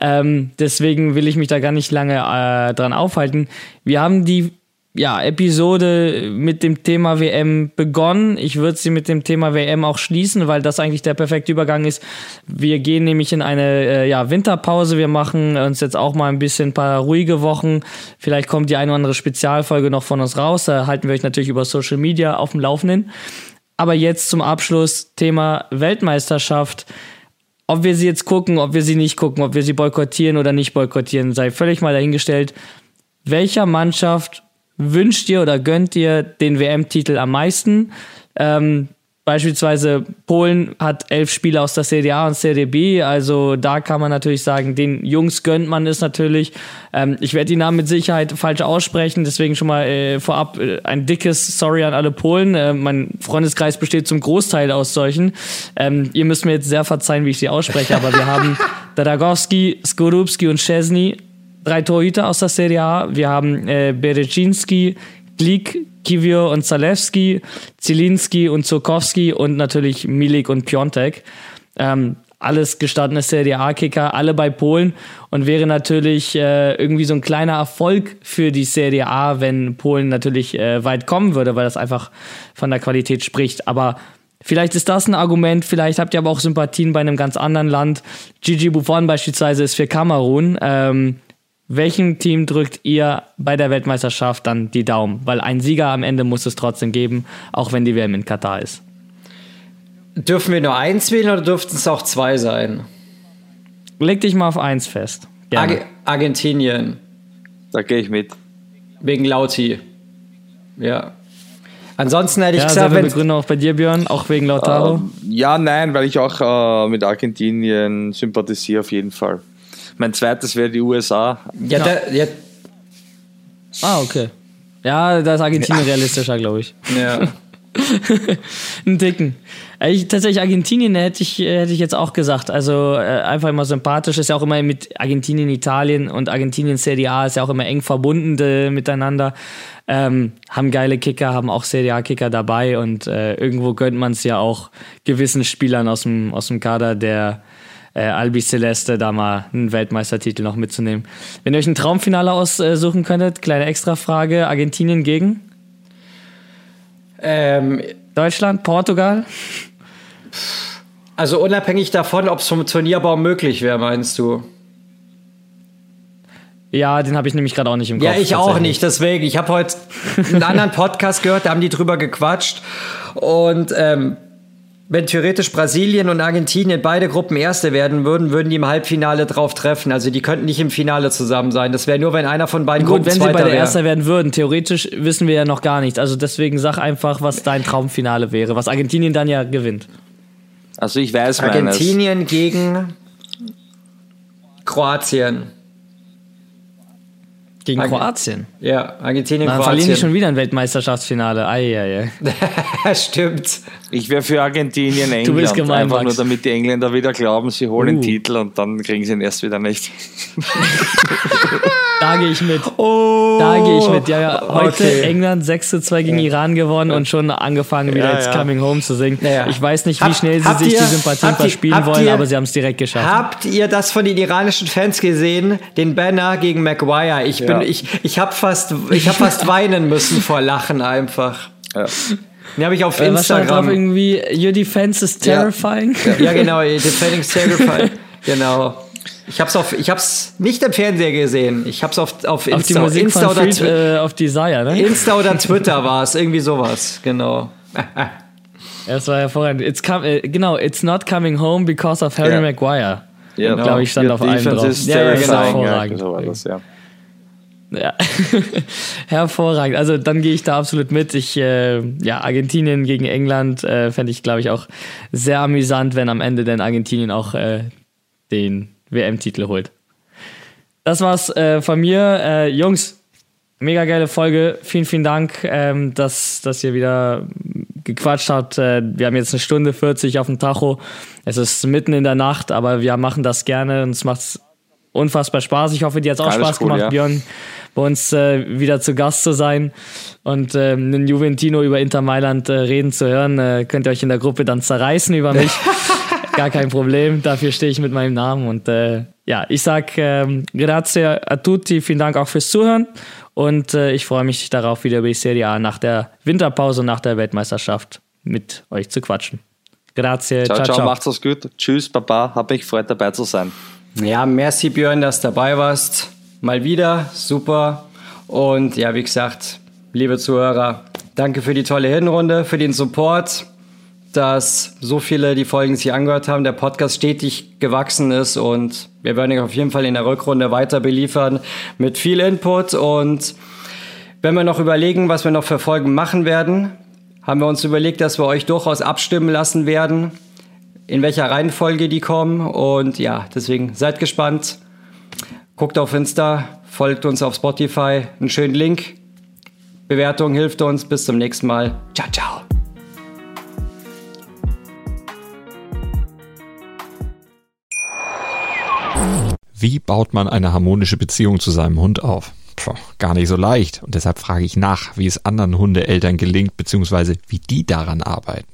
[SPEAKER 2] Ähm, deswegen will ich mich da gar nicht lange äh, dran aufhalten. Wir haben die ja, Episode mit dem Thema WM begonnen. Ich würde sie mit dem Thema WM auch schließen, weil das eigentlich der perfekte Übergang ist. Wir gehen nämlich in eine äh, ja, Winterpause. Wir machen uns jetzt auch mal ein bisschen ein paar ruhige Wochen. Vielleicht kommt die eine oder andere Spezialfolge noch von uns raus. Da halten wir euch natürlich über Social Media auf dem Laufenden. Aber jetzt zum Abschluss Thema Weltmeisterschaft ob wir sie jetzt gucken, ob wir sie nicht gucken, ob wir sie boykottieren oder nicht boykottieren, sei völlig mal dahingestellt. Welcher Mannschaft wünscht ihr oder gönnt ihr den WM-Titel am meisten? Ähm, Beispielsweise Polen hat elf Spieler aus der Serie A und Serie B, also da kann man natürlich sagen, den Jungs gönnt man es natürlich. Ähm, ich werde die Namen mit Sicherheit falsch aussprechen, deswegen schon mal äh, vorab äh, ein dickes Sorry an alle Polen. Äh, mein Freundeskreis besteht zum Großteil aus solchen. Ähm, ihr müsst mir jetzt sehr verzeihen, wie ich sie ausspreche, aber wir haben Daragowski, Skorupski und Szczesny, drei Torhüter aus der Serie A. Wir haben äh, Berecinski, Glik, Kivio und Zalewski, Zielinski und Zurkowski und natürlich Milik und Piontek. Ähm, alles gestandene Serie A-Kicker, alle bei Polen und wäre natürlich äh, irgendwie so ein kleiner Erfolg für die Serie A, wenn Polen natürlich äh, weit kommen würde, weil das einfach von der Qualität spricht. Aber vielleicht ist das ein Argument, vielleicht habt ihr aber auch Sympathien bei einem ganz anderen Land. Gigi Buffon beispielsweise ist für Kamerun. Ähm, welchem Team drückt ihr bei der Weltmeisterschaft dann die Daumen? Weil ein Sieger am Ende muss es trotzdem geben, auch wenn die WM in Katar ist.
[SPEAKER 3] Dürfen wir nur eins wählen oder dürften es auch zwei sein?
[SPEAKER 2] Leg dich mal auf eins fest.
[SPEAKER 3] Arge Argentinien.
[SPEAKER 4] Da gehe ich mit.
[SPEAKER 3] Wegen Lauti. Ja. Ansonsten hätte ich
[SPEAKER 2] ja,
[SPEAKER 3] gesagt,
[SPEAKER 2] wenn Begründung auch bei dir, Björn, auch wegen Lautaro.
[SPEAKER 4] Uh, ja, nein, weil ich auch uh, mit Argentinien sympathisiere auf jeden Fall. Mein zweites wäre die USA.
[SPEAKER 3] Ja, ja. Der, ja.
[SPEAKER 2] Ah, okay. Ja, da ist Argentinien ja. realistischer, glaube ich.
[SPEAKER 3] Ja.
[SPEAKER 2] Ein Dicken. Ich, tatsächlich Argentinien hätte ich, hätte ich jetzt auch gesagt. Also äh, einfach immer sympathisch. Ist ja auch immer mit Argentinien, Italien und Argentinien Serie A ist ja auch immer eng verbunden äh, miteinander. Ähm, haben geile Kicker, haben auch Serie A-Kicker dabei und äh, irgendwo gönnt man es ja auch gewissen Spielern aus dem, aus dem Kader der, äh, Albi Celeste da mal einen Weltmeistertitel noch mitzunehmen. Wenn ihr euch ein Traumfinale aussuchen könntet, kleine Extrafrage, Argentinien gegen?
[SPEAKER 3] Ähm,
[SPEAKER 2] Deutschland, Portugal?
[SPEAKER 3] Also unabhängig davon, ob es vom Turnierbaum möglich wäre, meinst du?
[SPEAKER 2] Ja, den habe ich nämlich gerade auch nicht im Kopf.
[SPEAKER 3] Ja, ich auch nicht, deswegen. Ich habe heute einen anderen Podcast gehört, da haben die drüber gequatscht. Und ähm, wenn theoretisch Brasilien und Argentinien beide Gruppen Erste werden würden, würden die im Halbfinale drauf treffen. Also die könnten nicht im Finale zusammen sein. Das wäre nur, wenn einer von beiden Gut, Gruppen
[SPEAKER 2] wenn
[SPEAKER 3] Zweiter
[SPEAKER 2] sie beide
[SPEAKER 3] wär.
[SPEAKER 2] Erster werden würden. Theoretisch wissen wir ja noch gar nichts. Also deswegen sag einfach, was dein Traumfinale wäre, was Argentinien dann ja gewinnt.
[SPEAKER 4] Also ich weiß
[SPEAKER 3] Argentinien meines. gegen Kroatien.
[SPEAKER 2] Gegen Arge Kroatien?
[SPEAKER 3] Ja, Argentinien,
[SPEAKER 2] Dann
[SPEAKER 3] Kroatien.
[SPEAKER 2] verlieren die schon wieder ein Weltmeisterschaftsfinale. Eieiei.
[SPEAKER 3] Stimmt.
[SPEAKER 4] Ich wäre für Argentinien, England.
[SPEAKER 2] Du bist gemein,
[SPEAKER 4] Einfach
[SPEAKER 2] Max.
[SPEAKER 4] nur, damit die Engländer wieder glauben, sie holen
[SPEAKER 2] Uh.
[SPEAKER 4] den Titel und dann kriegen sie ihn erst wieder nicht.
[SPEAKER 2] Da gehe ich mit.
[SPEAKER 3] Oh.
[SPEAKER 2] Da gehe ich mit. Ja, ja, heute
[SPEAKER 3] Okay.
[SPEAKER 2] England 6 zu 2 gegen Iran gewonnen und schon angefangen, wieder
[SPEAKER 4] Ja,
[SPEAKER 2] jetzt
[SPEAKER 4] ja.
[SPEAKER 2] Coming Home zu singen.
[SPEAKER 3] Ja, ja.
[SPEAKER 2] Ich weiß nicht, wie
[SPEAKER 3] Hab-
[SPEAKER 2] schnell sie sich
[SPEAKER 3] ihr-
[SPEAKER 2] die Sympathien
[SPEAKER 3] ihr-
[SPEAKER 2] verspielen
[SPEAKER 3] habt
[SPEAKER 2] wollen,
[SPEAKER 3] ihr-
[SPEAKER 2] aber sie haben es direkt geschafft.
[SPEAKER 3] Habt ihr das von den iranischen Fans gesehen? Den Banner gegen Maguire. Ich bin,
[SPEAKER 4] Ja.
[SPEAKER 3] ich, ich habe fast, ich habe fast weinen müssen vor Lachen einfach.
[SPEAKER 4] Ja.
[SPEAKER 3] Den habe ich auf
[SPEAKER 2] Äh, was stand drauf
[SPEAKER 3] Instagram.
[SPEAKER 2] irgendwie, your defense is terrifying.
[SPEAKER 3] Ja, genau, Defending Terrified. genau. Ich hab's auf, ich hab's nicht im Fernseher gesehen. Ich hab's auf, auf Insta,
[SPEAKER 2] Auf die Musik
[SPEAKER 3] Insta
[SPEAKER 2] von
[SPEAKER 3] oder
[SPEAKER 2] Freed,
[SPEAKER 3] Twi-
[SPEAKER 2] äh, auf Desire, ne?
[SPEAKER 3] Insta oder Twitter war es, irgendwie sowas, genau.
[SPEAKER 2] Ja, Das war hervorragend. It's com äh, genau, it's not coming home because of Harry
[SPEAKER 4] Ja.
[SPEAKER 2] Maguire.
[SPEAKER 4] Ja,
[SPEAKER 2] Glaube ich, stand
[SPEAKER 4] Your
[SPEAKER 2] auf einem drauf.
[SPEAKER 4] is
[SPEAKER 3] Ja, ja, genau.
[SPEAKER 4] terrifying. Ja,
[SPEAKER 2] Hervorragend.
[SPEAKER 4] so war das, ja.
[SPEAKER 2] Ja, hervorragend. Also dann gehe ich da absolut mit. Ich, äh, ja, Argentinien gegen England äh, fände ich, glaube ich, auch sehr amüsant, wenn am Ende denn Argentinien auch äh, den WM-Titel holt. Das war's äh, von mir. Äh, Jungs, mega geile Folge. Vielen, vielen Dank, ähm, dass, dass ihr wieder gequatscht habt. Äh, wir haben jetzt eine Stunde 40 auf dem Tacho. Es ist mitten in der Nacht, aber wir machen das gerne und es macht unfassbar Spaß. Ich hoffe, dir hat auch
[SPEAKER 4] Alles
[SPEAKER 2] Spaß
[SPEAKER 4] cool,
[SPEAKER 2] gemacht,
[SPEAKER 4] ja.
[SPEAKER 2] Björn, bei uns äh, wieder zu Gast zu sein und äh, einen Juventino über Inter Mailand äh, reden zu hören. Äh, könnt ihr euch in der Gruppe dann zerreißen über mich. Gar kein Problem, dafür stehe ich mit meinem Namen. Und äh, ja, ich sag ähm, grazie a tutti, vielen Dank auch fürs Zuhören. Und äh, ich freue mich darauf, wieder über die Serie A nach der Winterpause, nach der Weltmeisterschaft mit euch zu quatschen. Grazie,
[SPEAKER 4] Ciao,
[SPEAKER 2] ciao,
[SPEAKER 4] ciao,
[SPEAKER 2] ciao.
[SPEAKER 4] macht's gut. Tschüss, Papa. Hab mich gefreut, dabei zu sein.
[SPEAKER 3] Ja, merci Björn, dass du dabei warst. Mal wieder, super. Und ja, wie gesagt, liebe Zuhörer, danke für die tolle Hinrunde, für den Support. dass so viele die Folgen sich angehört haben, der Podcast stetig gewachsen ist und wir werden euch auf jeden Fall in der Rückrunde weiter beliefern mit viel Input und wenn wir noch überlegen, was wir noch für Folgen machen werden, haben wir uns überlegt, dass wir euch durchaus abstimmen lassen werden, in welcher Reihenfolge die kommen und ja, deswegen seid gespannt. Guckt auf Insta, folgt uns auf Spotify, einen schönen Link. Bewertung hilft uns. Bis zum nächsten Mal. Ciao, ciao.
[SPEAKER 7] Wie baut man eine harmonische Beziehung zu seinem Hund auf? Puh, gar nicht so leicht. Und deshalb frage ich nach, wie es anderen Hundeeltern gelingt, beziehungsweise wie die daran arbeiten.